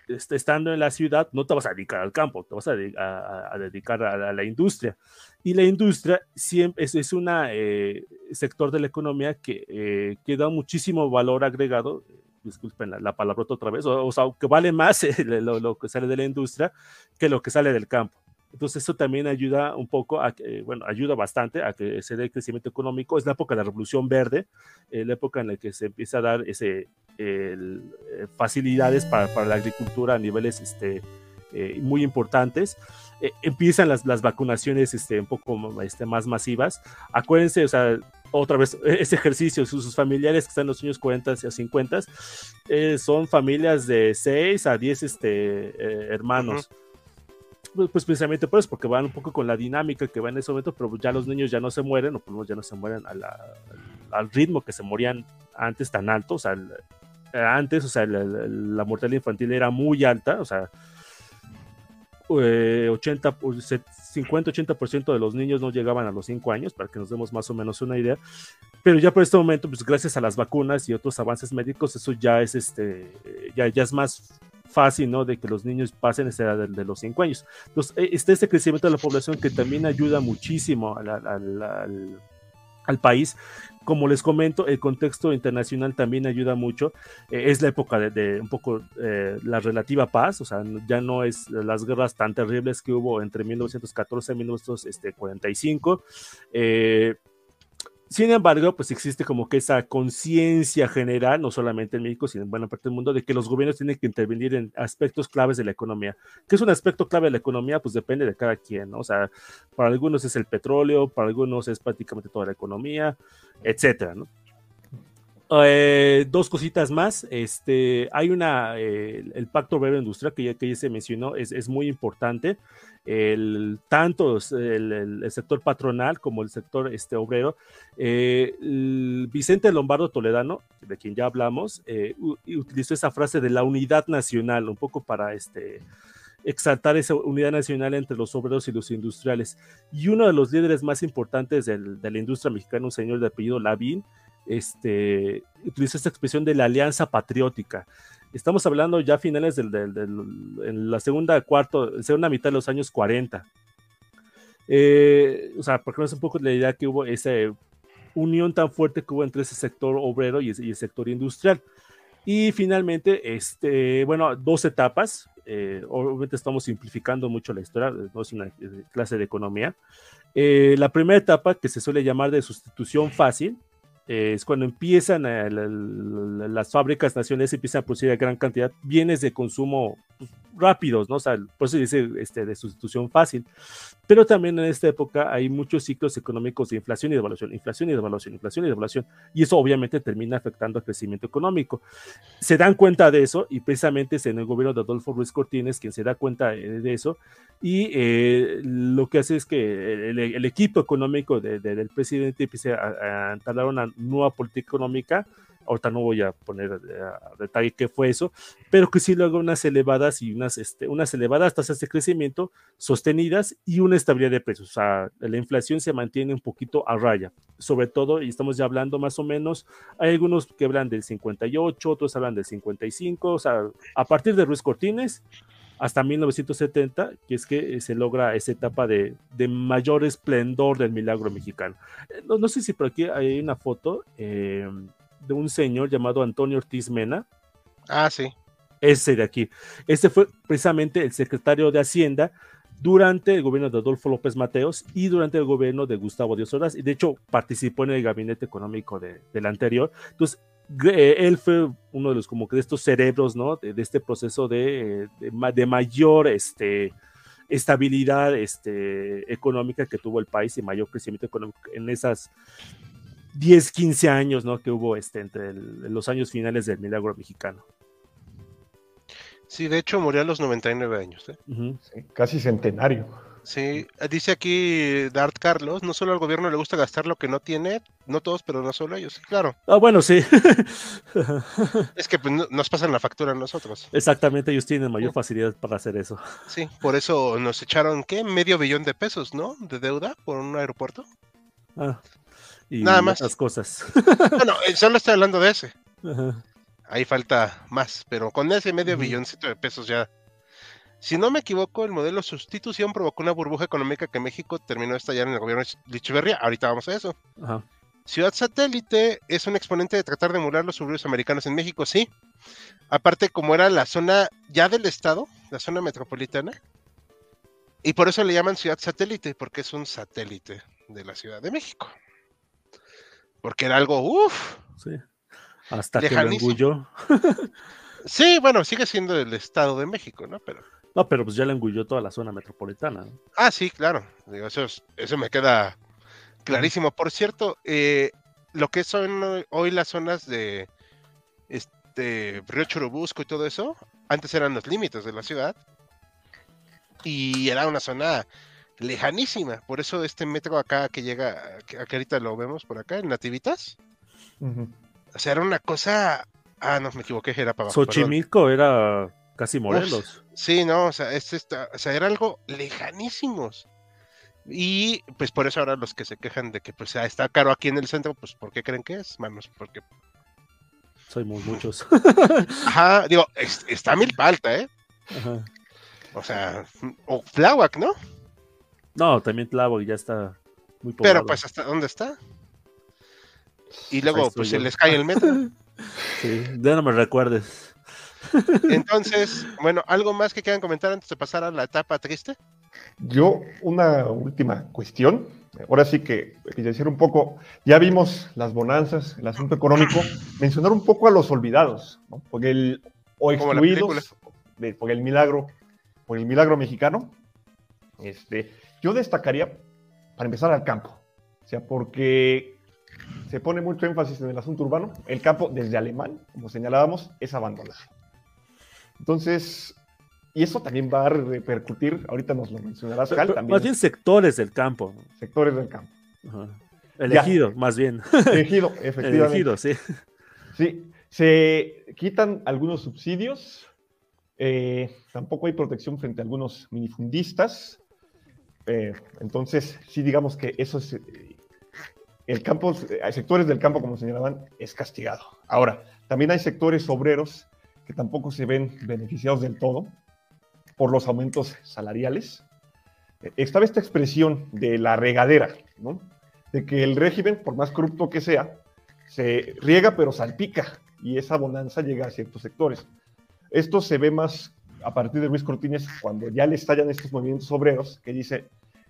estando en la ciudad, no te vas a dedicar al campo, te vas a, a, a dedicar a la, industria. Y la industria siempre es, es un eh, sector de la economía que, eh, que, da muchísimo valor agregado, disculpen la, la palabra otra vez, o, sea, que vale más [laughs] lo, lo, que sale de la industria que lo que sale del campo. Entonces eso también ayuda un poco a que, bueno, ayuda bastante a que se dé crecimiento económico. Es la época de la Revolución Verde, eh, la época en la que se empieza a dar ese, eh, facilidades para, para, la agricultura a niveles este, eh, muy importantes. Eh, empiezan las, las vacunaciones este, un poco este, más masivas. Acuérdense, o sea, otra vez, ese ejercicio, sus, familiares que están en los años 40 y 50 eh, son familias de 6 a 10 este, hermanos. Pues precisamente por eso, porque van un poco con la dinámica que va en ese momento, pero ya los niños ya no se mueren, o por lo menos ya no se mueren al, ritmo que se morían antes tan alto, o sea, el, antes, o sea, la, mortalidad infantil era muy alta, o sea, eh, 80, 50-80% de los niños no llegaban a los 5 años, para que nos demos más o menos una idea, pero ya por este momento, pues gracias a las vacunas y otros avances médicos, eso ya es, este, ya, ya es más fácil, ¿no? De que los niños pasen esa edad de, los 5 años. Entonces, está este crecimiento de la población que también ayuda muchísimo al, país. Como les comento, el contexto internacional también ayuda mucho. Eh, es la época de, un poco eh, la relativa paz, o sea, ya no es las guerras tan terribles que hubo entre 1914 y 1945. Eh, sin embargo, pues existe como que esa conciencia general, no solamente en México, sino en buena parte del mundo, de que los gobiernos tienen que intervenir en aspectos claves de la economía. ¿Qué es un aspecto clave de la economía? Pues depende de cada quien, ¿no? O sea, para algunos es el petróleo, para algunos es prácticamente toda la economía, etcétera, ¿no? Eh, dos cositas más. Este, hay una, eh, el Pacto Obrero Industrial que ya, que ya se mencionó, es, es muy importante. El, tanto el, el, el, sector patronal como el sector este, obrero. Eh, Vicente Lombardo Toledano, de quien ya hablamos, eh, utilizó esa frase de la unidad nacional, un poco para este, exaltar esa unidad nacional entre los obreros y los industriales. Y uno de los líderes más importantes del, de la industria mexicana, un señor de apellido Lavín, este, utilizó esta expresión de la alianza patriótica. Estamos hablando ya finales en la segunda, cuarto, segunda mitad de los años 40. Eh, o sea, porque no es un poco la idea que hubo esa unión tan fuerte que hubo entre ese sector obrero y, y el sector industrial. Y finalmente, este, bueno, dos etapas. Eh, obviamente estamos simplificando mucho la historia, no es una clase de economía. Eh, la primera etapa, que se suele llamar de sustitución fácil, eh, es cuando empiezan a, la, la, las fábricas nacionales empiezan a producir gran cantidad bienes de consumo pues, rápidos, ¿no? O sea, por eso dice este, de sustitución fácil. Pero también en esta época hay muchos ciclos económicos de inflación y devaluación, inflación y devaluación, inflación y devaluación, y eso obviamente termina afectando al crecimiento económico. Se dan cuenta de eso y precisamente es en el gobierno de Adolfo Ruiz Cortines quien se da cuenta de eso y eh, lo que hace es que el, el equipo económico de, de, del presidente empiece a, a entablar una nueva política económica ahorita no voy a poner a detalle qué fue eso, pero que sí luego unas elevadas y unas, este, unas elevadas tasas de crecimiento sostenidas y una estabilidad de precios. O sea, la inflación se mantiene un poquito a raya, sobre todo, y estamos ya hablando más o menos, hay algunos que hablan del 58, otros hablan del 55, o sea, a partir de Ruiz Cortines hasta 1970, que es que se logra esa etapa de, de mayor esplendor del milagro mexicano. No, no, sé si por aquí hay una foto. Eh, de un señor llamado Antonio Ortiz Mena. Ah, sí. Ese de aquí. Ese fue precisamente el secretario de Hacienda durante el gobierno de Adolfo López Mateos y durante el gobierno de Gustavo Díaz Ordaz. Y de hecho participó en el gabinete económico de, del anterior. Entonces, él fue uno de los como que de estos cerebros, ¿no? De, de este proceso de, de, de mayor, este, estabilidad este, económica que tuvo el país y mayor crecimiento económico en esas 10, 15 años, ¿no? Que hubo este, entre el, los años finales del milagro mexicano. Sí, de hecho murió a los 99 años. ¿eh? Sí, casi centenario. Sí, dice aquí Dart Carlos, no solo al gobierno le gusta gastar lo que no tiene, no todos, pero no solo ellos, claro. Ah, bueno, sí. [laughs] Es que pues, no- nos pasan la factura a nosotros. Exactamente, ellos tienen mayor facilidad para hacer eso. Sí, por eso nos echaron, ¿qué? Medio billón de pesos, ¿no? De deuda por un aeropuerto. Ah, y Nada más. otras cosas. [laughs] Bueno, eh, solo estoy hablando de ese. Ajá. Ahí falta más, pero con ese medio Ujú. billoncito de pesos ya. Si no me equivoco, el modelo sustitución provocó una burbuja económica que México terminó de estallar en el gobierno de Echeverría. Ahorita vamos a eso. Ajá. Ciudad satélite es un exponente de tratar de emular los suburbios americanos en México, sí. Aparte, como era la zona ya del estado, la zona metropolitana, y por eso le llaman ciudad satélite, porque es un satélite de la Ciudad de México. Porque era algo, uff. Sí. Hasta que lo engulló. [laughs] Sí, bueno, sigue siendo del estado de México, ¿no? Pero, No, pero pues ya le engulló toda la zona metropolitana. ¿no? ah, sí, claro. Digo, eso, es- eso me queda clarísimo. Por cierto, eh, lo que son hoy- las zonas de este Río Churubusco y todo eso, antes eran los límites de la ciudad y era una zona lejanísima. Por eso este metro acá que llega, que ahorita lo vemos por acá, en Nativitas, o sea, era una cosa... Ah, no, me equivoqué, era para abajo. perdón. Xochimilco era casi Morelos. Sí, no, o sea, es esta- o sea, era algo lejanísimos. Y pues por eso ahora los que se quejan de que pues ah, está caro aquí en el centro, pues ¿por qué creen que es, manos? Porque, Somos muchos. [laughs] ajá, digo, es- está mil palta, ¿eh? Ajá. O sea, o Tláhuac, ¿no? No, también Tláhuac ya está muy poblado. Pero pues hasta dónde está. Y luego estoy pues yo. se les cae el metro. [laughs] Sí, ya no me recuerdes. Entonces, bueno, ¿algo más que quieran comentar antes de pasar a la etapa triste? Yo, una última cuestión. Ahora sí que evidenciar un poco, ya vimos las bonanzas, el asunto económico, mencionar un poco a los olvidados, ¿no? porque el, o excluidos de- por el milagro, por el milagro mexicano. Este, yo destacaría, para empezar, al campo. O sea, porque se pone mucho énfasis en el asunto urbano. El campo, desde alemán, como señalábamos, es abandonado. Entonces, y eso también va a repercutir, ahorita nos lo mencionarás, Cal, también Más bien sectores del campo. sectores del campo. Ajá. Elegido, más bien. Elegido, [laughs] efectivamente. Elegido, sí. Sí, se quitan algunos subsidios, eh, tampoco hay protección frente a algunos minifundistas. eh, entonces, sí, digamos que eso es. eh, el campo, eh, hay sectores del campo, como señalaban, es castigado. Ahora, también hay sectores obreros que tampoco se ven beneficiados del todo por los aumentos salariales. Eh, Estaba esta expresión de la regadera, ¿no? De que el régimen, por más corrupto que sea, se riega pero salpica y esa bonanza llega a ciertos sectores. Esto se ve más a partir de Luis Cortines cuando ya le estallan estos movimientos obreros que dice,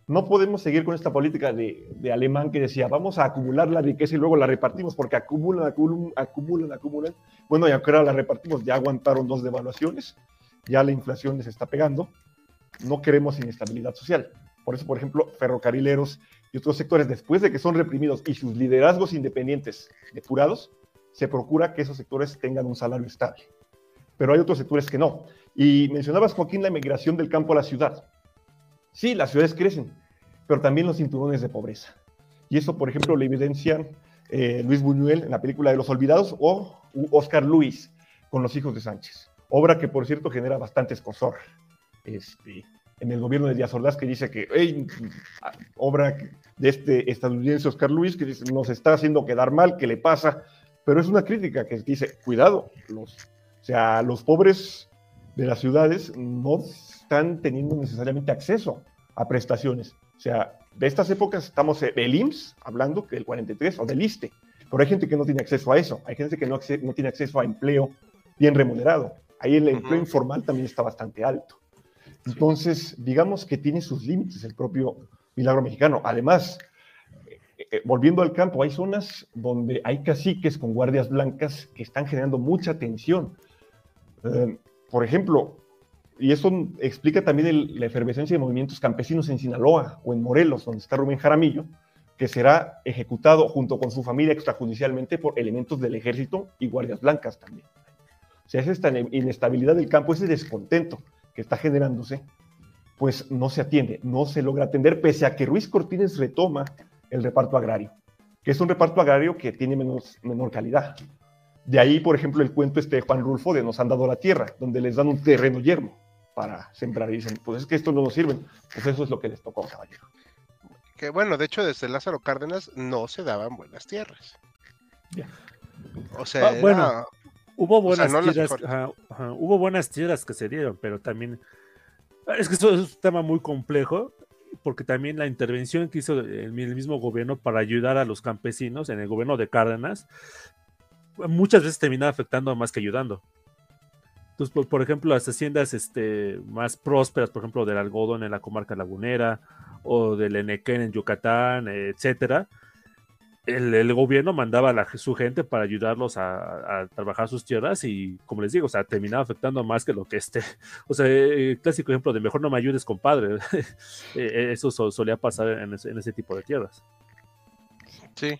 no podemos seguir con esta política de, de alemán que decía, vamos a acumular la riqueza y luego la repartimos porque acumulan, acumulan, acumulan, acumulan. Bueno, y aunque ahora la repartimos, ya aguantaron dos devaluaciones, ya la inflación les está pegando, no queremos inestabilidad social. Por eso, por ejemplo, ferrocarrileros y otros sectores, después de que son reprimidos y sus liderazgos independientes depurados, se procura que esos sectores tengan un salario estable. Pero hay otros sectores que no. Y mencionabas, Joaquín, la migración del campo a la ciudad. Sí, las ciudades crecen, pero también los cinturones de pobreza. Y eso, por ejemplo, lo evidencian eh, Luis Buñuel en la película de Los Olvidados o Oscar Luis con Los Hijos de Sánchez. Obra que, por cierto, genera bastante escosor este, en el gobierno de Díaz Ordaz, que dice que, "Ey, obra de este estadounidense Oscar Luis, que nos está haciendo quedar mal, ¿qué le pasa? Pero es una crítica que dice, cuidado, los, o sea, los pobres de las ciudades no están teniendo necesariamente acceso a prestaciones. O sea, de estas épocas estamos eh, del IMSS, hablando del 43, o del ISTE, pero hay gente que no tiene acceso a eso, hay gente que no, no tiene acceso a empleo bien remunerado. Ahí el empleo Ujú. informal también está bastante alto. Entonces, digamos que tiene sus límites el propio milagro mexicano. Además, eh, eh, volviendo al campo, hay zonas donde hay caciques con guardias blancas que están generando mucha tensión. Eh, por ejemplo, y eso explica también la efervescencia de movimientos campesinos en Sinaloa o en Morelos, donde está Rubén Jaramillo, que será ejecutado junto con su familia extrajudicialmente por elementos del ejército y guardias blancas también. O sea, es esta inestabilidad del campo, ese descontento que está generándose, pues no se atiende, no se logra atender, pese a que Ruiz Cortines retoma el reparto agrario, que es un reparto agrario que tiene menos, menor calidad. De ahí, por ejemplo, el cuento este de Juan Rulfo de Nos han dado la tierra, donde les dan un terreno yermo para sembrar y dicen, pues es que esto no nos sirve. Pues eso es lo que les tocó, caballero. Que bueno, de hecho, desde Lázaro Cárdenas no se daban buenas tierras. Ya. O sea, Ah, bueno, era- Hubo buenas no tierras, mejores. ajá, ajá, hubo buenas tierras que se dieron, pero también es que eso es un tema muy complejo, porque también la intervención que hizo el mismo gobierno para ayudar a los campesinos en el gobierno de Cárdenas, muchas veces terminaba afectando más que ayudando. Entonces, por, por ejemplo, las haciendas este, más prósperas, por ejemplo, del algodón en la comarca lagunera o del Enequén en Yucatán, etcétera, el, el gobierno mandaba a la, su gente para ayudarlos a, a trabajar sus tierras y, como les digo, o sea, terminaba afectando más que lo que este. [laughs] O sea, eh, clásico ejemplo de mejor no me ayudes, compadre. [laughs] Eh, Eso so- solía pasar en ese, en ese tipo de tierras. sí,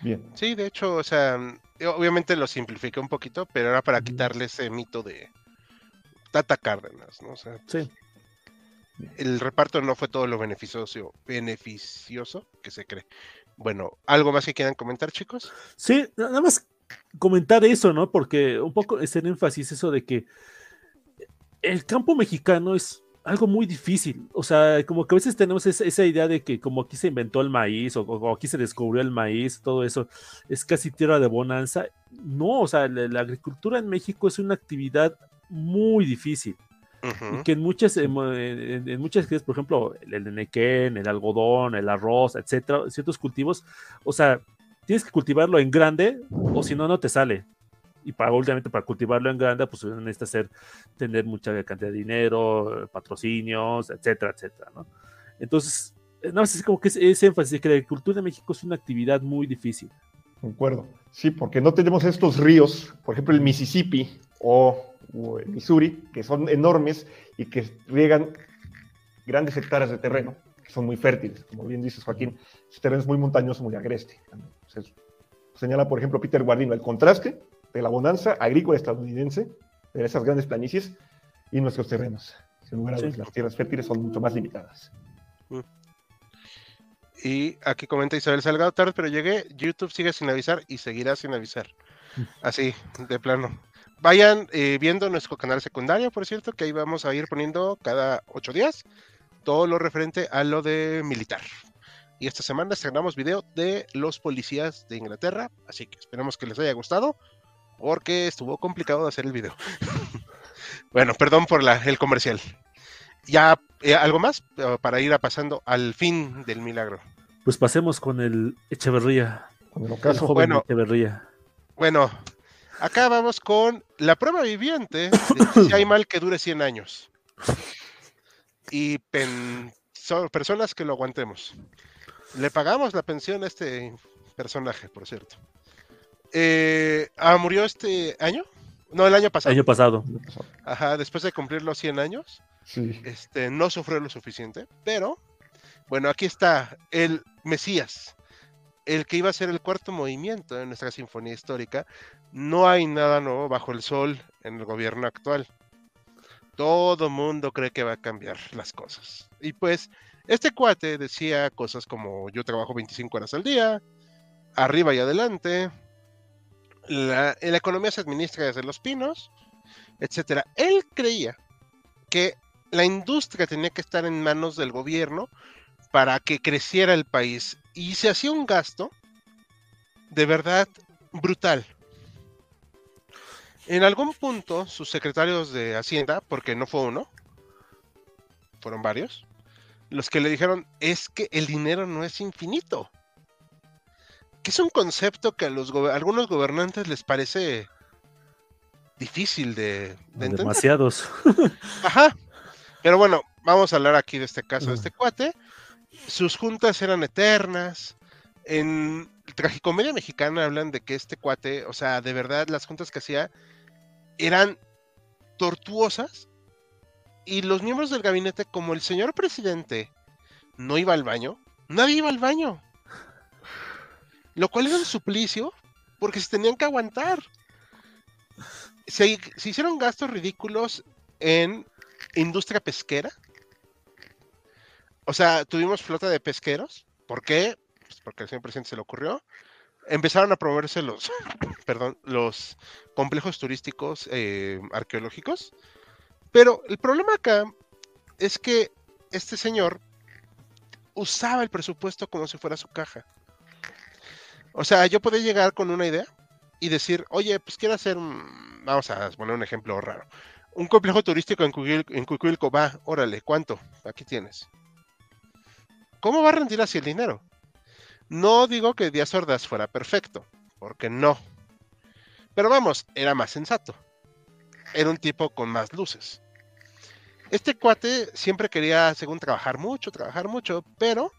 Bien. sí, de hecho, o sea, obviamente lo simplifiqué un poquito, pero era para quitarle ese mito de Tata Cárdenas, ¿no? O sea, Sí. el reparto no fue todo lo beneficioso, beneficioso que se cree. Bueno, ¿algo más que quieran comentar, chicos? Sí, nada más comentar eso, ¿no? Porque un poco es el énfasis eso de que el campo mexicano es algo muy difícil. O sea, como que a veces tenemos esa, esa idea de que como aquí se inventó el maíz o, o aquí se descubrió el maíz, todo eso es casi tierra de bonanza. No, o sea, la, la agricultura en México es una actividad muy difícil. Y que en muchas, en, en- en muchas por ejemplo, el, el nequén, el algodón, el arroz, etcétera, ciertos cultivos, o sea, tienes que cultivarlo en grande o si no, no te sale. Y para, obviamente, para cultivarlo en grande, pues necesitas hacer, tener mucha cantidad de dinero, patrocinios, etcétera, etcétera, ¿no? Entonces, eh, nada más es como que ese, énfasis de que la agricultura en México es una actividad muy difícil. Concuerdo. Sí, porque no tenemos estos ríos, por ejemplo, el Mississippi o, o el Missouri, que son enormes y que riegan grandes hectáreas de terreno, que son muy fértiles, como bien dices, Joaquín. Ese terreno es muy montañoso, muy agreste. Entonces, señala, por ejemplo, Peter Guardino, el contraste de la bonanza agrícola estadounidense, de esas grandes planicies, y nuestros terrenos. Sin lugar a dudas, Sí. las tierras fértiles son mucho más limitadas. Y aquí comenta Isabel Salgado, tarde pero llegué, YouTube sigue sin avisar y seguirá sin avisar. Así, de plano. Vayan eh, viendo nuestro canal secundario, por cierto, que ahí vamos a ir poniendo cada ocho días todo lo referente a lo de militar. Y esta semana estrenamos video de los policías de Inglaterra, así que esperemos que les haya gustado, porque estuvo complicado de hacer el video. [laughs] bueno, perdón por la, el comercial. Ya, eh, ¿algo más? Eh, para ir a pasando al fin del milagro. Pues pasemos con el Echeverría, Con el el ocaso, joven bueno. Echeverría. Bueno, acá vamos con la prueba viviente de [laughs] que si hay mal que dure 100 años. Y pen- son personas que lo aguantemos. Le pagamos la pensión a este personaje, por cierto. Eh, ah, murió este año. No, el año pasado. Año pasado. Ajá, después de cumplir los 100 años, Sí. este, no sufrió lo suficiente, pero bueno, aquí está el Mesías, el que iba a ser el cuarto movimiento en nuestra sinfonía histórica. No hay nada nuevo bajo el sol en el gobierno actual. Todo mundo cree que va a cambiar las cosas. Y pues, este cuate decía cosas como yo trabajo 25 horas al día, arriba y adelante, la, economía se administra desde los pinos, etcétera. Él creía que la industria tenía que estar en manos del gobierno para que creciera el país y se hacía un gasto de verdad brutal. En algún punto, sus secretarios de Hacienda, porque no fue uno, fueron varios, los que le dijeron es que el dinero no es infinito. Que es un concepto que a los algunos gobernantes les parece difícil de, de entender. Demasiados. [laughs] Ajá. Pero bueno, vamos a hablar aquí de este caso de este cuate. Sus juntas eran eternas. En Tragicomedia Mexicana hablan de que este cuate, o sea, de verdad las juntas que hacía eran tortuosas. Y los miembros del gabinete, como el señor presidente no iba al baño, nadie iba al baño. Lo cual era un suplicio porque se tenían que aguantar. se, hicieron gastos ridículos en industria pesquera. O sea, tuvimos flota de pesqueros. ¿Por qué? Pues porque al señor presidente se le ocurrió. Empezaron a promoverse los, [laughs] perdón, los complejos turísticos eh, arqueológicos. Pero el problema acá es que este señor usaba el presupuesto como si fuera su caja. O sea, yo podía llegar con una idea y decir, oye, pues quiero hacer, vamos a poner un ejemplo raro, un complejo turístico en, Cuicuil- en va, órale, ¿cuánto? Aquí tienes. ¿Cómo va a rendir así el dinero? No digo que Díaz Ordaz fuera perfecto, porque no. Pero vamos, era más sensato. Era un tipo con más luces. Este cuate siempre quería, según trabajar mucho, trabajar mucho, pero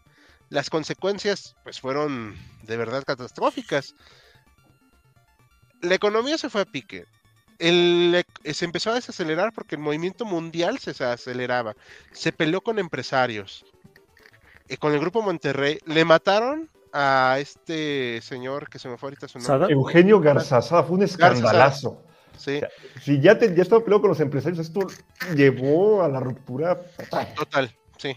las consecuencias pues fueron de verdad catastróficas. La economía se fue a pique. El se empezó a desacelerar porque el movimiento mundial se desaceleraba. Se peleó con empresarios. Y con el grupo Monterrey le mataron a este señor que se me fue ahorita su nombre. Sada. Eugenio Garzazada fue un escandalazo. Sí, Si ya, te, ya estaba peleado con los empresarios, esto llevó a la ruptura total. total, sí.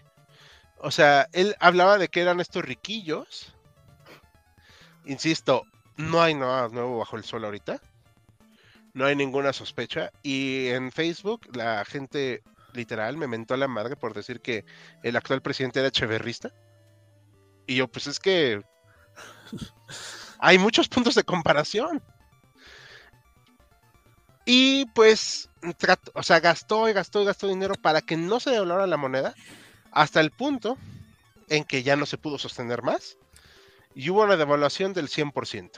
O sea, él hablaba de que eran estos riquillos. Insisto, no hay nada nuevo bajo el sol ahorita. No hay ninguna sospecha. Y en Facebook la gente literal me mentó a la madre por decir que el actual presidente era cheverrista. Y yo, pues es que [laughs] hay muchos puntos de comparación. Y pues, trató- o sea, gastó y gastó y gastó dinero para que no se devaluara la moneda hasta el punto en que ya no se pudo sostener más y hubo una devaluación del 100%.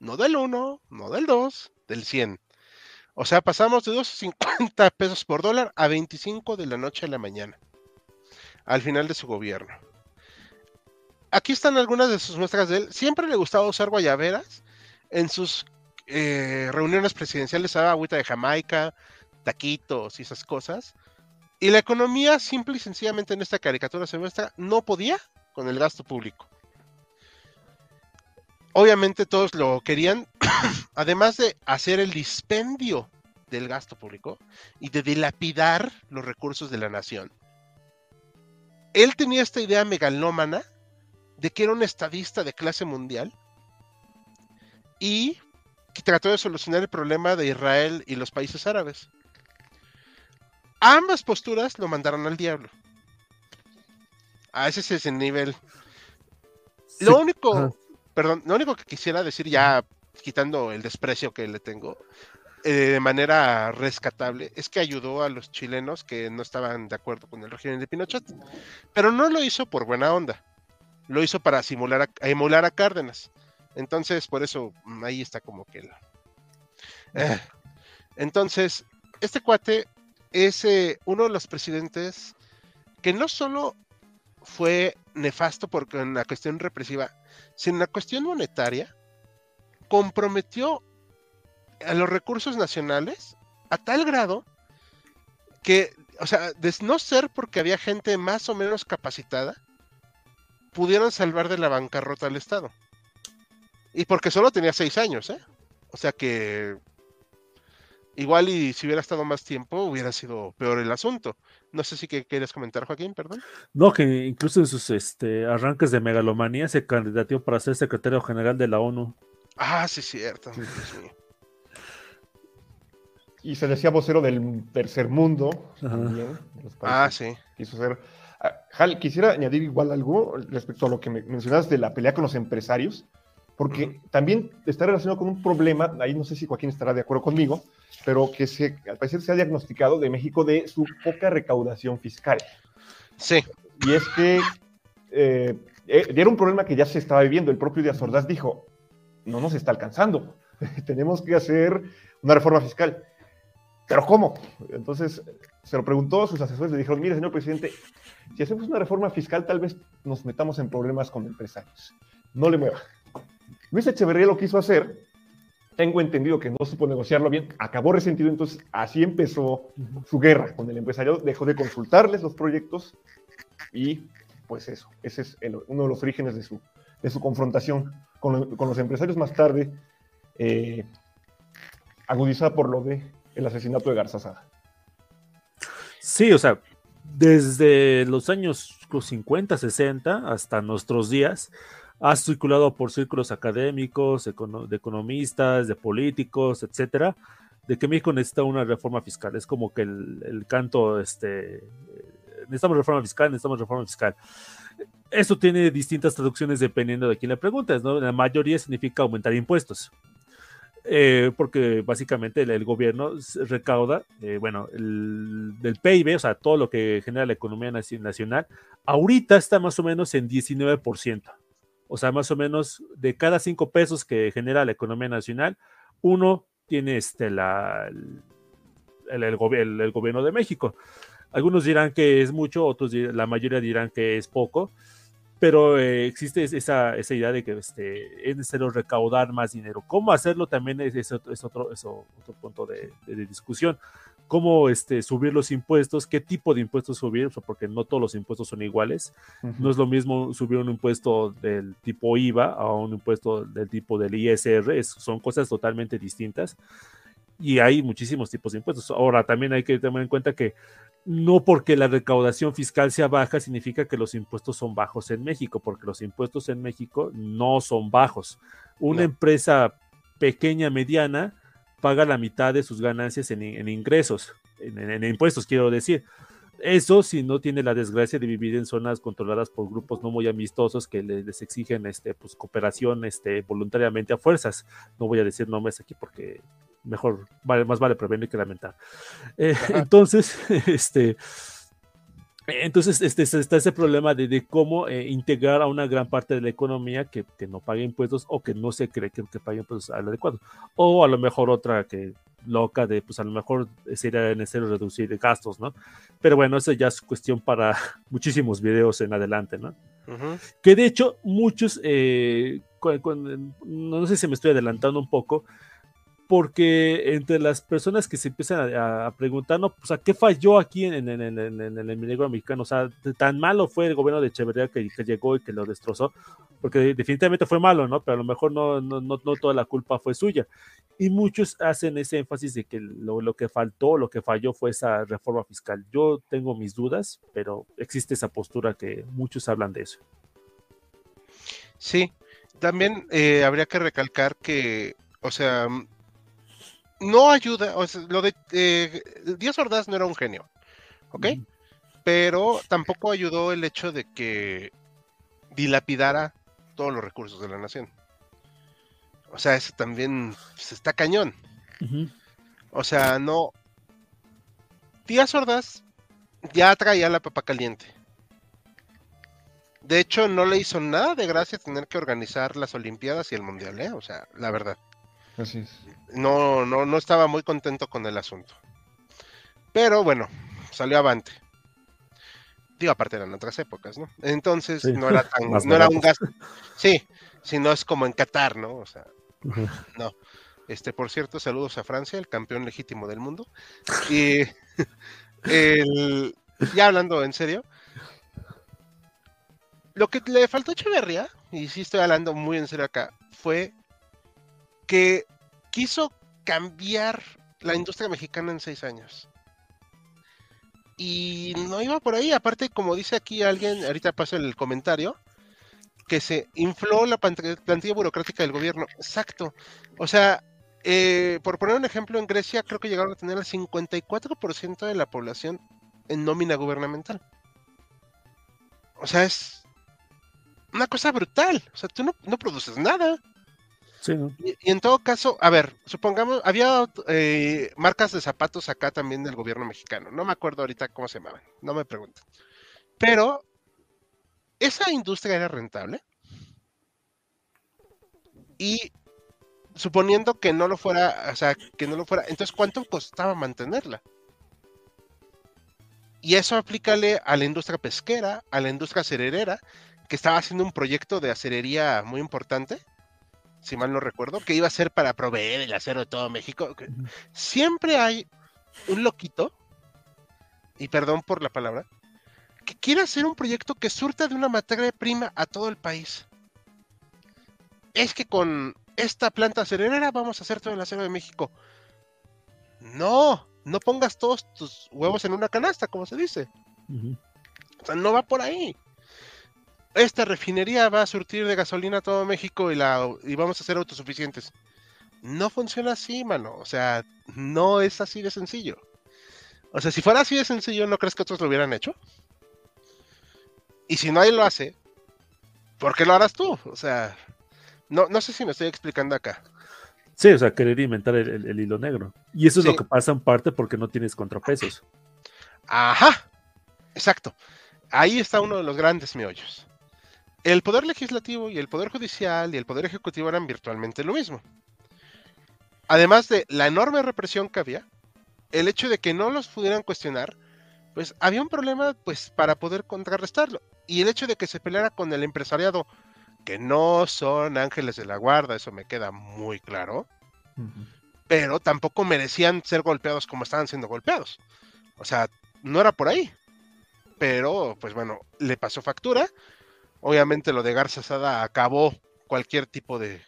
No del 1, no del 2, del 100. O sea, pasamos de 2.50 [coughs] pesos por dólar a 25 de la noche a la mañana, al final de su gobierno. Aquí están algunas de sus muestras de él. Siempre le gustaba usar guayaberas en sus eh, reuniones presidenciales, agüita de Jamaica, taquitos y esas cosas. Y la economía, simple y sencillamente en esta caricatura se muestra, no podía con el gasto público. Obviamente todos lo querían, [coughs] además de hacer el dispendio del gasto público y de dilapidar los recursos de la nación. Él tenía esta idea megalómana de que era un estadista de clase mundial y que trató de solucionar el problema de Israel y los países árabes. Ambas posturas lo mandaron al diablo. A ese es el nivel. Sí, Lo único, perdón, lo único que quisiera decir ya quitando el desprecio que le tengo eh, de manera rescatable es que ayudó a los chilenos que no estaban de acuerdo con el régimen de Pinochet, pero no lo hizo por buena onda, lo hizo para simular a, a emular a Cárdenas. Entonces, por eso mm, ahí está como que la... Eh, Entonces, este cuate es eh, uno de los presidentes que no solo fue nefasto porque en la cuestión represiva, sino en la cuestión monetaria, comprometió a los recursos nacionales a tal grado que, o sea, de no ser porque había gente más o menos capacitada, pudieron salvar de la bancarrota al Estado. Y porque solo tenía seis años, ¿eh? O sea que igual y si hubiera estado más tiempo hubiera sido peor el asunto. No sé si que quieres comentar, Joaquín, perdón. No, que incluso en sus este, arranques de megalomanía se candidateó para ser secretario general de la ONU. Ah, sí, cierto. Y se decía vocero del tercer mundo también. Ah, sí. quiso ser. Ah, Hal, quisiera añadir igual algo respecto a lo que me mencionabas de la pelea con los empresarios, porque también está relacionado con un problema, ahí no sé si Joaquín estará de acuerdo conmigo, pero que se, al parecer se ha diagnosticado de México de su poca recaudación fiscal. Sí, Y es que eh, eh, era un problema que ya se estaba viviendo. El propio Díaz Ordaz dijo, no nos está alcanzando, [laughs] tenemos que hacer una reforma fiscal. ¿Pero cómo? Entonces se lo preguntó a sus asesores, le dijeron, mire, señor presidente, si hacemos una reforma fiscal tal vez nos metamos en problemas con empresarios. No le mueva. Luis Echeverría lo quiso hacer, tengo entendido que no supo negociarlo bien, acabó resentido, entonces así empezó su guerra con el empresariado, dejó de consultarles los proyectos y pues eso, ese es el- uno de los orígenes de su, de su confrontación con, con los empresarios más tarde. eh, agudizada por lo de el asesinato de Garzazada. Sí, o sea, desde los años 50, 60 hasta nuestros días, ha circulado por círculos académicos, de economistas, de políticos, etcétera, de que México necesita una reforma fiscal. Es como que el, canto, este, necesitamos reforma fiscal, necesitamos reforma fiscal. Eso tiene distintas traducciones dependiendo de quién le preguntes, ¿no? La mayoría significa aumentar impuestos. Eh, porque básicamente el, gobierno recauda, eh, bueno, el, del PIB, o sea, todo lo que genera la economía nacional, ahorita está más o menos en 19%. O sea, más o menos de cada cinco pesos que genera la economía nacional, uno tiene este, el, gobierno de México. Algunos dirán que es mucho, otros la mayoría dirán que es poco, pero eh, existe esa, esa, idea de que este, es necesario recaudar más dinero. ¿Cómo hacerlo? También es, es, otro, es otro punto de, discusión. ¿Cómo este, subir los impuestos? ¿Qué tipo de impuestos subir? Porque no todos los impuestos son iguales. Uh -huh. No es lo mismo subir un impuesto del tipo IVA a un impuesto del tipo del ISR. Es, son cosas totalmente distintas. Y hay muchísimos tipos de impuestos. Ahora, también hay que tener en cuenta que no porque la recaudación fiscal sea baja significa que los impuestos son bajos en México, porque los impuestos en México no son bajos. Una no. empresa pequeña, mediana, paga la mitad de sus ganancias en, en ingresos, en, impuestos, quiero decir. Eso si no tiene la desgracia de vivir en zonas controladas por grupos no muy amistosos que les, les exigen este, pues, cooperación este, voluntariamente a fuerzas. No voy a decir nombres aquí porque mejor, vale, más vale prevenir que lamentar. Eh, entonces, [laughs] este, entonces este, está ese problema de, de cómo eh, integrar a una gran parte de la economía que, que, no pague impuestos o que no se cree que, que pague impuestos al adecuado. O a lo mejor otra que loca de, pues a lo mejor sería necesario reducir gastos, ¿no? Pero bueno, eso ya es cuestión para [laughs] muchísimos videos en adelante, ¿no? Uh -huh. Que de hecho muchos, eh, cu cu no sé si me estoy adelantando un poco, porque entre las personas que se empiezan a, a preguntar, no, pues a qué falló aquí en, el milagro mexicano, o sea, tan malo fue el gobierno de Echeverría que, llegó y que lo destrozó, porque definitivamente fue malo, ¿no? Pero a lo mejor no, no, no, no toda la culpa fue suya. Y muchos hacen ese énfasis de que lo, lo, que faltó, lo que falló fue esa reforma fiscal. Yo tengo mis dudas, pero existe esa postura que muchos hablan de eso. Sí, también eh, habría que recalcar que, o sea, no ayuda, o sea, lo de eh, Díaz Ordaz no era un genio, ¿ok? Mm. Pero tampoco ayudó el hecho de que dilapidara todos los recursos de la nación. O sea, eso también pues, está cañón. Uh -huh. O sea, no. Díaz Ordaz ya traía la papa caliente. De hecho, no le hizo nada de gracia tener que organizar las Olimpiadas y el Mundial, ¿eh? O sea, la verdad. Así es. No, no, no estaba muy contento con el asunto. Pero bueno, salió avante. Digo, aparte eran otras épocas, ¿no? Entonces sí. no era tan, [laughs] no era un gasto. Sí, si no es como en Qatar, ¿no? O sea, uh -huh. no. Este, por cierto, saludos a Francia, el campeón legítimo del mundo. Y [laughs] el, ya hablando en serio, lo que le faltó a Echeverría, y sí estoy hablando muy en serio acá, fue que quiso cambiar la industria mexicana en seis años. Y no iba por ahí, aparte, como dice aquí alguien, ahorita paso el comentario, que se infló la plantilla burocrática del gobierno. Exacto. O sea, eh, por poner un ejemplo, en Grecia creo que llegaron a tener el 54% de la población en nómina gubernamental. O sea, es una cosa brutal. O sea, tú no, no produces nada. Y, en todo caso, a ver, supongamos, había eh, marcas de zapatos acá también del gobierno mexicano. No me acuerdo ahorita cómo se llamaban, no me pregunten. Pero, ¿esa industria era rentable? Y suponiendo que no lo fuera, o sea, que no lo fuera, entonces ¿cuánto costaba mantenerla? Y eso aplícale a la industria pesquera, a la industria acererera, que estaba haciendo un proyecto de acerería muy importante si mal no recuerdo, que iba a ser para proveer el acero de todo México. Siempre hay un loquito, y perdón por la palabra, que quiere hacer un proyecto que surta de una materia prima a todo el país. Es que con esta planta acerera vamos a hacer todo el acero de México. No, no pongas todos tus huevos en una canasta, como se dice. O sea, no va por ahí. Esta refinería va a surtir de gasolina a todo México y, la, y vamos a ser autosuficientes. No funciona así, mano. O sea, no es así de sencillo. O sea, si fuera así de sencillo, ¿no crees que otros lo hubieran hecho? Y si nadie lo hace, ¿por qué lo harás tú? O sea, no, no sé si me estoy explicando acá. Sí, o sea, querer inventar el, el- el hilo negro. Y eso es Sí. lo que pasa en parte porque no tienes contrapesos. Ajá, exacto. Ahí está uno de los grandes meollos. El poder legislativo y el poder judicial y el poder ejecutivo eran virtualmente lo mismo. Además de la enorme represión que había, el hecho de que no los pudieran cuestionar, pues había un problema pues para poder contrarrestarlo. Y el hecho de que se peleara con el empresariado, que no son ángeles de la guarda, eso me queda muy claro, pero tampoco merecían ser golpeados como estaban siendo golpeados. O sea, no era por ahí. Pero, pues bueno, le pasó factura. Obviamente lo de Garza Sada acabó cualquier tipo de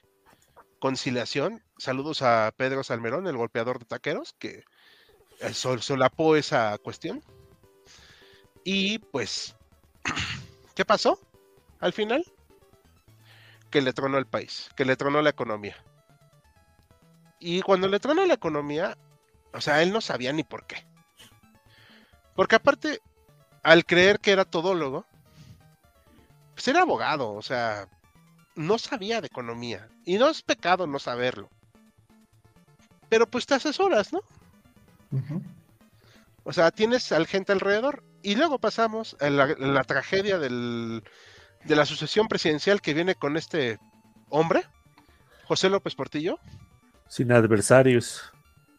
conciliación. Saludos a Pedro Salmerón, el golpeador de taqueros, que eh, sol- solapó esa cuestión. Y pues, [clears throat] ¿qué pasó al final? Que le tronó el país, que le tronó la economía. Y cuando le tronó la economía, o sea, él no sabía ni por qué. Porque aparte, al creer que era todólogo, pues era abogado, o sea, no sabía de economía. Y no es pecado no saberlo. Pero pues te asesoras, ¿no? O sea, tienes al gente alrededor. Y luego pasamos a la, la tragedia del- de la sucesión presidencial que viene con este hombre, José López Portillo, Sin adversarios.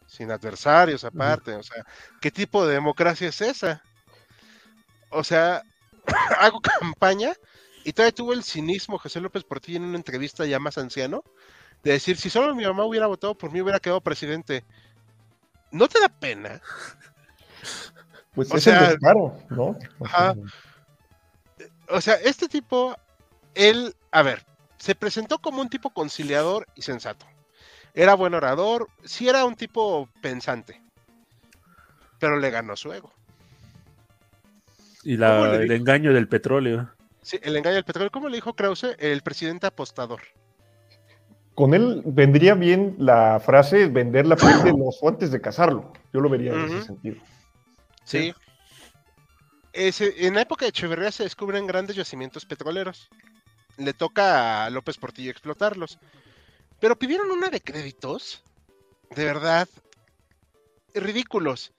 sin adversarios aparte. O sea, ¿qué tipo de democracia es esa? O sea, [coughs] hago campaña y todavía tuvo el cinismo José López Portillo en una entrevista ya más anciano de decir, si solo mi mamá hubiera votado por mí, hubiera quedado presidente. ¿No te da pena? Pues O es sea, el descaro, ¿no? O ajá. sea, O sea, este tipo, él, a ver, se presentó como un tipo conciliador y sensato. Era buen orador, sí era un tipo pensante, pero le ganó su ego. Y la- ¿Cómo le el engaño del petróleo. Sí, el engaño del petróleo, ¿cómo le dijo Krause? El presidente apostador. Con él vendría bien la frase vender la piel del oso antes de cazarlo. Yo lo vería en ese sentido. Sí. Ese- en la época de Echeverría se descubren grandes yacimientos petroleros. Le toca a López Portillo explotarlos. Pero pidieron una de créditos, de verdad, ridículos.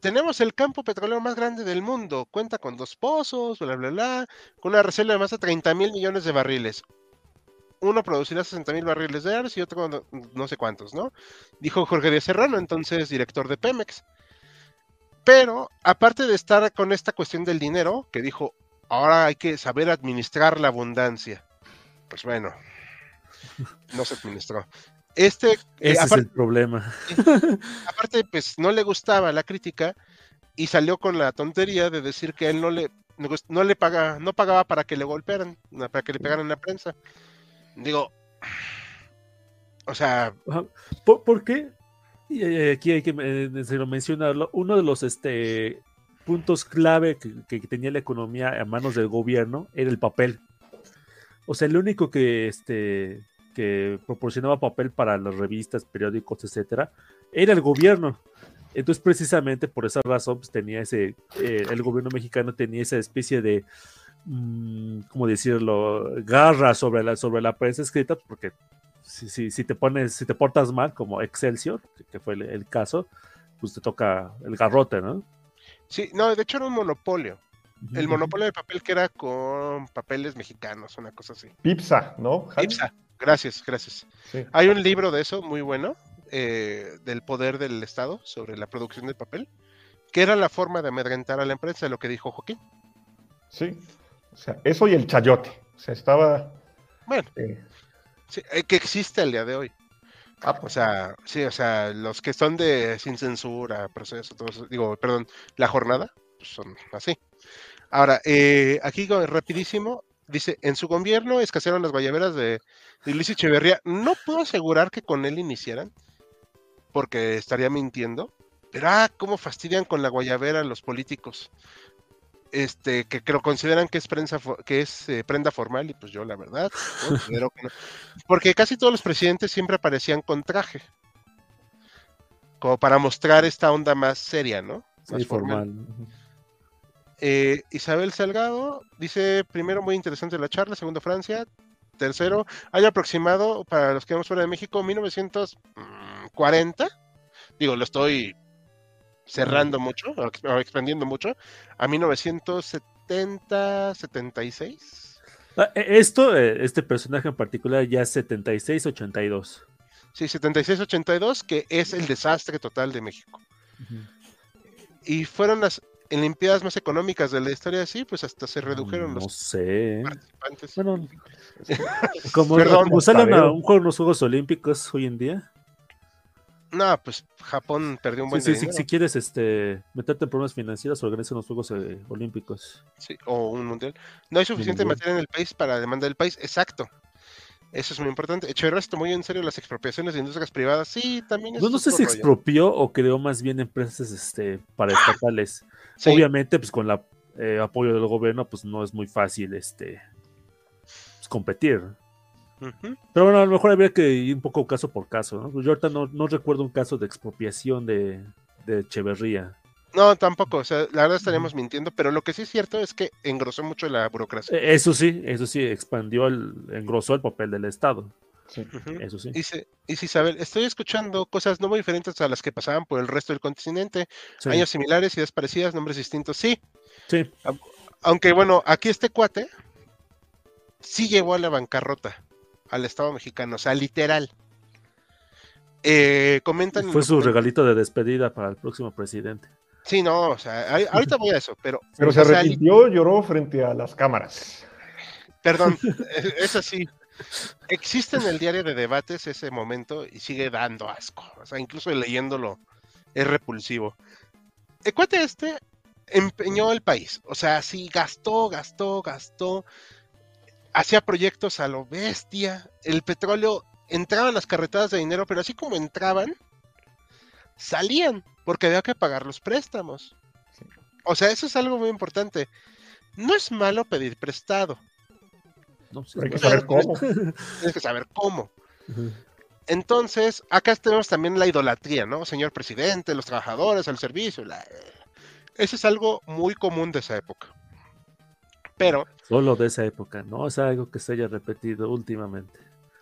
Tenemos el campo petrolero más grande del mundo. Cuenta con dos pozos, bla, bla, bla, con una reserva de más de 30 mil millones de barriles. Uno producirá 60 mil barriles de gas y otro no, no sé cuántos, ¿no? Dijo Jorge Díaz Serrano, entonces director de Pemex. Pero, aparte de estar con esta cuestión del dinero, que dijo, ahora hay que saber administrar la abundancia. Pues bueno, no se administró. Este, eh, Ese es el problema. aparte, pues no le gustaba la crítica y salió con la tontería de decir que él no le, no no le paga, no pagaba para que le golpearan, para que le pegaran en la prensa. Digo, o sea. ¿Por, por qué? Y eh, aquí hay que eh, mencionarlo. Uno de los este, puntos clave que, que tenía la economía a manos del gobierno era el papel. O sea, el único que, este, que proporcionaba papel para las revistas, periódicos, etcétera, era el gobierno. Entonces, precisamente por esa razón, pues, tenía ese, eh, el gobierno mexicano tenía esa especie de, mm, ¿cómo decirlo?, garra sobre la, sobre la prensa escrita, porque si, si, te pones, si te portas mal, como Excelsior, que, fue el caso, pues te toca el garrote, ¿no? sí, no, de hecho era un monopolio. El monopolio de papel que era con papeles mexicanos, una cosa así. Pipsa, ¿no? Javi? Ipsa, gracias, gracias. Sí. Hay un libro de eso muy bueno, eh, del poder del Estado sobre la producción de papel, que era la forma de amedrentar a la empresa, lo que dijo Joaquín. Sí. O sea, eso y el chayote. O sea, estaba. Bueno, eh, sí, eh, que existe el día de hoy. ah, O sea, sí, o sea, los que son de sin censura, proceso, todo eso, digo, perdón, la jornada, pues son así. Ahora, eh, aquí rapidísimo, dice, en su gobierno escasearon las guayaberas de, de Luis Echeverría. No puedo asegurar que con él iniciaran, porque estaría mintiendo. Pero, ah, cómo fastidian con la guayabera los políticos. Este, que, que lo consideran que es, prensa, que es eh, prenda formal, y pues yo, la verdad, [laughs] considero que no. Porque casi todos los presidentes siempre aparecían con traje. Como para mostrar esta onda más seria, ¿no? Más Sí, formal. Ujú. Eh, Isabel Salgado dice, primero, muy interesante la charla, segundo, Francia, tercero, año aproximado, para los que vamos fuera de México, 1940, digo, lo estoy cerrando mucho, o expandiendo mucho, a 1970, 76. Ah, e- Esto, eh, este personaje en particular, ya es 76-82. Sí, 76-82, que es el desastre total de México. Y fueron las Olimpiadas más económicas de la historia, sí, pues hasta se redujeron No los sé. participantes. Bueno, [laughs] [laughs] como, salen a un juego en los Juegos Olímpicos hoy en día. No, pues Japón perdió un buen sí, sí, dinero. si quieres este, meterte en problemas financieros, organiza los Juegos eh, Olímpicos. Sí, o un mundial. No hay suficiente mundial. materia en el país para la demanda del país. Exacto. Eso es muy importante. Echeverría se tomó muy en serio las expropiaciones de industrias privadas. Sí, también es No, no sé si rollo. expropió o creó más bien empresas este, paraestatales. Sí, Obviamente, pues con el apoyo del gobierno, pues no es muy fácil este, pues, competir. Pero bueno, a lo mejor habría que ir un poco caso por caso. ¿no? Pues Yo ahorita no, no recuerdo un caso de expropiación de, de Echeverría. No, tampoco. O sea, la verdad estaríamos mintiendo, pero lo que sí es cierto es que engrosó mucho la burocracia. Eh, Eso sí, eso sí, expandió, el, engrosó el papel del Estado. Sí. Eso sí. Dice, dice Isabel, estoy escuchando cosas no muy diferentes a las que pasaban por el resto del continente. Sí, Años similares, ideas parecidas, nombres distintos. Sí, sí. aunque bueno, aquí este cuate sí llevó a la bancarrota al Estado mexicano, o sea, literal. Eh, comentan. Fue su regalito de despedida para el próximo presidente. Sí, no, o sea, ahorita voy a eso, pero. [laughs] Pero se arrepintió, lloró frente a las cámaras. Perdón, [laughs] es- es así. Existe en el diario de debates ese momento y sigue dando asco. O sea, incluso leyéndolo es repulsivo. El cuate este empeñó el país. O sea, sí, gastó, gastó, gastó. Hacía proyectos a lo bestia. El petróleo entraba en las carretadas de dinero, pero así como entraban, salían, porque había que pagar los préstamos. Sí. O sea, eso es algo muy importante. No es malo pedir prestado. No, sí, Pero hay que saber cómo. [laughs] Tienes que saber cómo. Entonces, acá tenemos también la idolatría, ¿no? Señor presidente, los trabajadores, al servicio. la- Eso es algo muy común de esa época. Pero, Solo de esa época, no es algo que se haya repetido últimamente.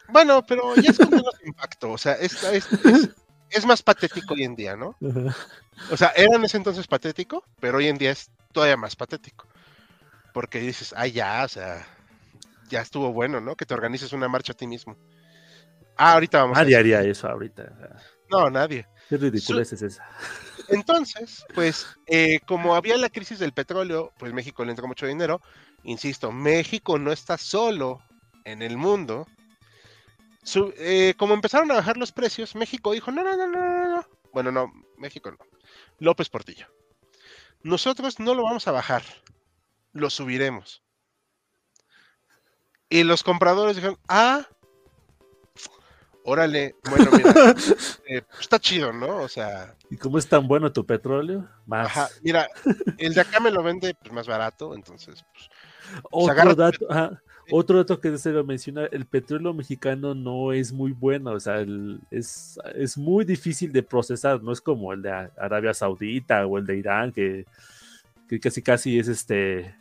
bueno, pero ya es con menos [laughs] impacto. O sea, es, es- es- es más patético hoy en día, ¿no? O sea, era en ese entonces patético, pero hoy en día es todavía más patético. Porque dices, ah, ya, o sea, ya estuvo bueno, ¿no? Que te organices una marcha a ti mismo. Ah, ahorita vamos Nadie a haría eso ahorita. No, nadie. Qué ridiculez es esa. Entonces, pues, eh, como había la crisis del petróleo, pues México le entró mucho dinero. Insisto, México no está solo en el mundo. Su- eh, como empezaron a bajar los precios, México dijo, no, no, no, no, no, no. Bueno, no, México no. López Portillo. Nosotros no lo vamos a bajar, lo subiremos. Y los compradores dijeron, ah, órale, bueno, mira, [laughs] eh, está chido, ¿no? O sea, ¿Y cómo es tan bueno tu petróleo? Más. Ajá, mira, el de acá me lo vende pues, más barato, entonces, pues, Otro dato, ajá, otro dato que se lo mencionar, el petróleo mexicano no es muy bueno, o sea, el- es, es muy difícil de procesar, no es como el de Arabia Saudita o el de Irán, que, que casi casi es este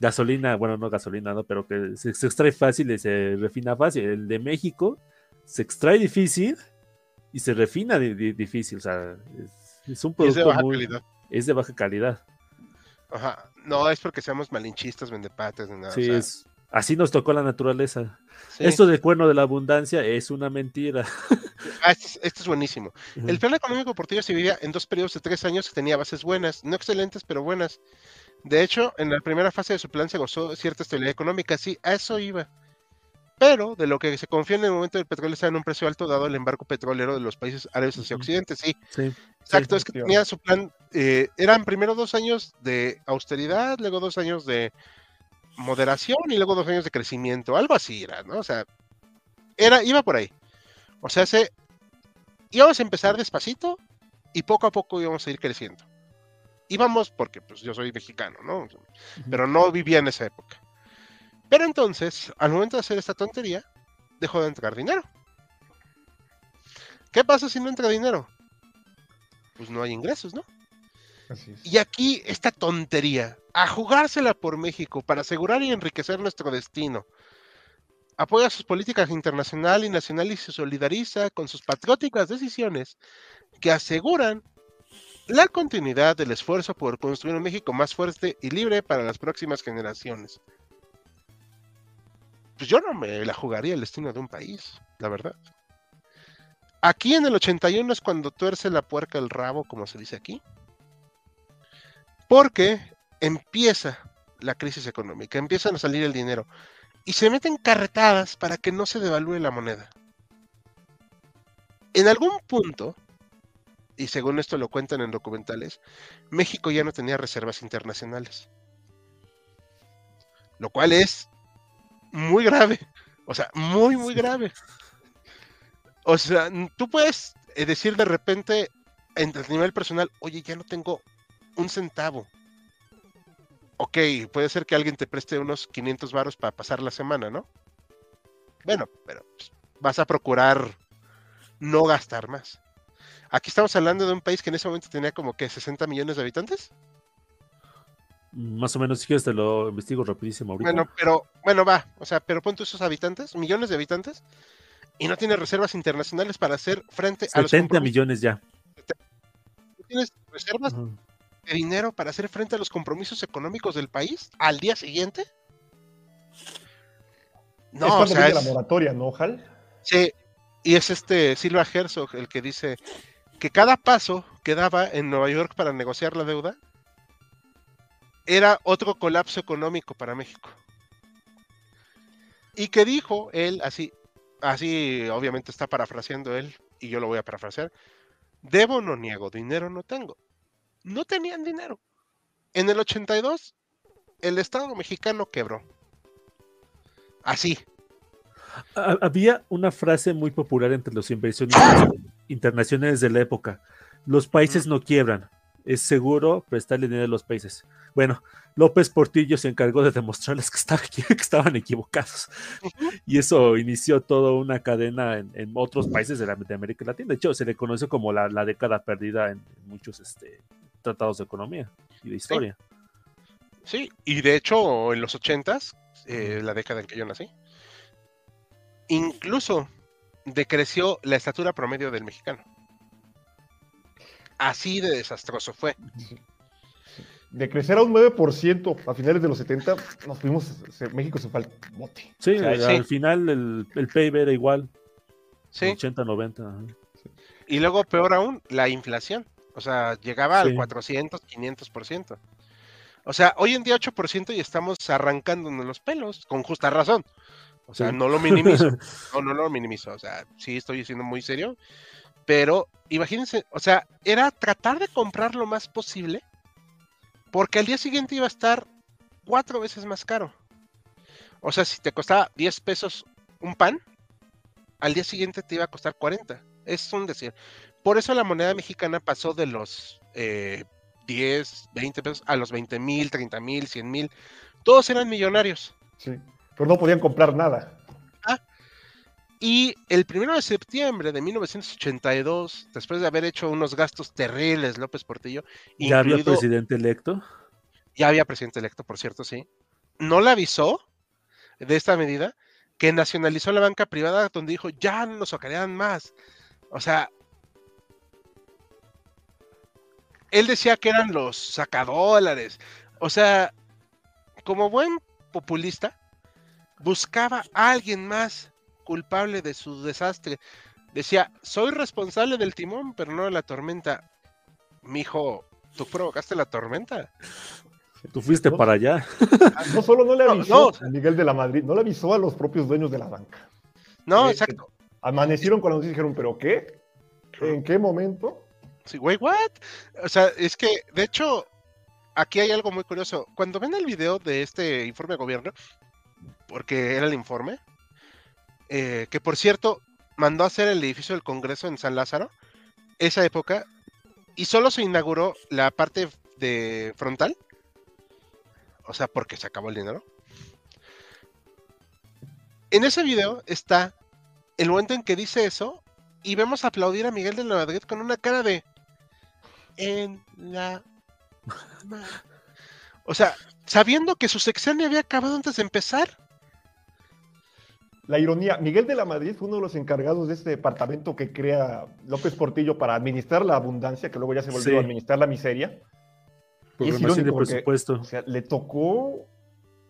gasolina, bueno, no gasolina, no, pero que se, se extrae fácil y se refina fácil. El de México se extrae difícil y se refina di- di- difícil, o sea, es, es un y es de producto baja muy- calidad. es de baja calidad. Ajá, no es porque seamos malinchistas, vendepates, ni nada. Sí, o sea, es, así nos tocó la naturaleza. sí. Esto del cuerno de la abundancia es una mentira. [laughs] Ah, este, es, este es buenísimo. El plan económico Portillo se dividía en dos periodos de tres años que tenía bases buenas, no excelentes, pero buenas. De hecho, en la primera fase de su plan se gozó cierta estabilidad económica, sí, a eso iba. Pero de lo que se confía en el momento del petróleo estaba en un precio alto dado el embargo petrolero de los países árabes hacia. Occidente, sí. Sí. Exacto, es que tenía su plan, eh, eran primero dos años de austeridad, luego dos años de moderación y luego dos años de crecimiento, algo así era, ¿no? O sea, era, iba por ahí. O sea, se, íbamos a empezar despacito y poco a poco íbamos a ir creciendo. Íbamos porque pues yo soy mexicano, ¿no? Pero no vivía en esa época. Pero entonces, al momento de hacer esta tontería, dejó de entrar dinero. ¿Qué pasa si no entra dinero? Pues no hay ingresos, ¿no? Y aquí esta tontería, a jugársela por México para asegurar y enriquecer nuestro destino. Apoya sus políticas internacional y nacional y se solidariza con sus patrióticas decisiones que aseguran la continuidad del esfuerzo por construir un México más fuerte y libre para las próximas generaciones. Pues yo no me la jugaría el destino de un país, la verdad. Aquí en el 81 es cuando tuerce la puerca el rabo, como se dice aquí. Porque empieza la crisis económica, empiezan a salir el dinero y se meten carretadas para que no se devalúe la moneda. En algún punto, y según esto lo cuentan en documentales, México ya no tenía reservas internacionales. Lo cual es muy grave. O sea, muy, muy grave. O sea, tú puedes eh, decir de repente en a nivel personal, oye, ya no tengo un centavo. Ok, puede ser que alguien te preste unos 500 varos para pasar la semana, ¿no? Bueno, pero pues, vas a procurar no gastar más. Aquí estamos hablando de un país que en ese momento tenía como que 60 millones de habitantes. Más o menos, si quieres, te lo investigo rapidísimo ahorita. Bueno, pero, bueno, va. O sea, pero pon tú esos habitantes, millones de habitantes, y no tiene reservas internacionales para hacer frente a los 70 compromisos. millones ya. ¿No tienes reservas. De dinero para hacer frente a los compromisos económicos del país al día siguiente? es No, o cuando sea, es- la moratoria, ¿no, Hal? sí, y es este Silva Herzog el que dice que cada paso que daba en Nueva York para negociar la deuda era otro colapso económico para México. Y que dijo él, así, así obviamente está parafraseando él, y yo lo voy a parafrasear, debo no niego, dinero no tengo. No tenían dinero. En el 82, el Estado mexicano quebró. Así. Ha- Había una frase muy popular entre los inversionistas internacionales de la época. Los países no quiebran. Es seguro prestarle dinero a los países. Bueno, López Portillo se encargó de demostrarles que, estaba equi- [laughs] que estaban equivocados. Y eso inició toda una cadena en, en otros países de, la, de América Latina. De hecho, se le conoce como la, la década perdida en muchos este, tratados de economía y de historia. Sí, y de hecho en los 80s, eh, la década en que yo nací, incluso decreció la estatura promedio del mexicano. Así de desastroso fue. De crecer a un 9% a finales de los 70, nos fuimos, se- México se fue al bote. Sí, O sea, al sí. final el, el PIB era igual, Sí. 80, 90. ajá. Y luego, peor aún, la inflación. O sea, llegaba al Sí. 400, 500%. O sea, hoy en día 8% y estamos arrancándonos los pelos, con justa razón. O sea, Sí. no lo minimizo. [laughs] No, no lo minimizo. O sea, sí estoy siendo muy serio. Pero imagínense, o sea, era tratar de comprar lo más posible. Porque al día siguiente iba a estar cuatro veces más caro. O sea, si te costaba 10 pesos un pan, al día siguiente te iba a costar 40. Es un decir. Por eso la moneda mexicana pasó de los eh, 10, 20 pesos a los 20 mil, 30 mil, 100 mil. Todos eran millonarios. Sí. Pero no podían comprar nada. Y el primero de septiembre de 1982, después de haber hecho unos gastos terribles, López Portillo, Ya había presidente electo. ya había presidente electo, por cierto, sí, no le avisó de esta medida que nacionalizó la banca privada donde dijo, ya no nos sacarían más. O sea, él decía que eran los sacadólares. O sea, como buen populista, buscaba a alguien más culpable de su desastre. Decía, soy responsable del timón, pero no de la tormenta. Mijo, tú provocaste la tormenta. Tú fuiste No. para allá. No solo no le No, avisó no. a Miguel de la Madrid, no le avisó a los propios dueños de la banca. No, Eh, exacto. Amanecieron con la noticia y dijeron, ¿pero qué? ¿En qué momento? Sí, what? O sea, es que, de hecho, aquí hay algo muy curioso. Cuando ven el video de este informe de gobierno, porque era el informe, eh, que por cierto, mandó a hacer el edificio del Congreso en San Lázaro, esa época, y solo se inauguró la parte de frontal. O sea, porque se acabó el dinero. En ese video está el momento en que dice eso y vemos aplaudir a Miguel de la Madrid con una cara de en la [laughs] ma-". o sea, sabiendo que su sexenio había acabado antes de empezar. La ironía, Miguel de la Madrid fue uno de los encargados de este departamento que crea López Portillo para administrar la abundancia, que luego ya se volvió Sí. a administrar la miseria. Y es de irónico porque, presupuesto. O sea, le tocó,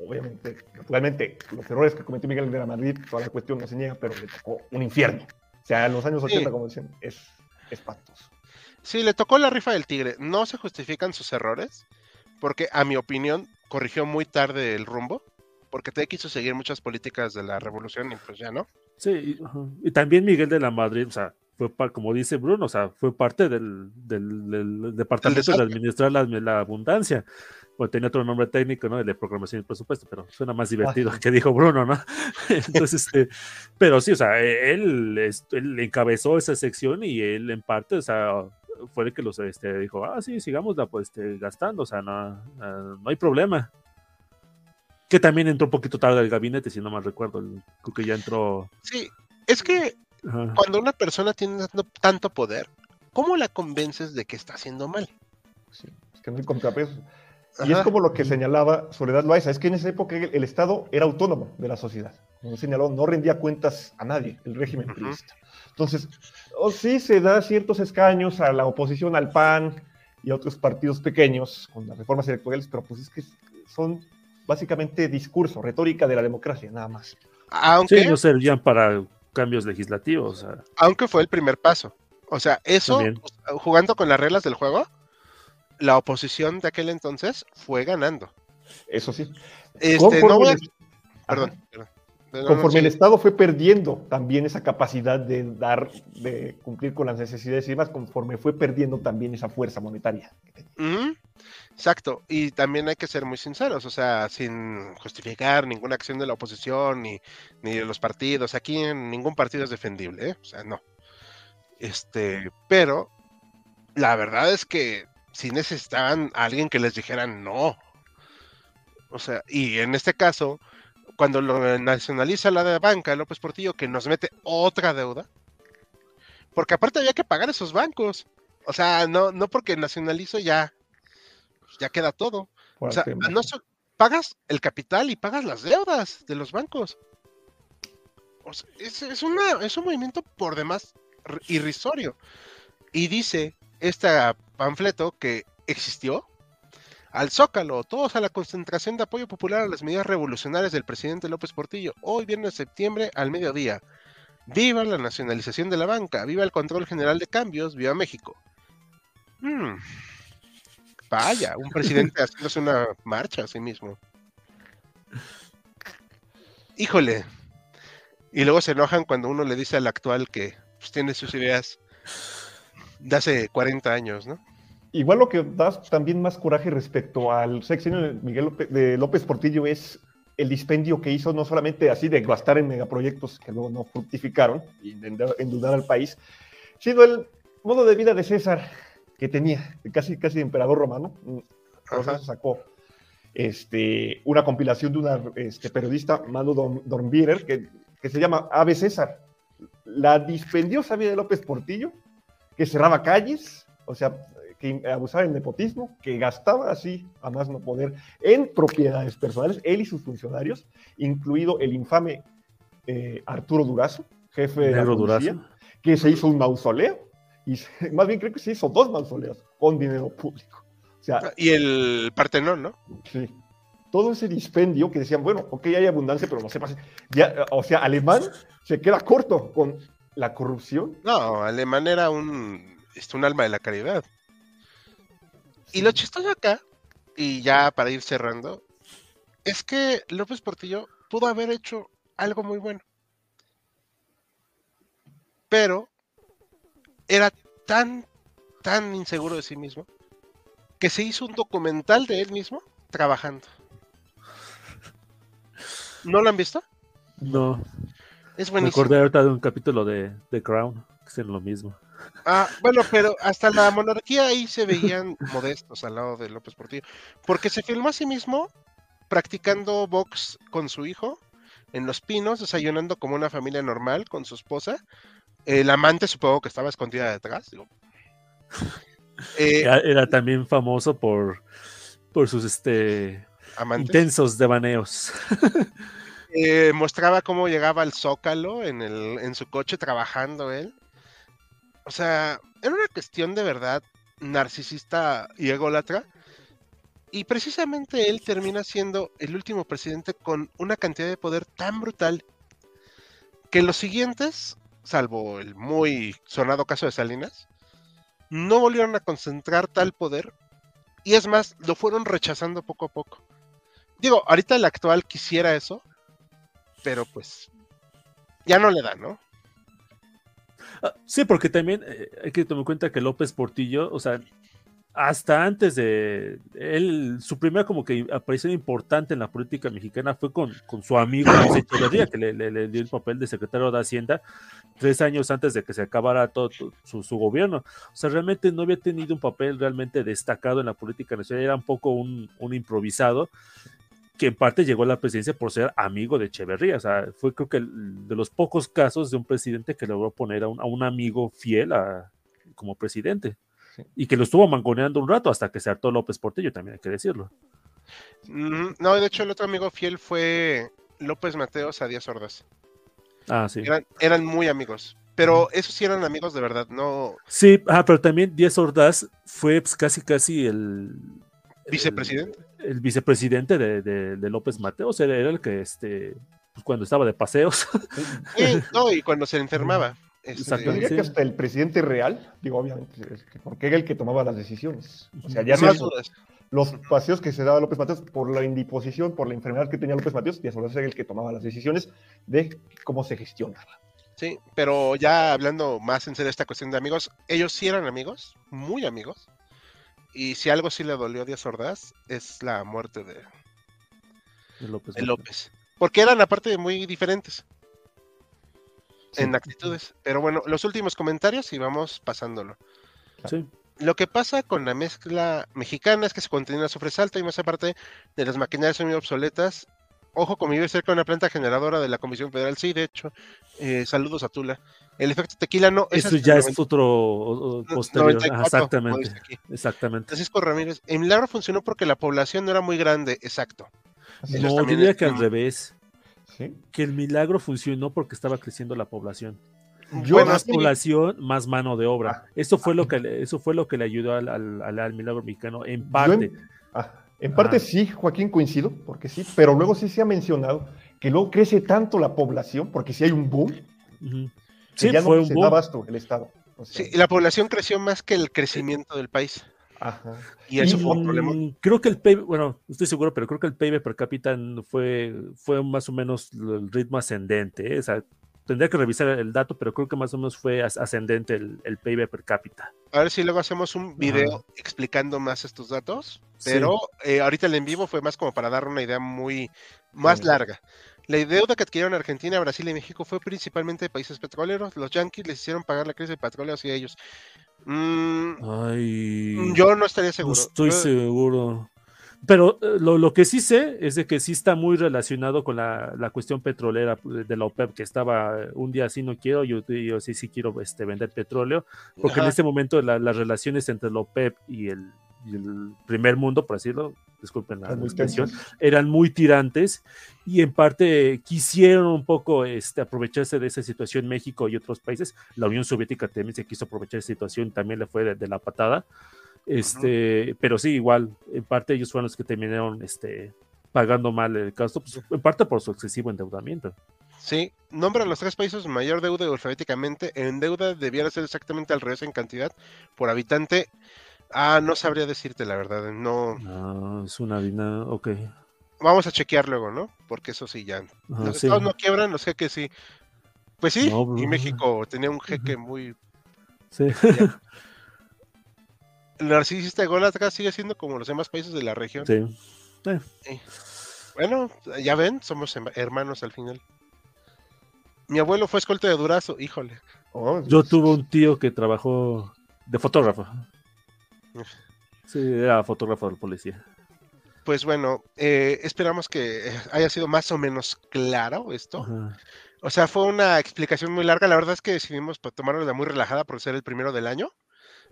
obviamente, naturalmente, los errores que cometió Miguel de la Madrid, toda la cuestión no se niega, pero le tocó un infierno. O sea, en los años 80, Sí. como decían, es espantoso. Sí, le tocó la rifa del tigre. No se justifican sus errores, porque a mi opinión corrigió muy tarde el rumbo, porque te quiso seguir muchas políticas de la revolución y pues ya no. Sí, y, también Miguel de la Madrid, o sea, fue par- como dice Bruno, o sea, fue parte del, del- del departamento de administrar la, la abundancia. Bueno, tenía otro nombre técnico, ¿no? El de programación y presupuesto, pero suena más divertido que dijo Bruno, ¿no? [laughs] Entonces, este, pero sí, o sea, él encabezó esa sección y él en parte, o sea, fue el que los este, dijo, ah, sí, sigamos pues, este, gastando, o sea, no, ah, no hay problema. Que también entró un poquito tarde al gabinete, si no mal recuerdo, el- creo que ya entró. Sí, es que ajá. cuando una persona tiene tanto, tanto poder, ¿cómo la convences de que está haciendo mal? Sí, es que no hay contrapesos. Y es como lo que señalaba Soledad Loaiza, es que en esa época el, el Estado era autónomo de la sociedad. Como señaló, no rendía cuentas a nadie, el régimen priista. Entonces, o sí se da ciertos escaños a la oposición, al PAN y a otros partidos pequeños con las reformas electorales, pero pues es que son básicamente discurso, retórica de la democracia, nada más. Aunque, Sí, no servían para cambios legislativos. o sea, aunque fue el primer paso. O sea, eso, También. jugando con las reglas del juego, la oposición de aquel entonces fue ganando. Eso sí. Este, Conforme no voy a... el- Perdón, perdón. Conforme el. Estado fue perdiendo también esa capacidad de dar, de cumplir con las necesidades y demás, conforme fue perdiendo también esa fuerza monetaria. Exacto, y también hay que ser muy sinceros, o sea, sin justificar ninguna acción de la oposición ni, ni de los partidos. Aquí en ningún partido es defendible, ¿eh? O sea, no. Este, pero la verdad es que sí necesitaban a alguien que les dijera no. O sea, y en este caso, cuando lo nacionaliza la banca, López Portillo, que nos mete otra deuda, porque aparte había que pagar esos bancos. O sea, no, no porque nacionalizo ya, ya queda todo. O sea, no so- pagas el capital y pagas las deudas de los bancos. O sea, es, es una, es un movimiento por demás irrisorio. Y dice este panfleto que existió al Zócalo, todos a la concentración de apoyo popular a las medidas revolucionarias del presidente López Portillo, hoy viernes de septiembre al mediodía. Viva la nacionalización de la banca, viva el control general de cambios, viva México. Hmm. Vaya, un presidente [laughs] haciéndose una marcha a sí mismo. Híjole. Y luego se enojan cuando uno le dice al actual que pues, tiene sus ideas de hace 40 años, ¿no? Igual lo que da también más coraje respecto al sexenio de Miguel López, de López Portillo es el dispendio que hizo, no solamente así de gastar en megaproyectos que luego no fructificaron y de endeudar al país, sino el modo de vida de César que tenía, casi, casi emperador romano. Ajá. eso sacó este, una compilación de una este, periodista, Manu Dorn- Dornbierer, que, que se llama Ave César. La dispendiosa vida de López Portillo, que cerraba calles, o sea, que abusaba del nepotismo, que gastaba así, a más no poder, en propiedades personales, él y sus funcionarios, incluido el infame eh, Arturo Durazo, jefe de la policía, Durazo. que se hizo un mausoleo, y se- [laughs] más bien creo que se hizo dos mausoleos con dinero público. O sea, Y el Partenón, ¿no? Sí. Todo ese dispendio que decían, bueno, ok, hay abundancia, pero no se pase. Ya, o sea, alemán se queda corto con la corrupción. No, Alemán era un, este, un alma de la caridad. Y lo chistoso acá, y ya para ir cerrando, es que López Portillo pudo haber hecho algo muy bueno. Pero era tan, tan inseguro de sí mismo que se hizo un documental de él mismo trabajando. ¿No lo han visto? No. Es Me buenísimo. acordé ahorita de un capítulo de The Crown, que es lo mismo. Ah, bueno, pero hasta la monarquía ahí se veían modestos al lado de López Portillo, porque se filmó a sí mismo practicando box con su hijo en Los Pinos, desayunando como una familia normal con su esposa. El amante supongo que estaba escondida detrás. digo. [laughs] Eh, Era, era también famoso por, por sus este, amantes. intensos devaneos. [laughs] Eh, mostraba cómo llegaba al Zócalo en, el, en su coche trabajando él. O sea, era una cuestión de verdad narcisista y ególatra. Y precisamente él termina siendo el último presidente con una cantidad de poder tan brutal que los siguientes, salvo el muy sonado caso de Salinas, no volvieron a concentrar tal poder. Y es más, lo fueron rechazando poco a poco. Digo, ahorita el actual quisiera eso, pero pues ya no le da, ¿no? Ah, Sí, porque también eh, hay que tomar en cuenta que López Portillo, o sea, hasta antes de él, su primera como que aparición importante en la política mexicana fue con, con su amigo que le, le- dio el papel de secretario de Hacienda tres años antes de que se acabara todo su, su gobierno. O sea, realmente no había tenido un papel realmente destacado en la política nacional, era un poco un, un improvisado que en parte llegó a la presidencia por ser amigo de Echeverría. O sea, fue creo que el- de los pocos casos de un presidente que logró poner a un, a un amigo fiel a, como presidente. Sí. Y que lo estuvo mangoneando un rato hasta que se hartó López Portillo, también hay que decirlo. Mm, No, de hecho el otro amigo fiel fue López Mateos a Díaz Ordaz. Ah, sí. Eran, eran muy amigos, pero esos sí eran amigos de verdad, no Sí, ah, pero también Díaz Ordaz fue pues, casi, casi el... el- vicepresidente. El, vicepresidente de, de- de López Mateos, era, era el que, este, pues, cuando estaba de paseos, [laughs] Sí, no, y cuando se enfermaba. este, Yo diría que hasta el presidente real, digo, obviamente, porque era el que tomaba las decisiones. O sea, ya no dudas. los paseos que se daba López Mateos por la indisposición, por la enfermedad que tenía López Mateos, Díaz Ordaz era el que tomaba las decisiones de cómo se gestionaba. Sí, pero ya hablando más en serio de esta cuestión de amigos, ellos sí eran amigos, muy amigos. Y si algo sí le dolió a Díaz Ordaz, es la muerte de, de López. de Mateos. López. Porque eran aparte muy diferentes Sí. en actitudes. Pero bueno, los últimos comentarios y vamos pasándolo. Sí. Lo que pasa con la mezcla mexicana es que su contenido azufre es alto y más aparte de las maquinarias son muy obsoletas. Ojo, como vive cerca de una planta generadora de la Comisión Federal, sí, de hecho. eh, saludos a Tula. El efecto tequila no. Eso es ya es otro o- o 90 posterior. 94, Ajá, como exactamente. Exactamente. Francisco Ramírez, el milagro funcionó porque la población no era muy grande, exacto. Es. No, diría que al como- revés. Sí. Que el milagro funcionó porque estaba creciendo la población. Yo Bueno, más sí- población, más mano de obra. Ah. Eso fue lo que le, eso fue lo que le ayudó al, al- al- al milagro mexicano en parte. en, ah, en parte Ah. sí, Joaquín, coincido, porque sí, pero luego sí se ha mencionado que luego crece tanto la población, porque sí hay un boom, que Sí, ya fue no un se boom. da abasto el Estado. O sea, Sí, la población creció más que el crecimiento del país. ajá. Y eso Y, fue un problema. Creo que el PIB, bueno, no estoy seguro, pero creo que el PIB per cápita fue, fue más o menos el ritmo ascendente. ¿eh? O sea, tendría que revisar el dato, pero creo que más o menos fue as- ascendente el, el PIB per cápita. A ver si luego hacemos un video explicando más estos datos. Sí. Pero eh, ahorita el en vivo fue más como para dar una idea muy más Sí. larga. La deuda que adquirieron Argentina, Brasil y México fue principalmente de países petroleros. Los yanquis les hicieron pagar la crisis de petróleo hacia ellos. Mm, Ay, yo no estaría no seguro. estoy Yo- seguro. Pero eh, lo, lo que sí sé es de que sí está muy relacionado con la, la cuestión petrolera de la OPEP, que estaba eh, un día así no quiero, yo, yo sí sí quiero este, vender petróleo, porque en este momento la- las relaciones entre la OPEP y el, y el primer mundo, por decirlo, disculpen la, expresión, eran muy tirantes y en parte quisieron un poco este, aprovecharse de esa situación México y otros países. La Unión Soviética también se quiso aprovechar esa situación, también le fue de, de la patada. Este, Pero sí, igual, en parte ellos fueron los que terminaron este, pagando mal el gasto, pues, en parte por su excesivo endeudamiento. Sí, nombra los tres países mayor deuda alfabéticamente. En deuda debiera ser exactamente al revés en cantidad por habitante. Ah, no sabría decirte la verdad. No, Ah, es una dina, ok. vamos a chequear luego, ¿no? Porque eso sí ya. Ajá, Los sí. estados no quiebran, los jeques sí. Pues sí, No, y bro. México tenía un jeque muy Sí. el [laughs] narcisista ególatra sigue siendo como los demás países de la región. Sí. Bueno, ya ven, somos hermanos al final. Mi abuelo fue escolta de Durazo, híjole. Oh, Yo tuve un tío que trabajó de fotógrafo. Sí, era fotógrafo del policía. Pues bueno, eh, esperamos que haya sido más o menos claro esto. Ajá. O sea, fue una explicación muy larga. La verdad es que decidimos tomarla muy relajada por ser el primero del año.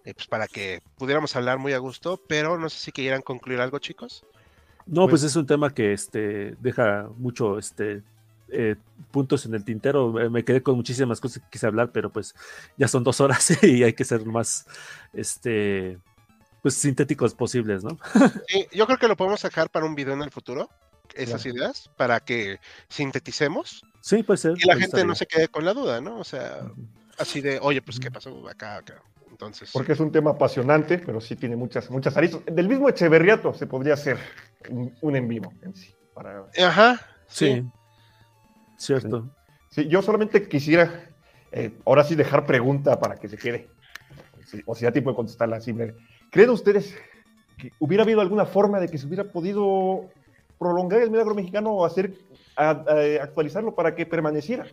eh, pues para que pudiéramos hablar muy a gusto, pero no sé si quieran concluir algo, chicos. No, Pues- pues es un tema que este, deja mucho este, eh, puntos en el tintero. Me- quedé con muchísimas cosas que quise hablar, pero pues ya son dos horas [laughs] y hay que ser más este, pues, sintéticos posibles, ¿no? Sí, yo creo que lo podemos sacar para un video en el futuro, esas Claro. ideas, para que sinteticemos Sí, puede ser. y la gente no se quede con la duda, ¿no? O sea, así de, oye, pues, ¿qué pasó acá, acá? Entonces, Porque es un tema apasionante, pero sí tiene muchas, muchas aristas. Del mismo Echeverriato se podría hacer un, en vivo en sí. Para... ajá, sí. Sí, cierto. Sí, yo solamente quisiera, eh, ahora sí, dejar pregunta para que se quede. Sí, o sea, tipo de contestarla así. breve. ¿Creen ustedes que hubiera habido alguna forma de que se hubiera podido prolongar el milagro mexicano o hacer, a- a- actualizarlo para que permaneciera?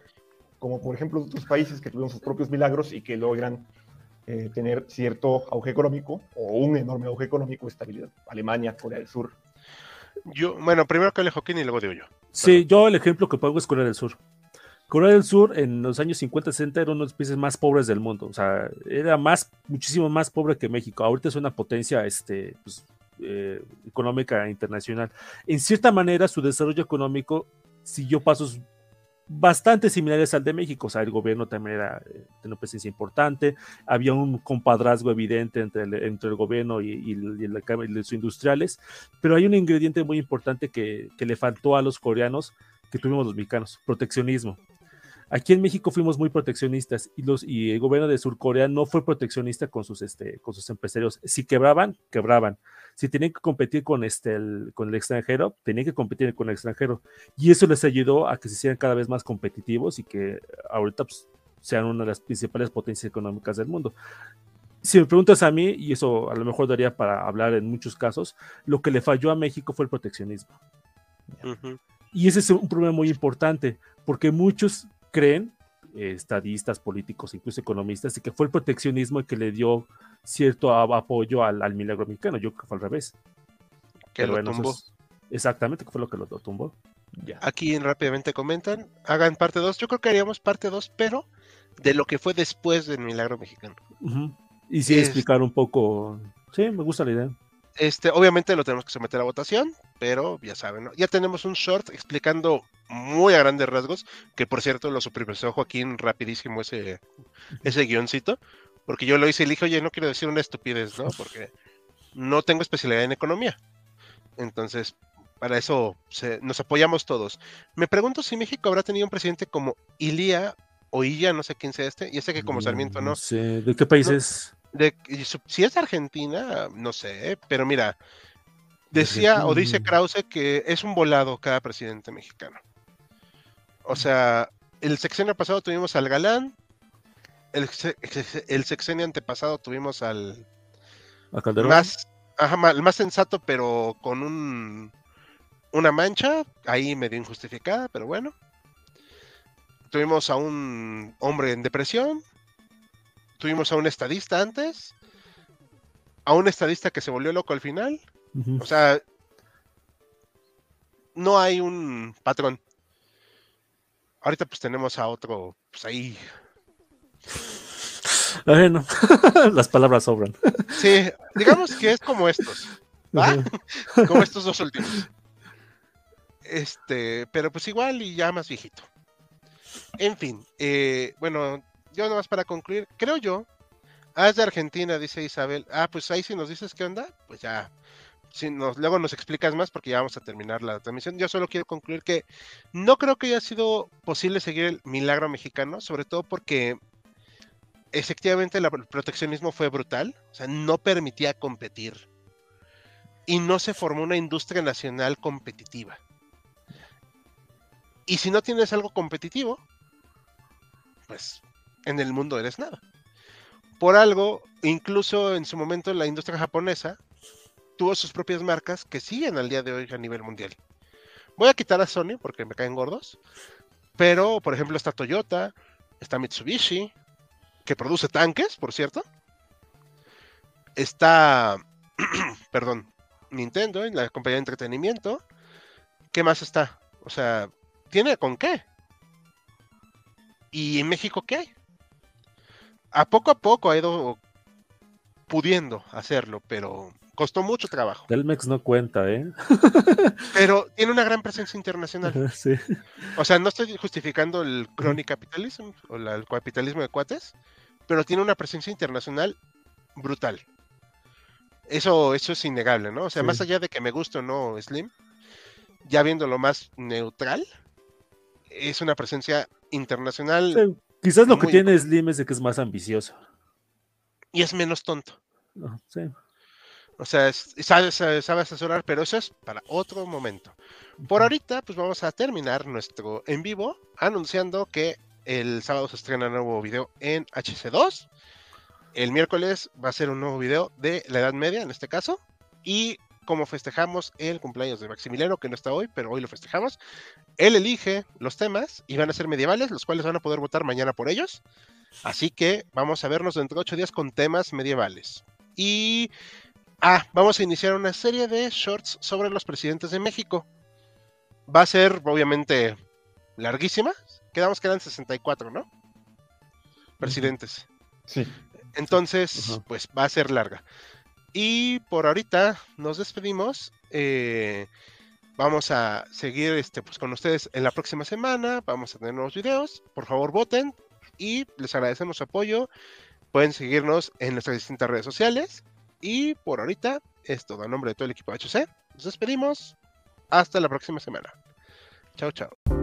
Como por ejemplo otros países que tuvieron sus propios milagros y que logran eh, tener cierto auge económico o un enorme auge económico, estabilidad. Alemania, Corea del Sur. Yo, bueno, primero que hable Joaquín y luego digo yo. Sí, yo el ejemplo que pongo es Corea del Sur. Corea del Sur en los años 50-60 era uno de los países más pobres del mundo. O sea, era más, muchísimo más pobre que México. Ahorita es una potencia este, pues, eh, económica internacional. En cierta manera, su desarrollo económico siguió pasos bastante similares al de México. O sea, el gobierno también era, eh, tenía una presencia importante. Había un compadrazgo evidente entre el, entre el gobierno y, y, y y los industriales. Pero hay un ingrediente muy importante que, que le faltó a los coreanos que tuvimos los mexicanos, proteccionismo. Aquí en México fuimos muy proteccionistas y, los, y el gobierno de Surcorea no fue proteccionista con sus, este, con sus empresarios. Si quebraban, quebraban. Si tenían que competir con, este, el, con el extranjero, tenían que competir con el extranjero. Y eso les ayudó a que se hicieran cada vez más competitivos y que ahorita pues, sean una de las principales potencias económicas del mundo. Si me preguntas a mí, y eso a lo mejor daría para hablar en muchos casos, lo que le falló a México fue el proteccionismo. Ujú. Y ese es un problema muy importante, porque muchos creen, eh, estadistas, políticos, incluso economistas, de que fue el proteccionismo el que le dio cierto apoyo al, al milagro mexicano. Yo creo que fue al revés. Que Pero lo bueno, tumbó. es- exactamente, que fue lo que lo, lo tumbó. Ya. Aquí rápidamente comentan, hagan parte 2. Yo creo que haríamos parte 2, pero de lo que fue después del milagro mexicano. Y sí, Es- explicar un poco. Sí, me gusta la idea. Este, obviamente lo tenemos que someter a votación, pero ya saben, ¿no? ya tenemos un short explicando muy a grandes rasgos, que por cierto lo supervisó Joaquín rapidísimo ese, ese guioncito, porque yo lo hice y le dije, oye, no quiero decir una estupidez, ¿no? Porque no tengo especialidad en economía. Entonces, para eso se- nos apoyamos todos. Me pregunto si México habrá tenido un presidente como Ilía o Illa, no sé quién sea este, y sé que como Sarmiento no, sé. ¿De qué país No. es? De, y su- si es de Argentina, no sé, pero mira, decía o dice. Krause que es un volado cada presidente mexicano. O sea, el sexenio pasado tuvimos al Galán, el, se- el sexenio antepasado tuvimos al ¿A Calderón? más, ajá, ma- el más sensato, pero con un una mancha, ahí medio injustificada, pero bueno. Tuvimos a un hombre en depresión, tuvimos a un estadista antes, a un estadista que se volvió loco al final. O sea, no hay un patrón. Ahorita pues tenemos a otro, pues ahí. Bueno, [laughs] las palabras sobran. Sí, digamos que es como estos, [laughs] como estos dos últimos. Este, pero pues igual y ya más viejito. En fin, eh, bueno, yo nomás para concluir, creo yo, es de Argentina, dice Isabel. Ah, pues ahí si nos dices qué onda, pues ya. Si nos, luego nos explicas más porque ya vamos a terminar la transmisión. Yo solo quiero concluir que no creo que haya sido posible seguir el milagro mexicano, sobre todo porque efectivamente el proteccionismo fue brutal, o sea, no permitía competir y no se formó una industria nacional competitiva. Y si no tienes algo competitivo, pues en el mundo eres nada. Por algo, incluso en su momento la industria japonesa tuvo sus propias marcas que siguen al día de hoy a nivel mundial. Voy a quitar a Sony porque me caen gordos, Pero, por ejemplo, está Toyota, está Mitsubishi, que produce tanques, por cierto. Está, [clears throat] perdón, Nintendo, la compañía de entretenimiento. ¿Qué más está? O sea, ¿tiene con qué? ¿Y en México qué hay? A poco a poco ha ido pudiendo hacerlo, pero costó mucho trabajo. Telmex no cuenta, ¿eh? [laughs] Pero tiene una gran presencia internacional. sí. O sea, no estoy justificando el crony capitalismo o la- el capitalismo de cuates, pero tiene una presencia internacional brutal. Eso, eso es innegable, ¿no? O sea, Sí. más allá de que me guste o no Slim, ya viéndolo más neutral, es una presencia internacional Sí, Quizás lo que tiene Slim es de que es más ambicioso. y es menos tonto. ¿no? Sí. O sea, es- sabe, sabe- sabe asesorar, pero eso es para otro momento. Por ahorita, pues vamos a terminar nuestro en vivo anunciando que el sábado se estrena un nuevo video en HC2. El miércoles va a ser un nuevo video de la Edad Media, en este caso. Y como festejamos el cumpleaños de Maximiliano, que no está hoy, pero hoy lo festejamos, él elige los temas y van a ser medievales, los cuales van a poder votar mañana por ellos. Así que vamos a vernos dentro de ocho días con temas medievales. Y Ah, vamos a iniciar una serie de shorts sobre los presidentes de México. Va a ser, obviamente, larguísima. Quedamos que eran 64, ¿no? Presidentes. Sí. Entonces, pues va a ser larga. Y por ahorita nos despedimos. eh, vamos a seguir este, pues, con ustedes en la próxima semana. Vamos a tener nuevos videos. Por favor, voten. Y les agradecemos su apoyo. Pueden seguirnos en nuestras distintas redes sociales. Y por ahorita es todo. A nombre de todo el equipo HC, nos despedimos. Hasta la próxima semana. Chao, chao.